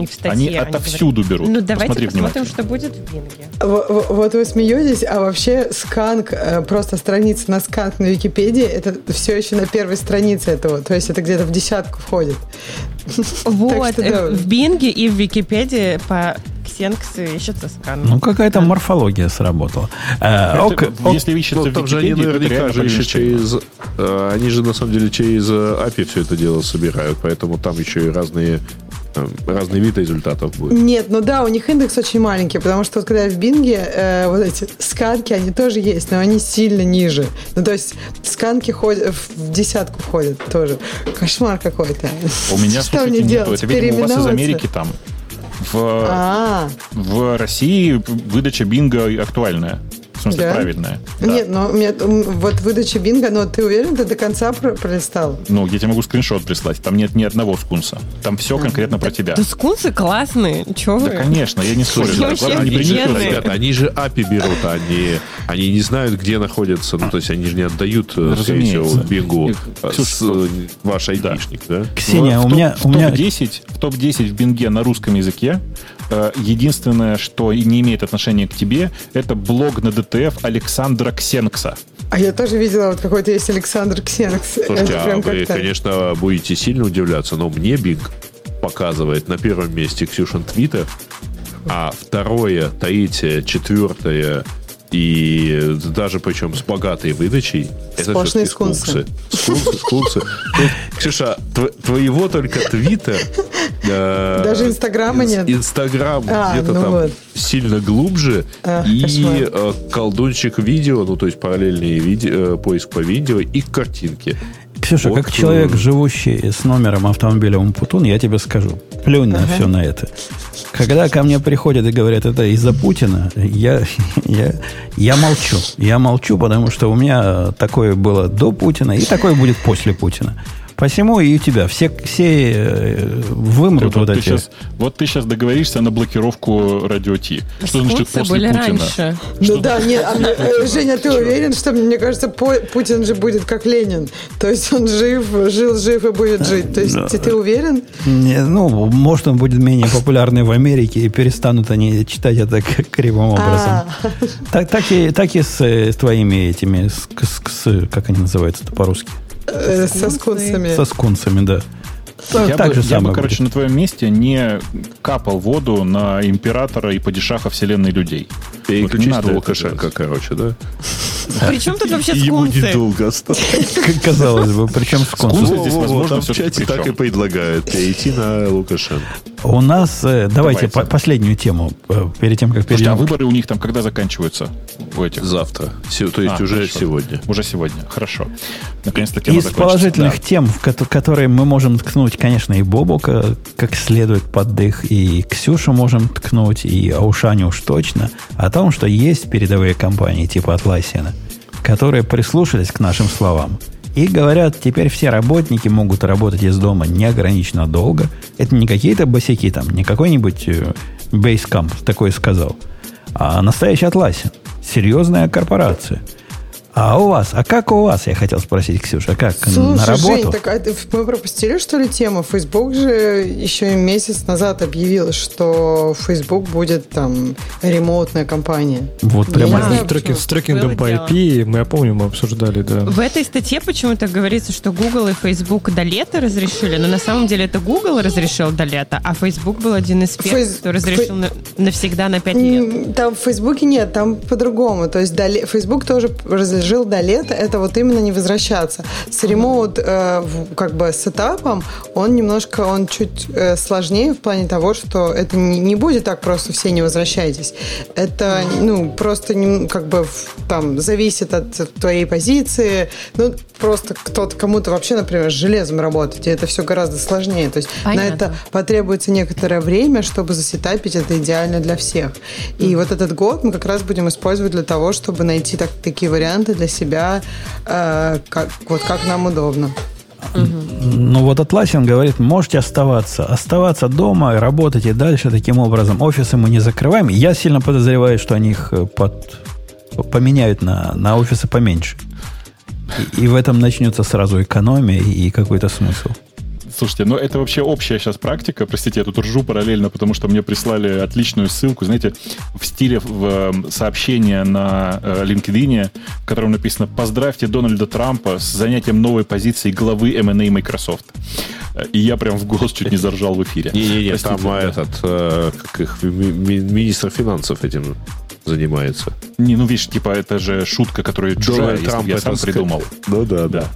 и в статье. Они отовсюду берут. Ну, давайте Посмотри посмотрим, что будет в Бинге. В- в- Вот вы смеетесь, а вообще сканк, э, просто страница на сканк на Википедии, это все еще на первой странице этого. То есть это где-то в десятку входит. Вот, что э, да. в Бинге и в Википедии по Ксенкс ищется скан. Ну, какая-то морфология сработала. Э, Это, ок, ок. если ищется Ну, в там же они Википедии, наверняка же через... Они же на самом деле через API все это дело собирают, поэтому там еще и разные, разные виды результатов будет. Нет, ну да, у них индекс очень маленький, потому что вот когда я в Бинге, э, вот эти сканки, они тоже есть, но они сильно ниже. Ну, то есть сканки ходят, в десятку входят тоже. Кошмар какой-то. У меня, Что слушайте, мне нету. Это, видимо, у вас из? Америки там. В, А, в России выдача бинго актуальная. В смысле, Да? правильная. Да. нет, но у меня вот выдача бинго, но ты уверен, ты до конца про- пролистал? Ну, я тебе могу скриншот прислать. Там нет ни одного скунса. Там все конкретно про тебя. Да скунсы классные. Чего Да, вы? конечно, я не не офигенные. принесут. Ребята, они же API берут, они, они не знают, где находятся. Ну, то есть они же не отдают, э, скорее всего, бингу э, ваш айдишник, да? Ксения, в, у топ- меня... в У меня топ-10 в топ-10 в бинге на русском языке единственное, что не имеет отношения к тебе, это блог на DTF Александра Ксенкса. А я тоже видела, вот какой-то есть Александр Ксенкс. Слушайте, Это а вы, как-то- конечно, будете сильно удивляться, но мне Bing показывает на первом месте Ксюшин Твиттер, а второе, третье, четвертое и даже причем с богатой выдачей это Сплошные все-таки скунсы. скунсы. Скунсы. Тут, Ксюша, тв- твоего только Твиттер э, Даже Инстаграма нет. Инстаграм А, где-то ну там сильно глубже. Ах, и э, колдунчик видео, ну то есть параллельный э, поиск по видео и картинки. Ксюша, Вот, как человек, живущий с номером автомобиля Умпутун, я тебе скажу, плюнь на все на это. Когда ко мне приходят и говорят, это из-за Путина, я, я, я молчу. Я молчу, потому что у меня такое было до Путина и такое будет после Путина. Посему и у тебя все, все э, вымрут вот, вот ты эти... щас, вот ты сейчас договоришься на блокировку радио Ти. Что значит после были Путина? раньше. Ну да, нет, а мне- э, Женя, ты уверен, что мне кажется, Путин же будет как Ленин? То есть он жив, жил, жив и будет жить. То есть ты, ты уверен? Не, ну, может, он будет менее популярный в Америке, и перестанут они читать это кривым образом. А, Так, так, и, так и с, э, с твоими этими, с, с- с- как они называются по-русски? Э, со скунсами. Со скунсами, да. Я так бы, же я бы, самое короче, будет. на твоем месте не капал воду на императора и падишаха вселенной людей. Вот не Переключись надо на Лукашенко, короче, да? Причем тут вообще Ему скунсы? недолго осталось. Казалось бы, причем скунсы. Скунсы здесь, возможно, там в всё-таки чате так и предлагают перейти на Лукашенко. У нас, э, давайте, Давайте. по- последнюю тему, э, перед тем, как Слушайте, а перейдем. выборы у них там когда заканчиваются? У этих? Завтра. То есть А, уже сегодня. Уже сегодня. Хорошо. Наконец-то тема Из положительных тем, в кото- которые мы можем ткнуть, конечно, и Бобука как следует под дых, и Ксюшу можем ткнуть, и Аушане уж точно, о том, что есть передовые компании типа Atlassian, которые прислушались к нашим словам и говорят, теперь все работники могут работать из дома неограниченно долго. Это не какие-то босяки там, не какой-нибудь э, Basecamp такой сказал, а настоящий Atlassian. Серьезная корпорация. А у вас? А как у вас, я хотел спросить, Ксюша, как Слушай, на работу? Жень, так а ты- мы пропустили, что ли, тему? Facebook же еще и месяц назад объявил, что Facebook будет там ремоутная компания. Вот прямо не С, знаю, треки- почему. с трекингом по. IP, мы, я помню, мы обсуждали, да. В этой статье почему-то говорится, что Google и Facebook до лета разрешили, но на самом деле это Google разрешил до лета, а Facebook был один из первых, Фейс- кто разрешил на- навсегда на 5 лет. Там в Фейсбуке нет, там по-другому. То есть до Facebook тоже разрешил до лета, это вот именно не возвращаться. С ремоут э, как бы сетапом он немножко, он чуть э, сложнее в плане того, что это не, не будет так просто все не возвращайтесь. Это, ну, просто нем- как бы там зависит от твоей позиции. Ну, просто кто-то, кому-то вообще, например, с железом работать, и это все гораздо сложнее. То есть на Понятно. это потребуется некоторое время, чтобы засетапить это идеально для всех. И вот этот год мы как раз будем использовать для того, чтобы найти так, такие варианты для себя, э, как, вот как нам удобно. Ну вот Atlassian говорит, можете оставаться. Оставаться дома, работать и дальше таким образом. Офисы мы не закрываем. Я сильно подозреваю, что они их э, под, поменяют на, на офисы поменьше. И, и в этом начнется сразу экономия и какой-то смысл. Слушайте, ну это вообще общая сейчас практика. Простите, я тут ржу параллельно, потому что мне прислали отличную ссылку, знаете, в стиле в, э, сообщения на э, LinkedIn, в котором написано «Поздравьте Дональда Трампа с занятием новой позиции главы M&A Microsoft». И я прям в голос чуть не заржал в эфире. Не-не-не, там да. этот, э, как их, ми- ми- министр финансов этим занимается. Не, ну видишь, типа это же шутка, которая чужая, Дональд если Трамп я сам ска- придумал. Ну да, да. Да.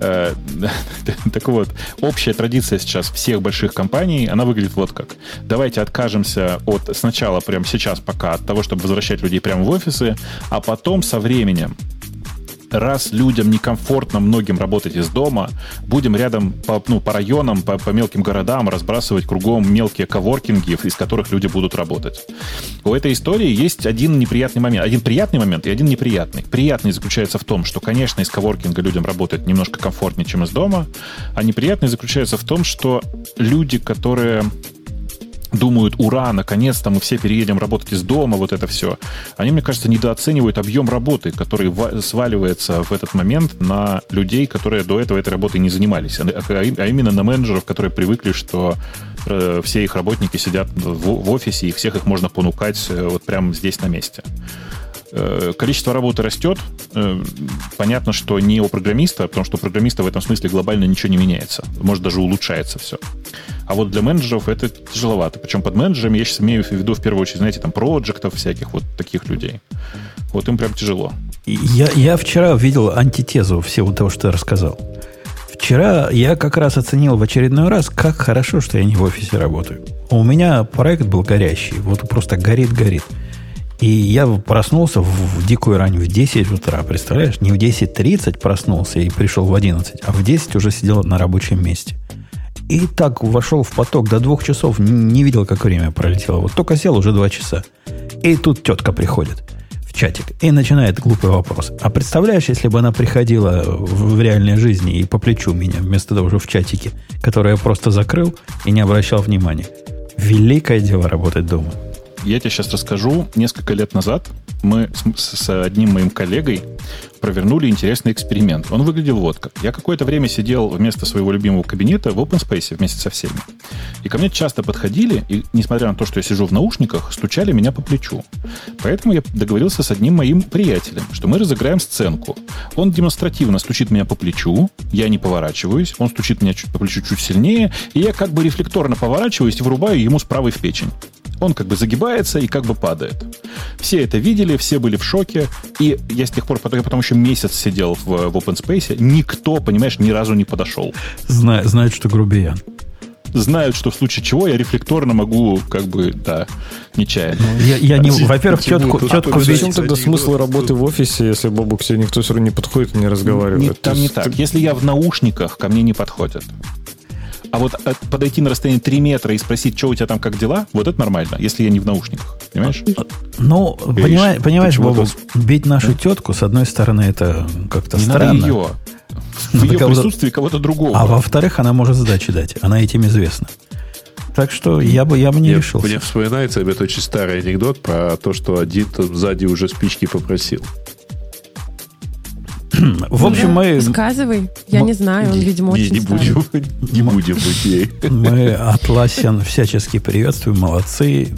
Э, Так вот, общая традиция сейчас всех больших компаний, она выглядит вот как. Давайте откажемся от сначала, прямо сейчас пока, от того, чтобы возвращать людей прямо в офисы, а потом со временем раз людям некомфортно многим работать из дома, будем рядом по, ну, по районам, по, по мелким городам разбрасывать кругом мелкие коворкинги, из которых люди будут работать. У этой истории есть один неприятный момент. Один приятный момент и один неприятный. Приятный заключается в том, что, конечно, из коворкинга людям работать немножко комфортнее, чем из дома, а неприятный заключается в том, что люди, которые думают, ура, наконец-то мы все переедем работать из дома, вот это все. Они, мне кажется, недооценивают объем работы, который ва- сваливается в этот момент на людей, которые до этого этой работой не занимались, а, а а именно на менеджеров, которые привыкли, что э, все их работники сидят в, в офисе, и всех их можно понукать э, вот прямо здесь на месте. Э, Количество работы растет. Э, Понятно, что не у программиста, потому что у программиста в этом смысле глобально ничего не меняется. Может, даже улучшается все. А вот для менеджеров это тяжеловато. Причем под менеджерами я сейчас имею в виду в первую очередь, знаете, там, проектов всяких, вот таких людей. Вот им прям тяжело. Я, я вчера видел антитезу всего того, что ты рассказал. Вчера я как раз оценил в очередной раз, как хорошо, что я не в офисе работаю. У меня проект был горящий, вот просто горит-горит. И я проснулся в, в дикую рань в 10 утра, представляешь? Не в 10.30 проснулся и пришел в 11, а в 10 уже сидел на рабочем месте. И так вошел в поток до двух часов, н- не видел, как время пролетело. Вот только сел уже два часа. И тут тетка приходит в чатик и начинает глупый вопрос. А представляешь, если бы она приходила в, в реальной жизни и по плечу меня, вместо того, что в чатике, который я просто закрыл и не обращал внимания. Великое дело работать дома. Я тебе сейчас расскажу. Несколько лет назад мы с, с одним моим коллегой провернули интересный эксперимент. Он выглядел вот как. Я какое-то время сидел вместо своего любимого кабинета в open space вместе со всеми. И ко мне часто подходили, и, несмотря на то, что я сижу в наушниках, стучали меня по плечу. Поэтому я договорился с одним моим приятелем, что мы разыграем сценку. Он демонстративно стучит меня по плечу, я не поворачиваюсь, он стучит меня чуть по плечу чуть сильнее, и я как бы рефлекторно поворачиваюсь и врубаю ему справа в печень. Он как бы загибается и как бы падает. Все это видели, все были в шоке. И я с тех пор, потом, я потом еще месяц сидел в, в open space, никто, понимаешь, ни разу не подошел. Знает, знает что грубиян. Знают, что в случае чего я рефлекторно могу, как бы, да, нечаянно. Ну, я, я не, во-первых, тетку, тут- тетку тут В ведь- чем тогда смысл работы в офисе, если Бобук себе никто все равно не подходит и не разговаривает? Не- там не так. ты- Если я в наушниках, ко мне не подходят. А вот э, подойти на расстояние 3 метра и спросить, что у тебя там, как дела, вот это нормально, если я не в наушниках. Понимаешь? Ну, понимаешь, понимаешь Бобук, бить нашу тетку, с одной стороны, это как-то Не странно. надо ее. В Надо ее кого-то- присутствии кого-то другого. А во-вторых, она может сдачи дать. Она этим известна. Так что я бы, я бы не Мне, решился. мне вспоминается опять очень старый анекдот про то, что один там сзади уже спички попросил. В общем, мы, Сказывай. Я М- не знаю, он, видимо, не, очень не будем, не будем быть ей. мы Атласиан всячески приветствуем, молодцы.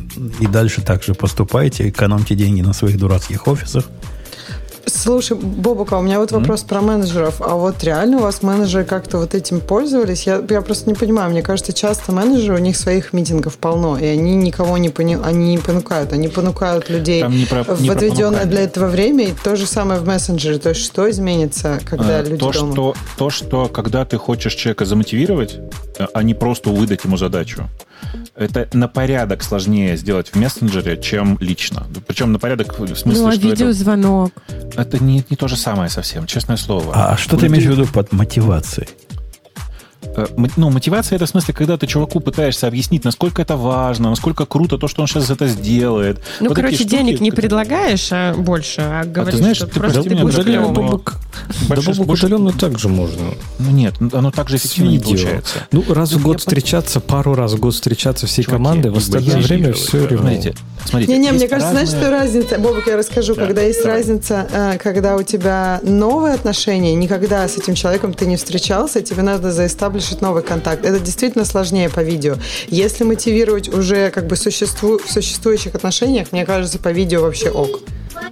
И дальше так же поступайте, экономьте деньги на своих дурацких офисах. Слушай, Бобука, у меня вот вопрос про менеджеров. А вот реально у вас менеджеры как-то вот этим пользовались? Я, я просто не понимаю. Мне кажется, часто менеджеры, у них своих митингов полно, и они никого не, пони, они не понукают. Они понукают людей Там не про- в не про отведенное для этого время. И то же самое в мессенджере. То есть что изменится, когда Э, люди то, дома? что, то, что когда ты хочешь человека замотивировать, э, а не просто выдать ему задачу, это на порядок сложнее сделать в мессенджере, чем лично. Причем на порядок в смысле, Ну, а что это, видеозвонок? это не, не то же самое совсем, честное слово. А что ты имеешь в виду под мотивацией? Э, Ну, мотивация это в смысле, когда ты чуваку пытаешься объяснить, насколько это важно, насколько круто то, что он сейчас это сделает. Ну, Вот короче, штуки, денег не как- предлагаешь а больше, а говоришь, знаешь, что ты просто ты будешь но- Бобук, да больше- удаленно так же можно. Ну, нет, ну, оно так же С эффективно не видео. получается. Ну, раз в Я год встречаться, пару раз в год встречаться всей Чуваки, командой, в остальное время все. Смотрите, смотрите. Не-не, мне кажется, знаешь, что разница? Бобок, я расскажу, Да, когда есть разница, э, когда у тебя новые отношения, никогда с этим человеком ты не встречался, тебе надо заэстаблишить новый контакт. Это действительно сложнее по видео. Если мотивировать уже как бы существу, в существующих отношениях, мне кажется, по видео вообще ок.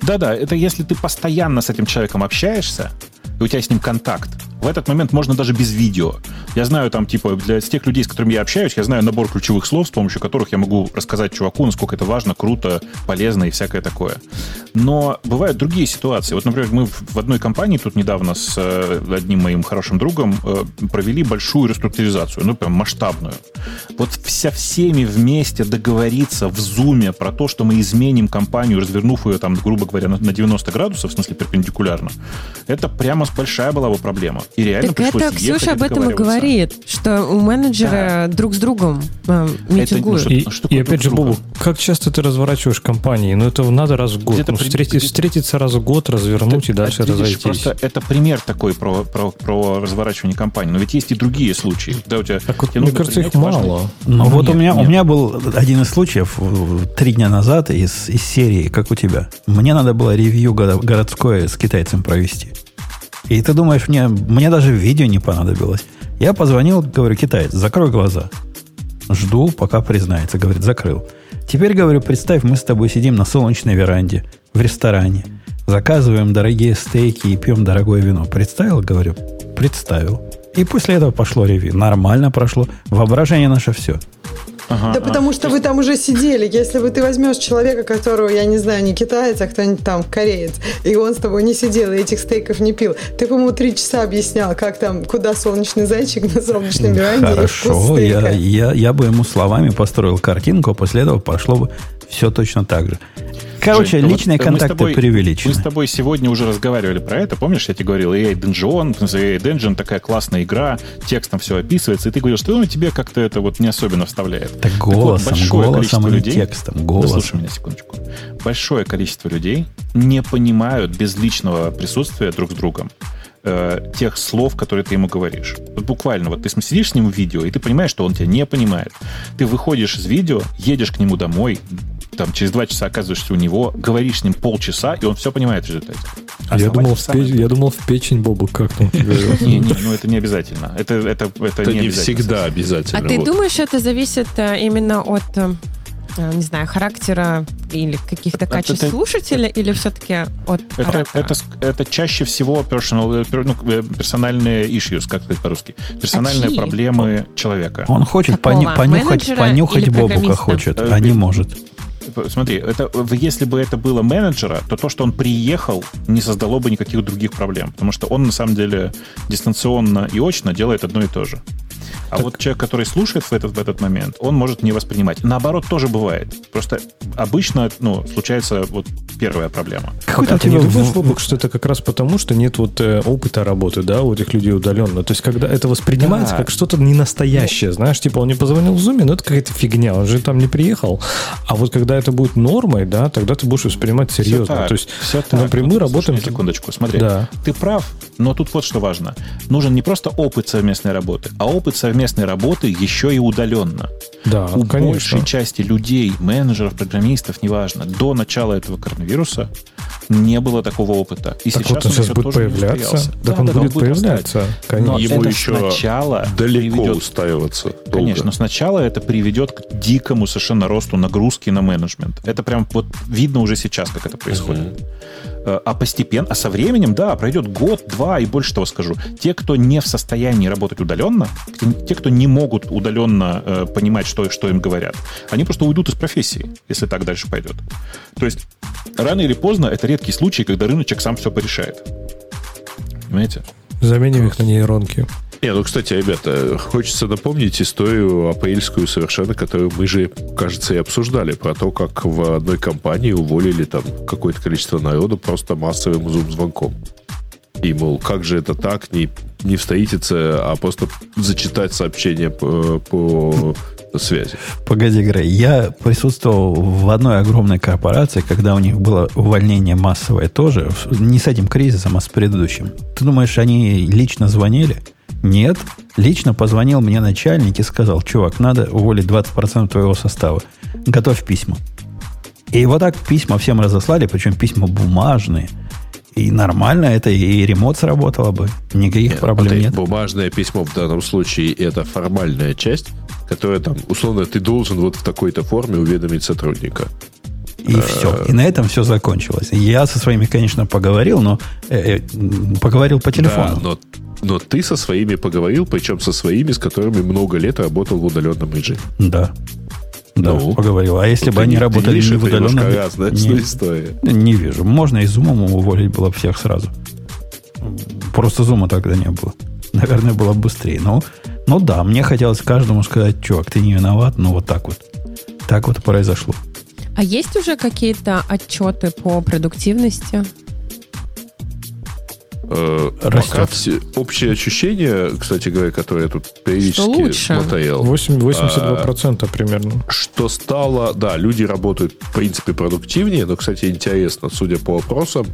Да-да, это если ты постоянно с этим человеком общаешься, и у тебя с ним контакт, в этот момент можно даже без видео. Я знаю там, типа, для тех людей, с которыми я общаюсь, я знаю набор ключевых слов, с помощью которых я могу рассказать чуваку, насколько это важно, круто, полезно и всякое такое. Но бывают другие ситуации. Вот, например, мы в одной компании тут недавно с э, одним моим хорошим другом э, провели большую реструктуризацию, ну, прям масштабную. Вот вся всеми вместе договориться в зуме про то, что мы изменим компанию, развернув ее там, грубо говоря, на 90 градусов, в смысле перпендикулярно, это прямо большая была бы проблема. И реально Так пришлось это Ксюша об этом и говорит, что у менеджера друг с другом э, митингуют. ну, И, Что- такое и опять же? Бобу, как часто ты разворачиваешь компании? Ну, это надо раз в год. Ну, при- встретиться раз в год, развернуть и дальше Это, видишь, разойтись. Просто это пример такой про, про, про разворачивание компании. Но ведь есть и другие случаи. Когда у тебя, Так вот, тебе мне кажется, их мало. Ну, Ну, вот нет, у, меня, у нет. меня был один из случаев э, три дня назад из, из серии, как у тебя. Мне надо было ревью горо- городское с китайцем провести. И ты думаешь, мне, мне даже видео не понадобилось. Я позвонил, говорю, китаец, закрой глаза. Жду, пока признается. Говорит, закрыл. Теперь, говорю, представь, мы с тобой сидим на солнечной веранде в ресторане. Заказываем дорогие стейки и пьем дорогое вино. Представил, говорю? Представил. И после этого пошло ревью. Нормально прошло. Воображение наше все. Ага, Да а. потому что вы там уже сидели. Если бы ты возьмешь человека, которого, я не знаю, не китаец, а кто-нибудь там кореец, и он с тобой не сидел и этих стейков не пил, ты бы ему три часа объяснял, как там, куда солнечный зайчик на солнечной веранде Хорошо, я, я, я бы ему словами построил картинку, а после этого пошло бы все точно так же. Короче, Жень, ну вот личные мы с контакты тобой- преувеличены. Мы с тобой сегодня уже разговаривали про это. Помнишь, я тебе говорил, AI Dungeon, AI Dungeon такая классная игра, текстом все описывается, и ты говорил, что ну, тебе как-то это вот не особенно вставляет. Так вот, голосом, большое голосом, количество а людей- текстом. Голосом. слушай меня секундочку. Большое количество людей не понимают без личного присутствия друг с другом э, тех слов, которые ты ему говоришь. Вот буквально, вот ты сидишь с ним в видео, и ты понимаешь, что он тебя не понимает. Ты выходишь из видео, едешь к нему домой, там через два часа оказываешься у него, говоришь с ним полчаса, и он все понимает в результате. А я, думал, в печень, я думал, в печень Бобу как там. Не, не, ну это не обязательно. Это, это, это, Это не, не обязательно. всегда А обязательно. ты вот. думаешь, это зависит э, именно от, э, э, не знаю, характера или каких-то Это- качеств это- слушателя, или все-таки от Это, это, это чаще всего personal, ну, персональные issues, как сказать по-русски. Персональные Какие? проблемы человека. Он хочет Какого? пони- понюхать, Менеджера понюхать Бобука хочет, а не может. Смотри, это, если бы это было менеджера, то то, что он приехал, не создало бы никаких других проблем. Потому что он, на самом деле, дистанционно и очно делает одно и то же. А вот человек, который слушает в этот, в этот момент, он может не воспринимать. Наоборот, тоже бывает. Просто обычно ну, случается вот первая проблема. Какой-то А у тебя думаешь, в- Бобук, что это как раз потому, что нет вот э, опыта работы, да, у этих людей удаленно? То есть, когда это воспринимается Да. как что-то ненастоящее, знаешь, типа он не позвонил в Zoom, но это какая-то фигня, он же там не приехал. А вот когда это будет нормой, да, тогда ты будешь воспринимать серьезно. Всё так, То есть, всё так. напрямую Ну, работаем... слушай, секундочку, смотри. Да. Ты прав, но тут вот что важно. Нужен не просто опыт совместной работы, а опыт совместной работы еще и удаленно. Да, У конечно. большей части людей, менеджеров, программистов, неважно, до начала этого коронавируса не было такого опыта. И Так сейчас вот он он сейчас будет появляться. Так Да, он да, будет растать. появляться, конечно. Но Ему это еще сначала Далеко приведет устаиваться. долго. Конечно, но сначала это приведет к дикому совершенно росту нагрузки на менеджмент. Это прям вот видно уже сейчас, как это происходит. Э, А постепенно, а со временем, да, пройдет год, два и больше того скажу. Те, кто не в состоянии работать удаленно, те, те, кто не могут удаленно э, понимать, что, что им говорят, они просто уйдут из профессии, если так дальше пойдет. То есть рано или поздно это редкий случай, когда рыночек сам все порешает. Понимаете? Заменим их на нейронки. Не, ну, кстати, ребята, хочется напомнить историю апрельскую совершенно, которую мы же, кажется, и обсуждали, про то, как в одной компании уволили там какое-то количество народу просто массовым зум-звонком. И, мол, как же это так, не, не встретиться, а просто зачитать сообщение по, по связи. Погоди, Грей, я присутствовал в одной огромной корпорации, когда у них было увольнение массовое тоже, не с этим кризисом, а с предыдущим. Ты думаешь, они лично звонили? Нет. Лично позвонил мне начальник и сказал, чувак, надо уволить 20% твоего состава. Готовь письма. И вот так письма всем разослали, причем письма бумажные. И нормально, это и ремонт сработало бы. Никаких проблем Смотри, нет. Бумажное письмо в данном случае это формальная часть, которая там, условно, ты должен вот в такой-то форме уведомить сотрудника. И все. И на этом все закончилось. Я со своими, конечно, поговорил, но э, э, поговорил по телефону. Да, но, но ты со своими поговорил, причем со своими, с которыми много лет работал в удаленном режиме. Да. Да, Ну? поговорил. А если бы они не- работали видишь, не в удаленном... разная не, история. не вижу. Можно и зумом уволить было бы всех сразу. Просто зума тогда не было. Наверное, было бы быстрее. Но, ну да, мне хотелось каждому сказать, чувак, ты не виноват, но вот так вот. Так вот произошло. А есть уже какие-то отчеты по продуктивности? Э, Растет. пока все- общее ощущение, кстати говоря, которое я тут периодически Что лучше? смотрел, 8, 82% примерно. что стало, да, люди работают, в принципе, продуктивнее, но, кстати, интересно, судя по опросам,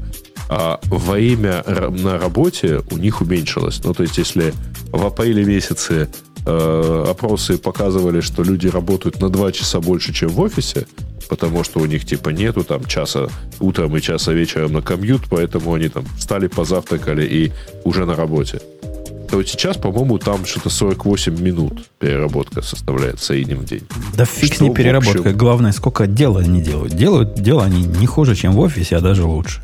а, время на работе у них уменьшилось. Ну, то есть, если в апреле месяце э, опросы показывали, что люди работают на 2 часа больше, чем в офисе, потому что у них, типа, нету там часа утром и часа вечером на комьют, поэтому они там встали, позавтракали и уже на работе. То вот сейчас, по-моему, там что-то 48 минут переработка составляет в среднем в день. Да фиг Что ней в переработка. общем? Главное, сколько дела они делают. Делают дело они не хуже, чем в офисе, а даже лучше.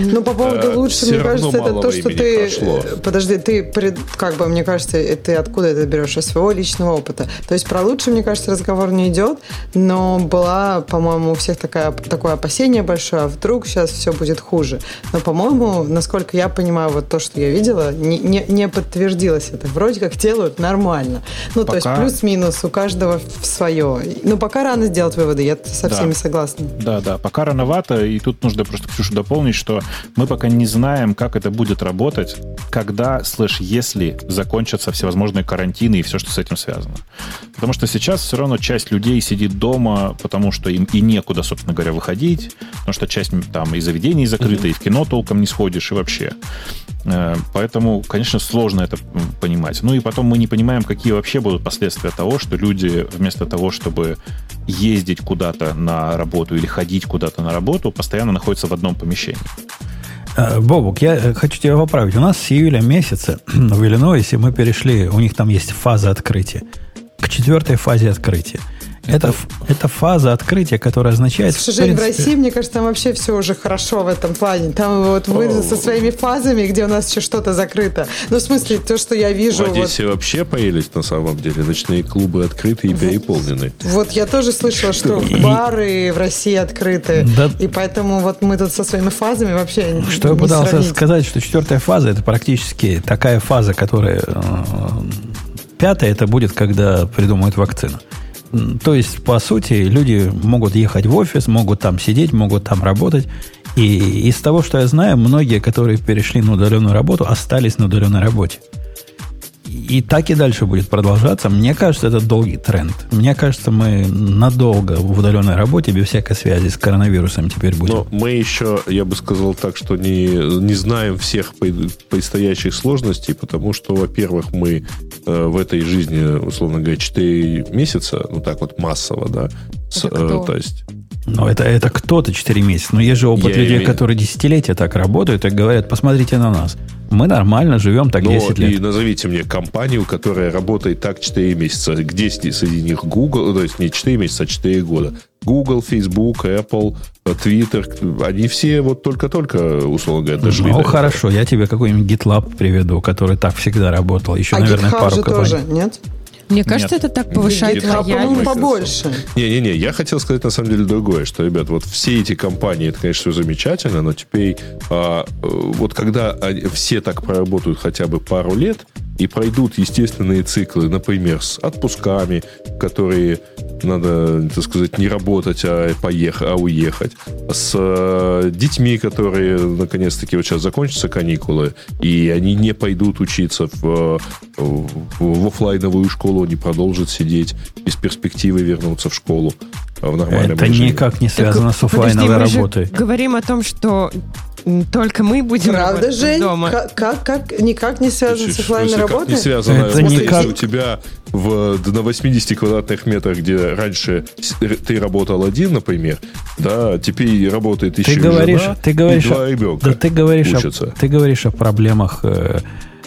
Ну, по поводу Э, лучше, мне кажется, это то, что ты... прошло. Подожди, ты, пред- как бы, мне кажется, ты откуда это берешь? Из своего личного опыта. То есть про лучше, мне кажется, разговор не идет, но была, по-моему, у всех такая, такое опасение большое, а вдруг сейчас все будет хуже. Но, по-моему, насколько я понимаю, вот то, что я видела, не, не, не подтвердилось это. Вроде как делают нормально. Ну, то есть Пока- плюс-минус у каждого в свое. Ну, пока рано сделать выводы, я со Да. всеми согласна. Да, да, пока рановато, и тут нужно просто Ксюшу дополнить, что мы пока не знаем, как это будет работать когда, слэш, если закончатся всевозможные карантины и все, что с этим связано. Потому что сейчас все равно часть людей сидит дома, потому что им и некуда, собственно говоря, выходить, потому что часть там и заведений закрыта, и в кино толком не сходишь, и вообще. Э, поэтому, конечно, сложно это понимать. Ну и потом мы не понимаем, какие вообще будут последствия того, что люди вместо того, чтобы ездить куда-то на работу или ходить куда-то на работу, постоянно находятся в одном помещении. Э, Бобук, я э, хочу тебя поправить. У нас с июля месяца в Иллинойсе мы перешли, у них там есть фаза открытия, к четвертой фазе открытия. Это, это фаза открытия, которая означает... Слушай, Жень, в России, мне кажется, там вообще все уже хорошо в этом плане. Там вот вы со своими фазами, где у нас еще что-то закрыто. Ну, в смысле, то, что я вижу... В Одессе вот... вообще появились на самом деле. Ночные клубы открыты и переполнены. Вот я тоже слышала, что бары в России открыты. Да. И поэтому вот мы тут со своими фазами вообще Что не я пытался сравнить. сказать, что четвертая фаза это практически такая фаза, которая... Э, пятая это будет, когда придумают вакцину. То есть, по сути, люди могут ехать в офис, могут там сидеть, могут там работать. И из того, что я знаю, многие, которые перешли на удаленную работу, остались на удаленной работе. И так и дальше будет продолжаться. Мне кажется, это долгий тренд. Мне кажется, мы надолго в удаленной работе, без всякой связи с коронавирусом теперь будем. Но мы еще, я бы сказал так, что не, не знаем всех предстоящих сложностей, потому что, во-первых, мы э, в этой жизни, условно говоря, 4 месяца, ну так вот массово, да, с, э, то есть но это, это кто-то 4 месяца. Но есть же опыт я людей, имею... которые десятилетия так работают и говорят, посмотрите на нас. Мы нормально живем так Но 10 лет. И назовите мне компанию, которая работает так 4 месяца. Где среди них Google, то есть не 4 месяца, а 4 года. Google, Facebook, Apple, Twitter, они все вот только-только, условно говоря, дошли. Ну, хорошо, я тебе какой-нибудь GitLab приведу, который так всегда работал. Еще, а наверное, GitHub пару же компаний. тоже, нет? Мне кажется, Нет. это так повышает GitHub, по-моему, побольше. Не-не-не, я хотел сказать на самом деле другое, что, ребят, вот все эти компании, это, конечно, все замечательно, но теперь а, э, вот когда они, все так проработают хотя бы пару лет, и пройдут естественные циклы, например, с отпусками, которые надо, так сказать, не работать, а поехать, а уехать, с э, детьми, которые, наконец-таки, вот сейчас закончатся каникулы, и они не пойдут учиться в, в, в офлайновую школу, они продолжат сидеть без перспективы вернуться в школу в нормальном Это режиме. никак не связано так, с офлайновой подожди, работой. Мы же говорим о том, что только мы будем Правда, Жень? дома. Как, как, как никак не связано с офлайной работой? не связано? Это Смотри, никак- если у тебя в, на 80 квадратных метрах, где раньше ты работал один, например, да, теперь работает еще Ты говоришь, жена ты говоришь, и два о- ребенка да ты говоришь, о, учатся. ты говоришь о проблемах, э,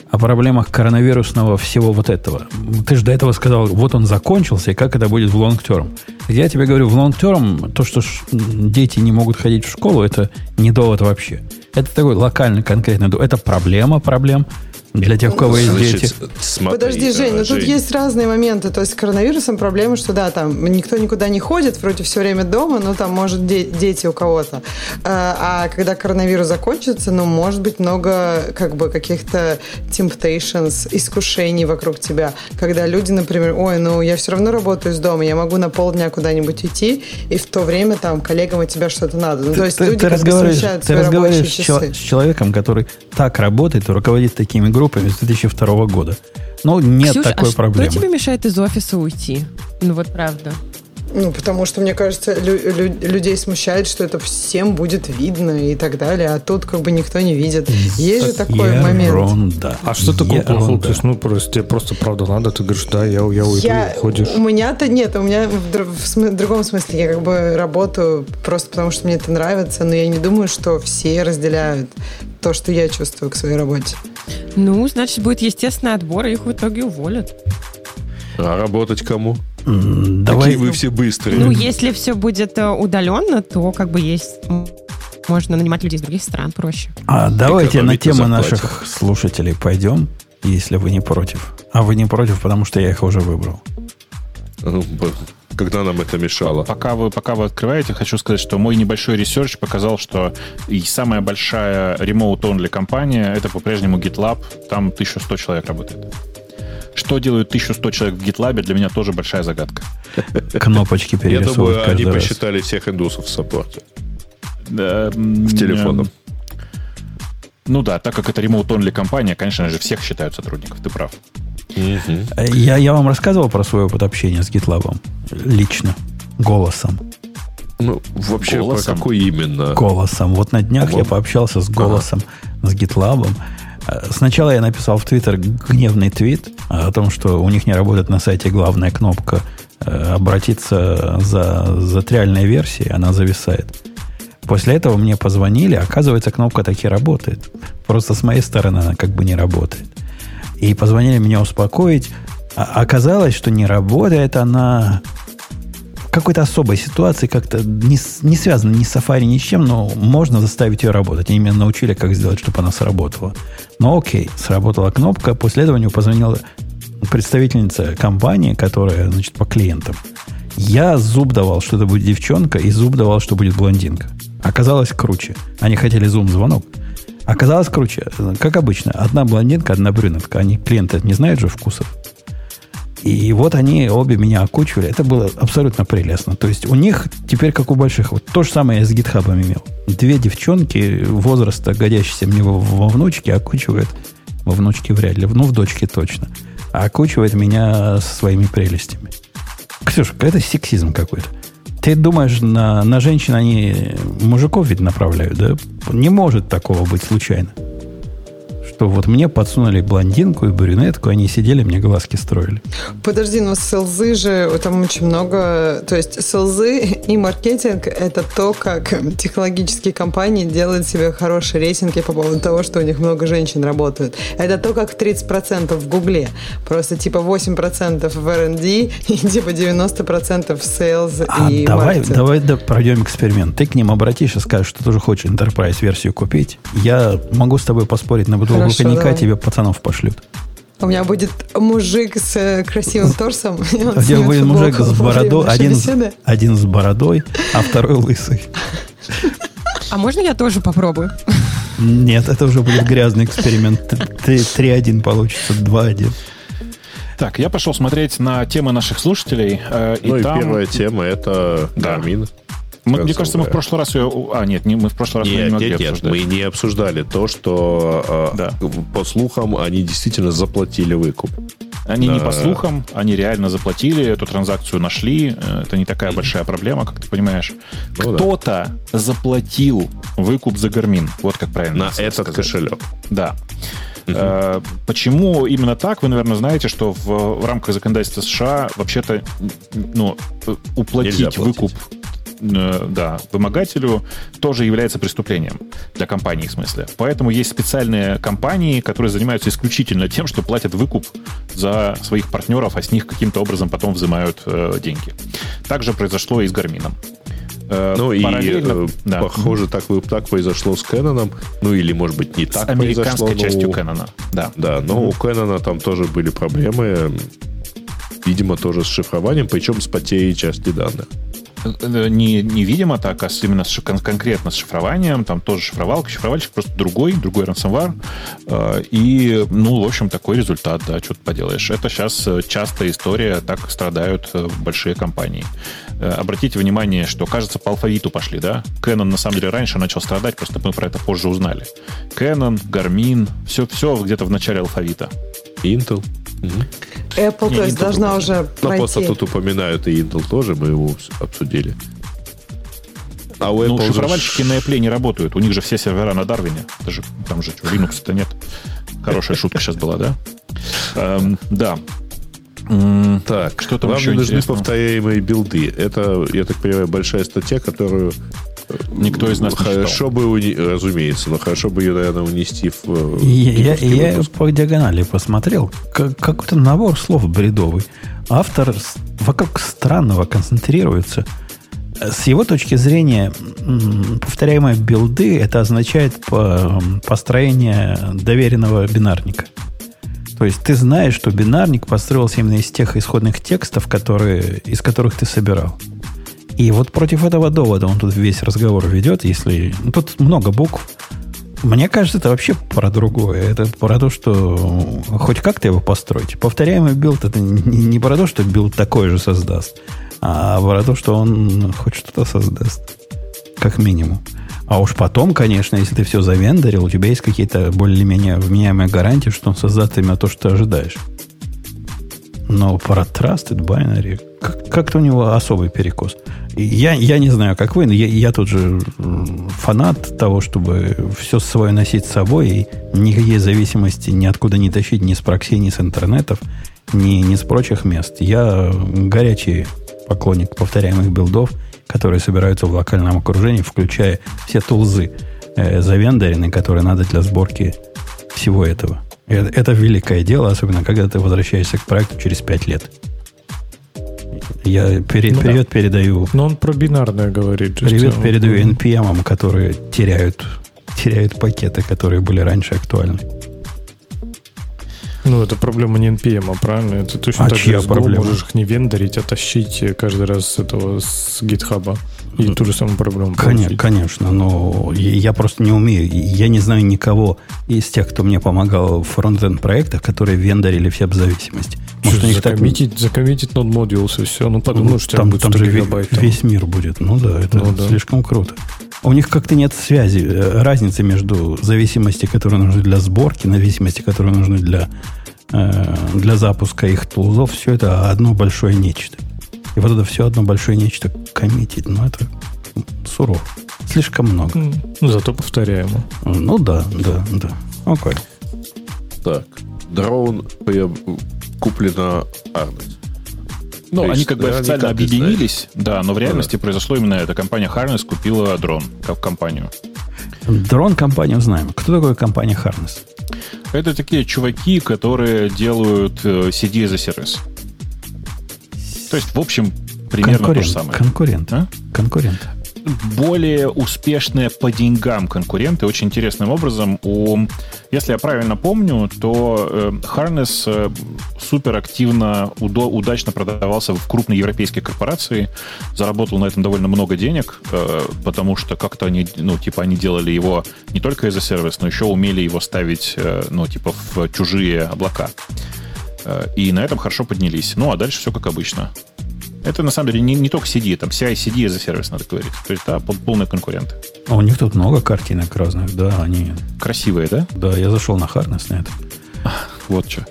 о проблемах коронавирусного всего вот этого. Ты же до этого сказал, вот он закончился, и как это будет в лонг-терм. Я тебе говорю, в лонг-терм то, что дети не могут ходить в школу, это не довод вообще. Это такой локальный, конкретный довод. Это проблема проблем для тех, у кого есть Значит, дети. смотри, Подожди, Жень, ну тут Жень, есть разные моменты. То есть с коронавирусом проблема, что да, там никто никуда не ходит, вроде все время дома, но там может де- дети у кого-то. А, а когда коронавирус закончится, ну может быть много как бы каких-то temptations, искушений вокруг тебя. Когда люди, например, ой, ну я все равно работаю из дома, я могу на полдня куда-нибудь уйти, и в то время там коллегам от тебя что-то надо. Ну, то есть ты, люди ты как бы разговариваешь, совмещают ты свои разговариваешь рабочие с, чел- часы. с человеком, который так работает руководит такими группами с 2002 года. Ну, нет Ксюш, такой а проблемы. что тебе мешает из офиса уйти? Ну вот правда. Ну, потому что, мне кажется, лю- лю- людей смущает, что это всем будет видно и так далее, а тут как бы никто не видит. Есть же такой момент. Ерунда. А что такое плохого? Ерунда. То есть, ну, просто, тебе просто правда надо, ты говоришь, да, я, я уйду, Я, уходишь. у меня-то нет, у меня в, др- в см- другом смысле. Я как бы работаю просто потому, что мне это нравится, но я не думаю, что все разделяют то, что я чувствую к своей работе. Ну, значит, будет естественный отбор, и их в итоге уволят. А работать кому? М, Давай, Какие вы все быстрые. Ну, если все будет э, удаленно, то как бы есть... Можно нанимать людей из других стран проще. а давайте на тему наших слушателей пойдем, если вы не против. А вы не против, потому что я их уже выбрал. Когда нам это мешало? Пока вы, пока вы открываете, хочу сказать, что мой небольшой research показал, что и самая большая remote-only компания это по-прежнему GitLab, там 1100 человек работает. Что делают 1100 человек в GitLab, для меня тоже большая загадка. Кнопочки Я перерисовывать думаю, они раз. посчитали всех индусов в саппорте. Да, В телефоном. Ну да, так как это remote-only компания, конечно же, всех считают сотрудников, ты прав. Я, я вам рассказывал про свой опыт общения с GitLab лично, голосом. Ну, вообще, Голосом? про какой именно? Голосом. Вот на днях я По-моему. пообщался с голосом, с GitLab. Э, Сначала я написал в Твиттер гневный твит о том, что у них не работает на сайте главная кнопка э, обратиться за, за триальной версией, она зависает. После этого мне позвонили, оказывается, кнопка таки работает. Просто с моей стороны она как бы не работает. И позвонили меня успокоить. А оказалось, что не работает она в какой-то особой ситуации, как-то не, не связано ни с Safari, ни с чем, но можно заставить ее работать. Они меня научили, как сделать, чтобы она сработала. Но окей, сработала кнопка. После этого мне позвонила представительница компании, которая, значит, по клиентам. Я зуб давал, что это будет девчонка, и зуб давал, что будет блондинка. Оказалось круче. Они хотели зум-звонок. Оказалось круче. Как обычно, одна блондинка, одна брюнетка. Они клиенты не знают же вкусов. И вот они обе меня окучивали. Это было абсолютно прелестно. То есть у них теперь, как у больших, вот то же самое я с гитхабом имел. Две девчонки возраста, годящиеся мне во, во внучке, окучивают, во внучке вряд ли, ну в дочке точно, а окучивает меня со своими прелестями. Ксюша, это сексизм какой-то. Ты думаешь, на, на женщин они мужиков ведь направляют, да? Не может такого быть случайно. Что вот мне подсунули блондинку и брюнетку, они сидели, мне глазки строили. Подожди, но селзы же, там очень много... То есть селзы и маркетинг – это то, как технологические компании делают себе хорошие рейтинги по поводу того, что у них много женщин работают. Это то, как 30% в Гугле. Просто типа 8% в R&D и типа 90% в sales А и давай, маркетинг. давай да, пройдем эксперимент. Ты к ним обратишься, скажешь, что тоже хочешь Enterprise-версию купить. Я могу с тобой поспорить на бутылку Хорошо, коньяка, давай. тебе пацанов пошлют. У меня будет мужик с э, красивым торсом. и У тебя будет мужик с бородой, один, один с бородой, а второй лысый. А можно я тоже попробую? Нет, это уже будет грязный эксперимент. Т- т- 3-1 получится, 2-1. Так, я пошел смотреть на темы наших слушателей. э, и Ну и там... первая тема это Да. Garmin. Мы- мне кажется, мы в прошлый раз ее... А, нет, не, мы в прошлый раз ее не Нет, могли нет, нет, обсуждать. мы не обсуждали то, что э, Да. по слухам они действительно заплатили выкуп. Они не Да. по слухам, они реально заплатили, эту транзакцию нашли. Э, Это не такая большая проблема, как ты понимаешь. Ну да. Кто-то заплатил выкуп за Гармин. Вот как правильно На этот сказать. кошелек. Да. Э, Почему именно так? Вы, наверное, знаете, что в, в рамках законодательства США вообще-то ну, э, уплатить выкуп да, вымогателю тоже является преступлением для компании, в смысле. Поэтому есть специальные компании, которые занимаются исключительно тем, что платят выкуп за своих партнеров, а с них каким-то образом потом взимают э, деньги. Так же произошло и с Гармином. Э, Ну и, параллельно- э, да. похоже, так, так произошло с Кэноном. Ну или, может быть, не с так американской произошло. частью но- Кэнона. Да. Да, но у Кэнона там тоже были проблемы. Видимо, тоже с шифрованием, причем с потерей части данных. Э, не, не видимо так, а именно с кон- конкретно с шифрованием. Там тоже шифровалка. Шифровальщик просто другой, другой ransomware. Э, И, ну, в общем, такой результат, да, что ты поделаешь. Это сейчас частая история, так страдают э, большие компании. Э, Обратите внимание, что, кажется, по алфавиту пошли, да? Canon, на самом деле, раньше начал страдать, просто мы про это позже узнали. Canon, Garmin, все, все где-то в начале алфавита. Intel. Apple, Не, то есть, должна уже Но пройти. просто тут упоминают и Intel тоже, мы его обсудили. А у Ну, Apple же шифровальщики на Apple не работают. У них же все сервера на Дарвине. Это же, там же Linux-то нет. Хорошая шутка сейчас была, да? Эм, Да. Так, Что там вам еще не нужны интересного? повторяемые билды. Это, я так понимаю, большая статья, которую Никто из нас не хорошо бы, уни- разумеется, но хорошо бы ее, наверное, унести в э, Я, я, я по диагонали посмотрел. Как, какой-то набор слов бредовый. Автор вокруг странного концентрируется. С его точки зрения, повторяемые билды это означает по- построение доверенного бинарника. То есть ты знаешь, что бинарник построился именно из тех исходных текстов, которые, из которых ты собирал. И вот против этого довода он тут весь разговор ведет, если... ну, тут много букв. Мне кажется, это вообще про другое. Это про то, что хоть как-то его построить. Повторяемый билд это не, про то, что билд такой же создаст, а про то, что он хоть что-то создаст. Как минимум. А уж потом, конечно, если ты все завендорил, у тебя есть какие-то более-менее вменяемые гарантии, что он создаст именно то, что ты ожидаешь. Но про Trusted Binary как- как-то у него особый перекос. Я, я не знаю, как вы, но я, я тут же фанат того, чтобы все свое носить с собой и никакие зависимости ниоткуда не тащить ни с прокси, ни с интернетов, ни, ни с прочих мест. Я горячий поклонник повторяемых билдов, которые собираются в локальном окружении, включая все тулзы э, завендорены, которые надо для сборки всего этого. Это, это великое дело, особенно когда ты возвращаешься к проекту через 5 лет. Я пере- Ну да. привет передаю Но он про бинарное говорит. Привет э, передаю NPM, которые теряют, теряют пакеты, которые были раньше актуальны. Ну, это проблема не NPM, а правильно? Это точно А так же чья Go проблема? можешь их не вендорить, а тащить каждый раз с этого, с GitHub. И ту же самую проблему Конечно, конечно, но я просто не умею. Я не знаю никого из тех, кто мне помогал в фронтенд проектах, которые вендорили все в зависимости. Может, Что, них так- закоммитить, закоммитить нод modules и все. Ну, подумаешь, что там, будет там 100 же ве- гигабайт. там. весь мир будет. Ну да, это Ну да. слишком круто. У них как-то нет связи, э, разницы между зависимости, которые нужны для сборки, зависимости, которые нужны для, э, для запуска их тулзов. Все это одно большое нечто. И вот это все одно большое нечто коммитить, ну это сурово. Слишком много. Ну, зато повторяемо. Ну да, да, да. Окей. Так, дрон приоб- куплено Arnes. Ну, они как бы да, официально объединились, да, но в да. реальности произошло именно это. Компания Harness купила дрон как компанию. Дрон компанию знаем. Кто такая компания Harness? Это такие чуваки, которые делают CD за сервис. То есть, в общем, примерно то же самое. Конкурент. А? Конкурент. более успешные по деньгам конкуренты очень интересным образом. У, если я правильно помню, то э, Harness э, супер активно, удо- удачно продавался в крупной европейской корпорации, заработал на этом довольно много денег, э, потому что как-то они, ну, типа, они делали его не только a сервис, но еще умели его ставить, э, ну, типа, в чужие облака. Э, И на этом хорошо поднялись. Ну, а дальше все как обычно. Это на самом деле не, не только CD, там CI-CD за сервис надо говорить. То есть, да, пол- полные конкуренты. А у них тут много картинок разных, да, они... Красивые, да? Да, я зашел на Harness на это. Вот что.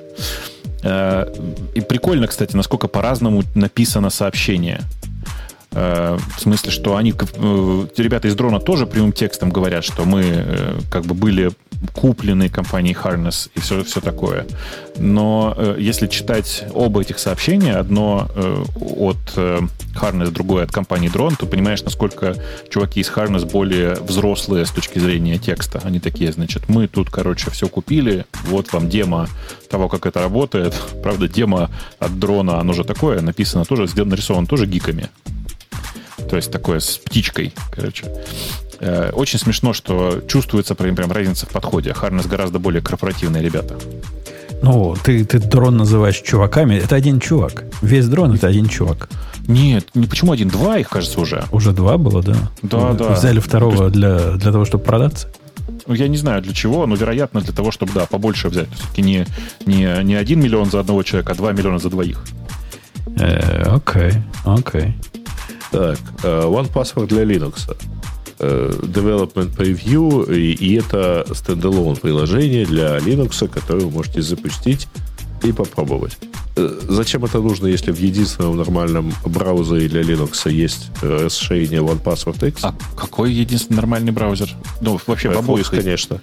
И прикольно, кстати, насколько по-разному написано сообщение. Э, В смысле, что они, э, ребята из дрона тоже прямым текстом говорят, что мы э, как бы были куплены компанией Harness и все, все такое. Но если читать оба этих сообщения, одно от Harness, другое от компании Drone, то понимаешь, насколько чуваки из Harness более взрослые с точки зрения текста. Они такие, значит, мы тут, короче, все купили, вот вам демо того, как это работает. Правда, демо от дрона, оно же такое, написано тоже, нарисовано тоже гиками. То есть такое с птичкой, короче. Э, Очень смешно, что чувствуется прям, прям разница в подходе. Harness гораздо более корпоративные ребята. Ну, ты, ты дрон называешь чуваками. Это один чувак. Весь дрон это один чувак. Нет, не почему один? Два их, кажется, уже. Уже два было, да? Да, Вы да. Взяли второго для, для того, чтобы продаться? Ну, Я не знаю для чего, но, вероятно, для того, чтобы, да, побольше взять. Все-таки не, не, не один миллион за одного человека, а два миллиона за двоих. Э, Окей, окей. Так, э, One Password для Linux. Э, Development Preview, и, и это стендалон приложение для Linux, которое вы можете запустить и попробовать. Э, Зачем это нужно, если в единственном нормальном браузере для Linux есть расширение One Password X? А какой единственный нормальный браузер? Ну, вообще, в обоих. конечно.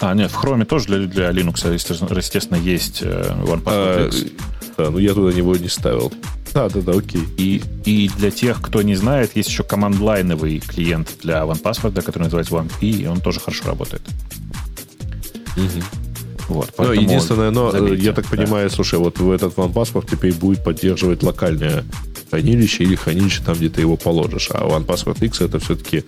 А, нет, в Chrome тоже для, для Linux, естественно, есть OnePassword А, X. да, ну я туда него не ставил. Да, да, да, окей. И, и для тех, кто не знает, есть еще команд-лайновый клиент для OnePassword, который называется OneP, и он тоже хорошо работает. Вот, Ну, поэтому единственное, но э, заметьте, я так да. понимаю, слушай, вот в этот OnePassword теперь будет поддерживать локальное хранилище или хранилище там, где ты его положишь. А OnePassword X это все-таки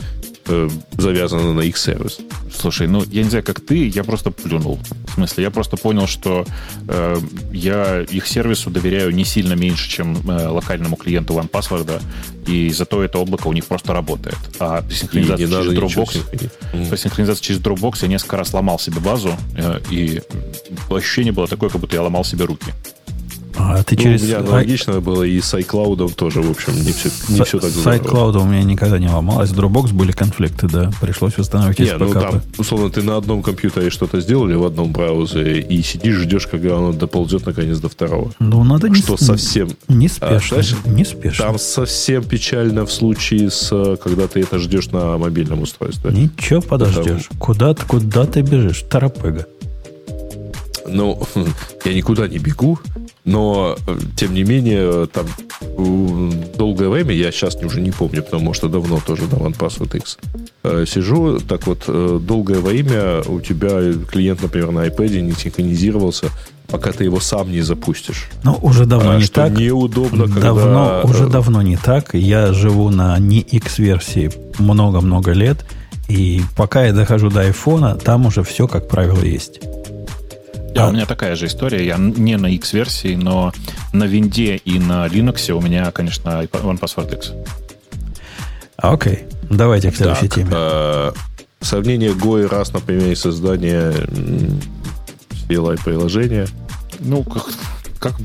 завязано на их сервис. Слушай, ну, я не знаю, как ты, я просто плюнул. В смысле, я просто понял, что э, я их сервису доверяю не сильно меньше, чем э, локальному клиенту OnePassword, и зато это облако у них просто работает. А надо через Dropbox... По синхронизации через Dropbox я несколько раз ломал себе базу, э, и ощущение было такое, как будто я ломал себе руки. А ты Ну, через... у меня аналогично было и с iCloud тоже, в общем, не все, не все так С iCloud у меня никогда не ломалось. С Dropbox были конфликты, да. Пришлось установить Не, из ну там, условно, ты на одном компьютере что-то сделали в одном браузере и сидишь, ждешь, когда оно доползет наконец до второго. Ну, надо не, Что с- совсем... не А, знаешь, не спешно. Там совсем печально в случае с, когда ты это ждешь на мобильном устройстве. Ничего подождешь. Куда, ты- куда ты бежишь? Торопыга. Ну, я никуда не бегу, но, э, тем не менее, там м, долгое время, я сейчас уже не помню, потому что давно тоже на OnePassword X э, сижу, так вот, э, долгое время у тебя клиент, например, на iPad не синхронизировался, пока ты его сам не запустишь. Ну, уже давно А не что так. неудобно, когда... давно, уже э, давно не так. Я живу на не X-версии много-много лет. И пока я дохожу до айфона, там уже все, как правило, есть. Да, у меня такая же история. Я не на X-версии, но на винде и на Linux у меня, конечно, OnePassword X. А, Окей, давайте к следующей Так, теме. э, сравнение Go и раз на примере создания м, CLI-приложения. Ну, как... как-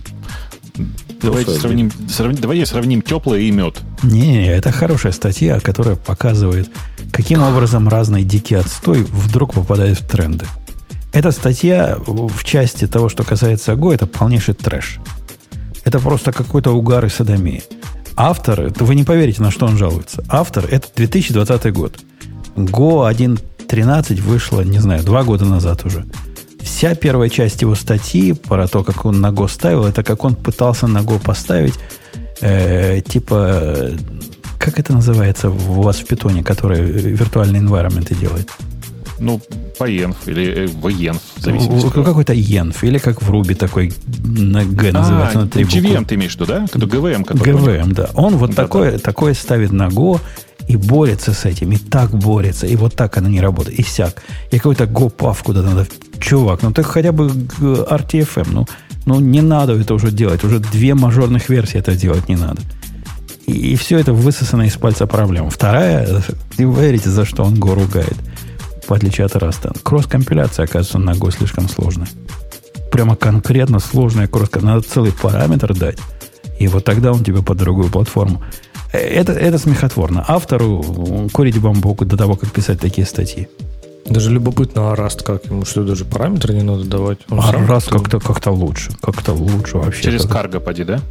Давайте сравним. сравним, сравним, давайте сравним теплое и мед. Не, это хорошая статья, которая показывает, каким образом разный дикий отстой вдруг попадает в тренды. Эта статья в части того, что касается Go, это полнейший трэш. Это просто какой-то угар и садомия. Автор, вы не поверите, на что он жалуется. Автор, это 2020 год. Go 1.13 вышла, не знаю, два года назад уже. Вся первая часть его статьи про то, как он на Go ставил, это как он пытался на Go поставить, э, типа, как это называется у вас в питоне, который виртуальные environment делает? Ну, поенф или э, в зависимости В- от Какой-то енф, или как в Руби такой на Г называется, А, на три. GVM ты имеешь в виду, да? Это ГВМ, который... ГВМ, да. Он вот такое, такое ставит на Go и борется с этим, и так борется, и вот так оно не работает, и сяк. И какой-то Go-пав куда надо. Чувак, ну ты хотя бы г- RTFM, ну, ну не надо это уже делать. Уже две мажорных версии это делать не надо. И, все это высосано из пальца проблем. Вторая, не верите, за что он Go ругает, в отличие от Раста. Кросс-компиляция, оказывается, на Go слишком сложная. Прямо конкретно сложная кросс Надо целый параметр дать. И вот тогда он тебе под другую платформу. Э, Это, это смехотворно. Автору курить бамбуку до того, как писать такие статьи. Даже любопытно, а Rust как ему, что даже параметры не надо давать? Он А раз как-то- как-то как лучше. Как-то лучше вообще. Через Как- карго поди, да?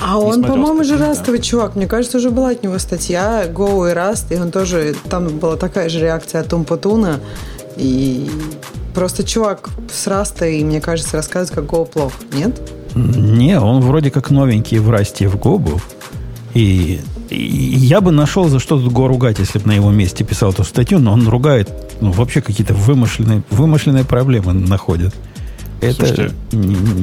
А Не он, по-моему, же статью, да. растовый чувак. Мне кажется, уже была от него статья Go и Rust, и он тоже, там была такая же реакция от Умпутуна. И просто чувак с Rust а, и мне кажется, рассказывает, как Go плохо. Нет? Не, он вроде как новенький в Rust е в Go был. И, и я бы нашел, за что тут Го ругать, если бы на его месте писал эту статью, но он ругает, ну, вообще какие-то вымышленные, вымышленные проблемы находит. Это Слушайте,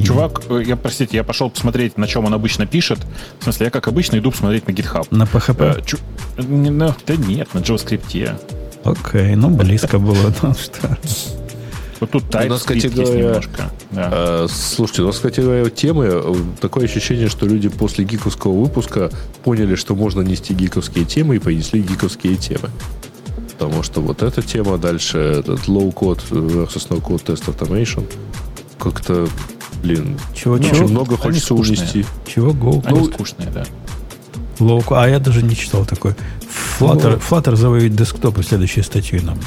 Чувак, э, я, простите, я пошел посмотреть, на чем он обычно пишет. В смысле, я, как обычно, иду посмотреть на GitHub. на PHP. Э, чу- ну, да нет, на JavaScript. Окей, ну близко было. Ну что? Вот тут У нас, TypeScript говоря, немножко. Да. Э, Слушайте, у нас, кстати говоря, темы, э, такое ощущение, что люди после гиковского выпуска поняли, что можно нести гиковские темы и понесли гиковские темы. Потому что вот эта тема дальше, этот low-code versus no-code test automation, как-то, блин, Чего, очень чего? много они хочется скучные. унести. Чего Go? Они ну, скучные, да. Low- А я даже не читал такой. Flutter, Ну. Flutter завоюет десктопы следующей статьей нам.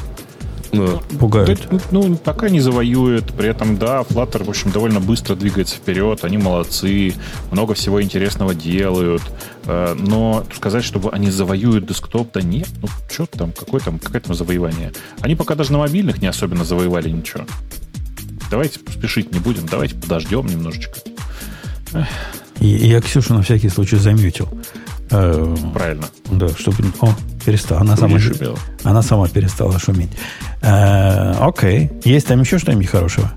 Ну, Пугают. Да, ну, пока не завоюет. При этом, да, Flutter, в общем, довольно быстро двигается вперед. Они молодцы. Много всего интересного делают. Э, Но сказать, чтобы они завоюют десктоп, да нет. Ну, что там, какое там, какое там завоевание? Они пока даже на мобильных не особенно завоевали ничего. Давайте спешить не будем. Давайте подождем немножечко. И, я Ксюшу на всякий случай замьютил. Э, Правильно. Да, чтобы... О, перестала. Она сама, шумела. она сама перестала шуметь. Э, окей. Есть там еще что-нибудь хорошего?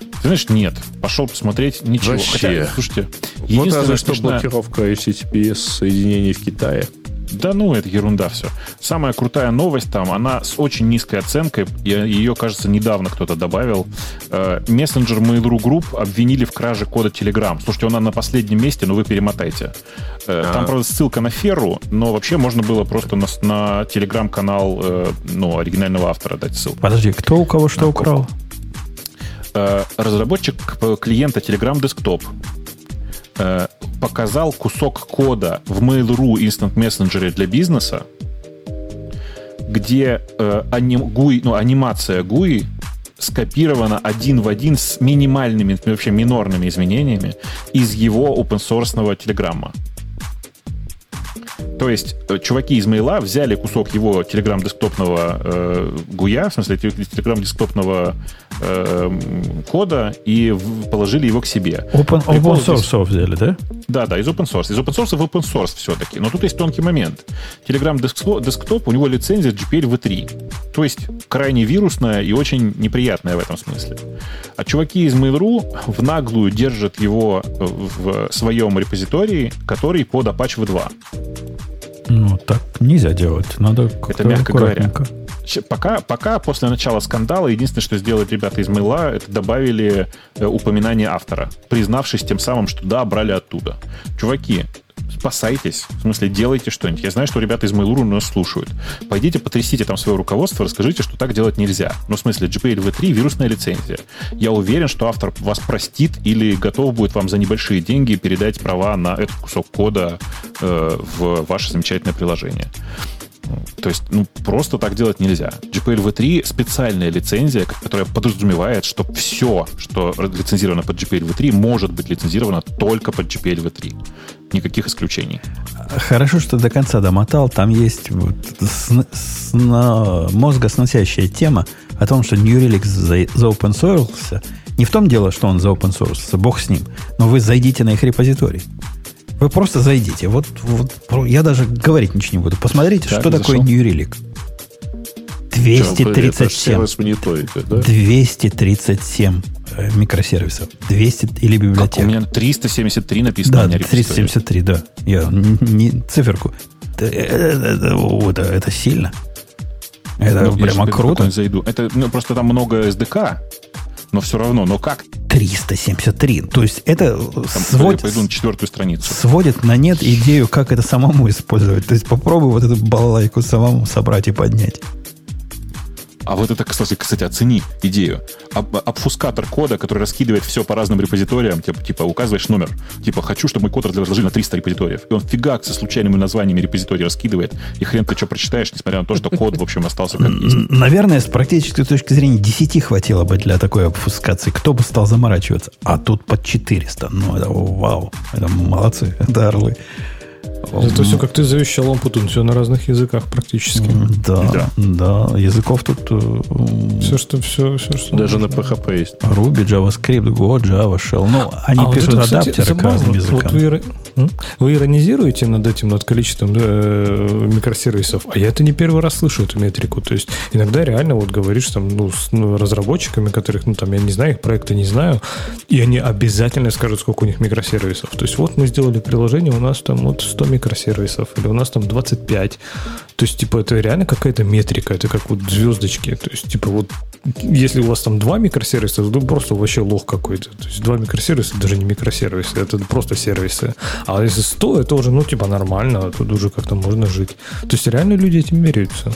Ты знаешь, нет. Пошел посмотреть. Ничего. Вообще. Хотя, слушайте, вот единственное разве что блокировка HTTPS соединений в Китае. Да ну, это ерунда все. Самая крутая новость там, она с очень низкой оценкой, ее, кажется, недавно кто-то добавил. Э, Мессенджер Mail.ru Group обвинили в краже кода Telegram. Слушайте, он на последнем месте, но вы перемотайте. Э, А. Там, правда, ссылка на Ферру, но вообще можно было просто на, на телеграм-канал э, ну, оригинального автора дать ссылку. Подожди, кто у кого что На украл? Э, Разработчик клиента Telegram Desktop э, показал кусок кода в Mail.ru Instant Messenger для бизнеса, где э, аним, GUI, ну, анимация GUI скопирована один в один с минимальными, вообще минорными изменениями из его open source телеграмма. То есть э, чуваки из мейла взяли кусок его телеграм десктопного э, гуя, в смысле телеграм десктопного э, кода и в, положили его к себе. Open, open source взяли, да? Да, да, из open source. Из open source в open source все-таки. Но тут есть тонкий момент. Telegram десктоп, у него лицензия GPL v3. То есть крайне вирусная и очень неприятная в этом смысле. А чуваки из Mail.ru в наглую держат его в своем репозитории, который под Apache v2. Ну, так нельзя делать. Надо Это мягко говоря. Пока, пока после начала скандала единственное, что сделали ребята из Мейла, это добавили э, упоминание автора, признавшись тем самым, что да, брали оттуда. Чуваки, спасайтесь, в смысле, делайте что-нибудь. Я знаю, что ребята из Mail.ru нас слушают. Пойдите, потрясите там свое руководство, расскажите, что так делать нельзя. Ну, в смысле, GPL v3 — вирусная лицензия. Я уверен, что автор вас простит или готов будет вам за небольшие деньги передать права на этот кусок кода э, в ваше замечательное приложение. То есть, ну, просто так делать нельзя. GPL v3 специальная лицензия, которая подразумевает, что все, что лицензировано под GPL v3, может быть лицензировано только под GPL v3 никаких исключений. Хорошо, что до конца домотал. Там есть вот сна, сна, мозгосносящая тема о том, что New Relic за, за. Не в том дело, что он за open бог с ним. Но вы зайдите на их репозиторий. Вы просто зайдите. Вот, вот я даже говорить ничего не буду. Посмотрите, так, что зашел? такое New Relic. 237. 237 Э, микросервисов. 200 или библиотек. Как у меня 373 написано. Да, 373, да. Я не циферку. Это, это, это сильно. Это ну, прямо круто. Зайду. Это ну, просто там много SDK, но все равно, но как? 373. То есть это там, сводит, пойду на четвертую страницу. сводит на нет идею, как это самому использовать. То есть попробуй вот эту балалайку самому собрать и поднять. А вот это, кстати, кстати, оцени идею. Об, обфускатор кода, который раскидывает все по разным репозиториям, типа, типа указываешь номер, типа хочу, чтобы мой код разложили на 300 репозиториев. И он фигак со случайными названиями репозиторий раскидывает, и хрен ты что прочитаешь, несмотря на то, что код, в общем, остался как есть. Наверное, с практической точки зрения 10 хватило бы для такой обфускации. Кто бы стал заморачиваться? А тут под 400. Ну, это вау. Это молодцы. Это орлы. Это все как ты завещал Лампутун, все на разных языках практически. Да, да, да. Языков тут... Э, все, что... Все, все, что Даже на PHP есть. Ruby, JavaScript, Go, Java, Shell. Ну, они а пишут вот это, адаптеры кстати, к разным языкам. Вот вы, вы иронизируете над этим, над количеством да, микросервисов, а я это не первый раз слышу, эту метрику. То есть иногда реально вот говоришь там, ну, с ну, разработчиками, которых, ну, там, я не знаю, их проекты не знаю, и они обязательно скажут, сколько у них микросервисов. То есть вот мы сделали приложение, у нас там вот 100 микросервисов, или у нас там 25. То есть, типа, это реально какая-то метрика, это как вот звездочки. То есть, типа, вот если у вас там два микросервиса, то просто вообще лох какой-то. То есть, два микросервиса даже не микросервисы, это просто сервисы. А если 100, это уже, ну, типа, нормально, тут уже как-то можно жить. То есть, реально люди этим меряются.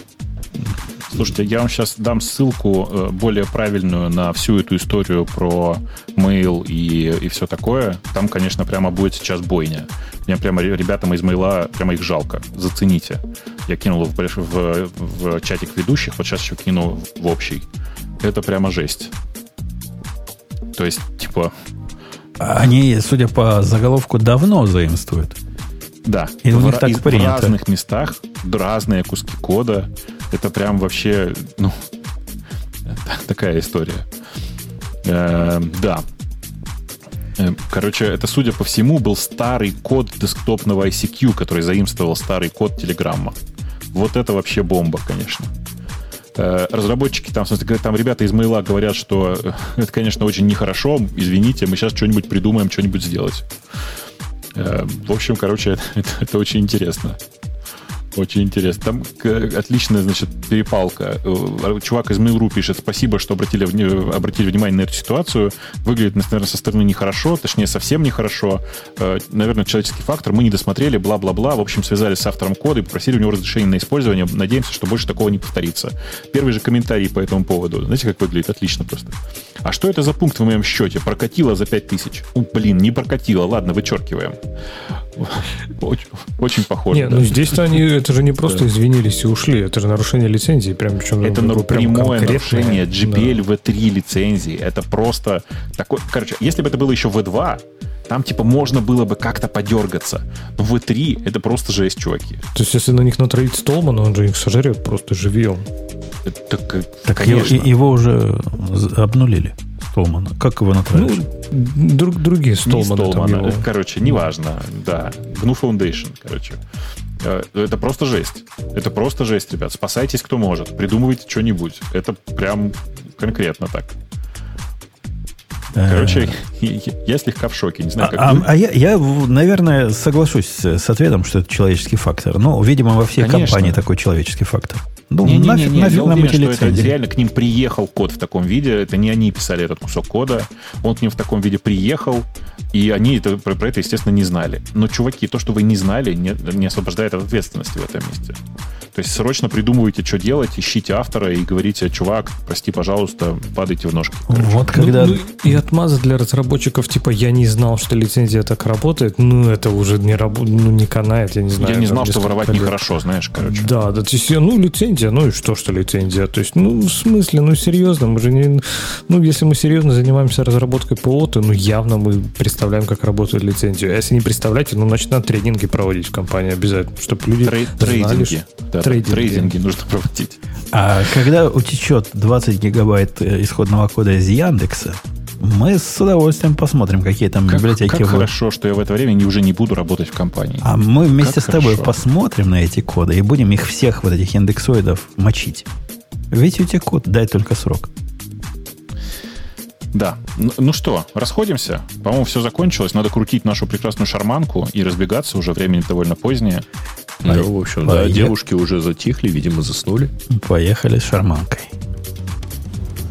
Слушайте, я вам сейчас дам ссылку э, более правильную на всю эту историю про mail и, и все такое. Там, конечно, прямо будет сейчас бойня. Мне прямо ребятам из мейла, прямо их жалко. Зацените. Я кинул в, в, в чатик ведущих, вот сейчас еще кину в общий. Это прямо жесть. То есть, типа... Они, судя по заголовку, давно заимствуют. Да. И у них так в, принято. В разных местах разные куски кода. Это прям вообще, ну, такая история. Э, да. Э, короче, это, судя по всему, был старый код десктопного ICQ, который заимствовал старый код Телеграмма. Вот это вообще бомба, конечно. Э, разработчики там, в смысле, там ребята из Мейла говорят, что э, это, конечно, очень нехорошо, извините, мы сейчас что-нибудь придумаем, что-нибудь сделать. В общем, короче, это, это очень интересно. Очень интересно. Там отличная, значит, перепалка. Э, Чувак из Mail.ru пишет, спасибо, что обратили, обратили внимание на эту ситуацию. Выглядит, наверное, со стороны нехорошо, точнее, совсем нехорошо. Э, Наверное, человеческий фактор. Мы не досмотрели, бла-бла-бла. В общем, связались с автором кода и попросили у него разрешение на использование. Надеемся, что больше такого не повторится. Первый же комментарий по этому поводу. Знаете, как выглядит? Отлично просто. А что это за пункт в моем счете? Прокатило за 5000. У, блин, не прокатило. Ладно, вычеркиваем. Очень, очень похоже. Не, да. ну здесь-то они, это же не просто извинились и ушли, это же нарушение лицензии, прям причем Это ну, ну, прям прямое конкретное. нарушение GPL Да. V3 лицензии. Это просто такой... Короче, если бы это было еще V2, там типа можно было бы как-то подергаться. Но V3 это просто жесть, чуваки. То есть, если на них натравить Столмана, он же их сожрет просто живьем. Это, Так его, конечно. и- его уже обнулили. Столмана. Как его Ну, натравишь? друг, другие Не Столманы там Столмана. его. Короче, неважно. Да. GNU Foundation, короче. Э, Это просто жесть. Это просто жесть, ребят. Спасайтесь, кто может. Придумывайте что-нибудь. Это прям конкретно так. Короче, я слегка в шоке. Не знаю, А, как а- вы. а я, я, наверное, соглашусь с, ответом, что это человеческий фактор. Но, видимо, во Конечно. компании такой человеческий фактор. Ну, Не-не-не, нафиг, я нафиг нам уверен, эти что это реально к ним приехал код в таком виде. Это не они писали этот кусок кода. Он к ним в таком виде приехал, и они это, про, про это, естественно, не знали. Но, чуваки, то, что вы не знали, не, не освобождает от ответственности в этом месте. То есть срочно придумывайте, что делать, ищите автора и говорите, чувак, прости, пожалуйста, падайте в ножки. короче. Вот когда... Ну, ну, и отмаза для разработчиков, типа, я не знал, что лицензия так работает, ну, это уже не, рабо- ну, не канает, я не знаю. Я не знал, что воровать лет. нехорошо, знаешь, короче. Да, да, то есть, ну, лицензия, ну и что, что лицензия? То есть, ну, в смысле, ну, серьезно, мы же не... Ну, если мы серьезно занимаемся разработкой ПО, то, ну, явно мы представляем, как работает лицензия. А если не представляете, ну, значит, надо тренинги проводить в компании обязательно, чтобы люди Трей- знали, трейдинги. что- Да, трейдинги. трейдинги нужно проводить. А когда утечет 20 гигабайт э, исходного кода из Яндекса, мы с удовольствием посмотрим, какие там Как, библиотеки как будут. хорошо, что я в это время не- уже не буду работать в компании. А мы вместе Как с тобой хорошо. посмотрим на эти коды и будем их всех вот этих индексоидов мочить. Ведь у тебя код, дай только срок. Да. Ну, ну что, расходимся? По-моему, все закончилось. Надо крутить нашу прекрасную шарманку и разбегаться. Уже времени довольно позднее. Ну, в общем, да, Поехали. девушки уже затихли, видимо, заснули. Поехали с шарманкой.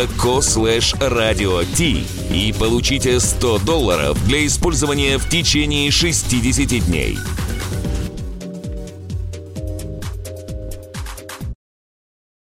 dot.co slash radio и получите 100 долларов для использования в течение 60 дней.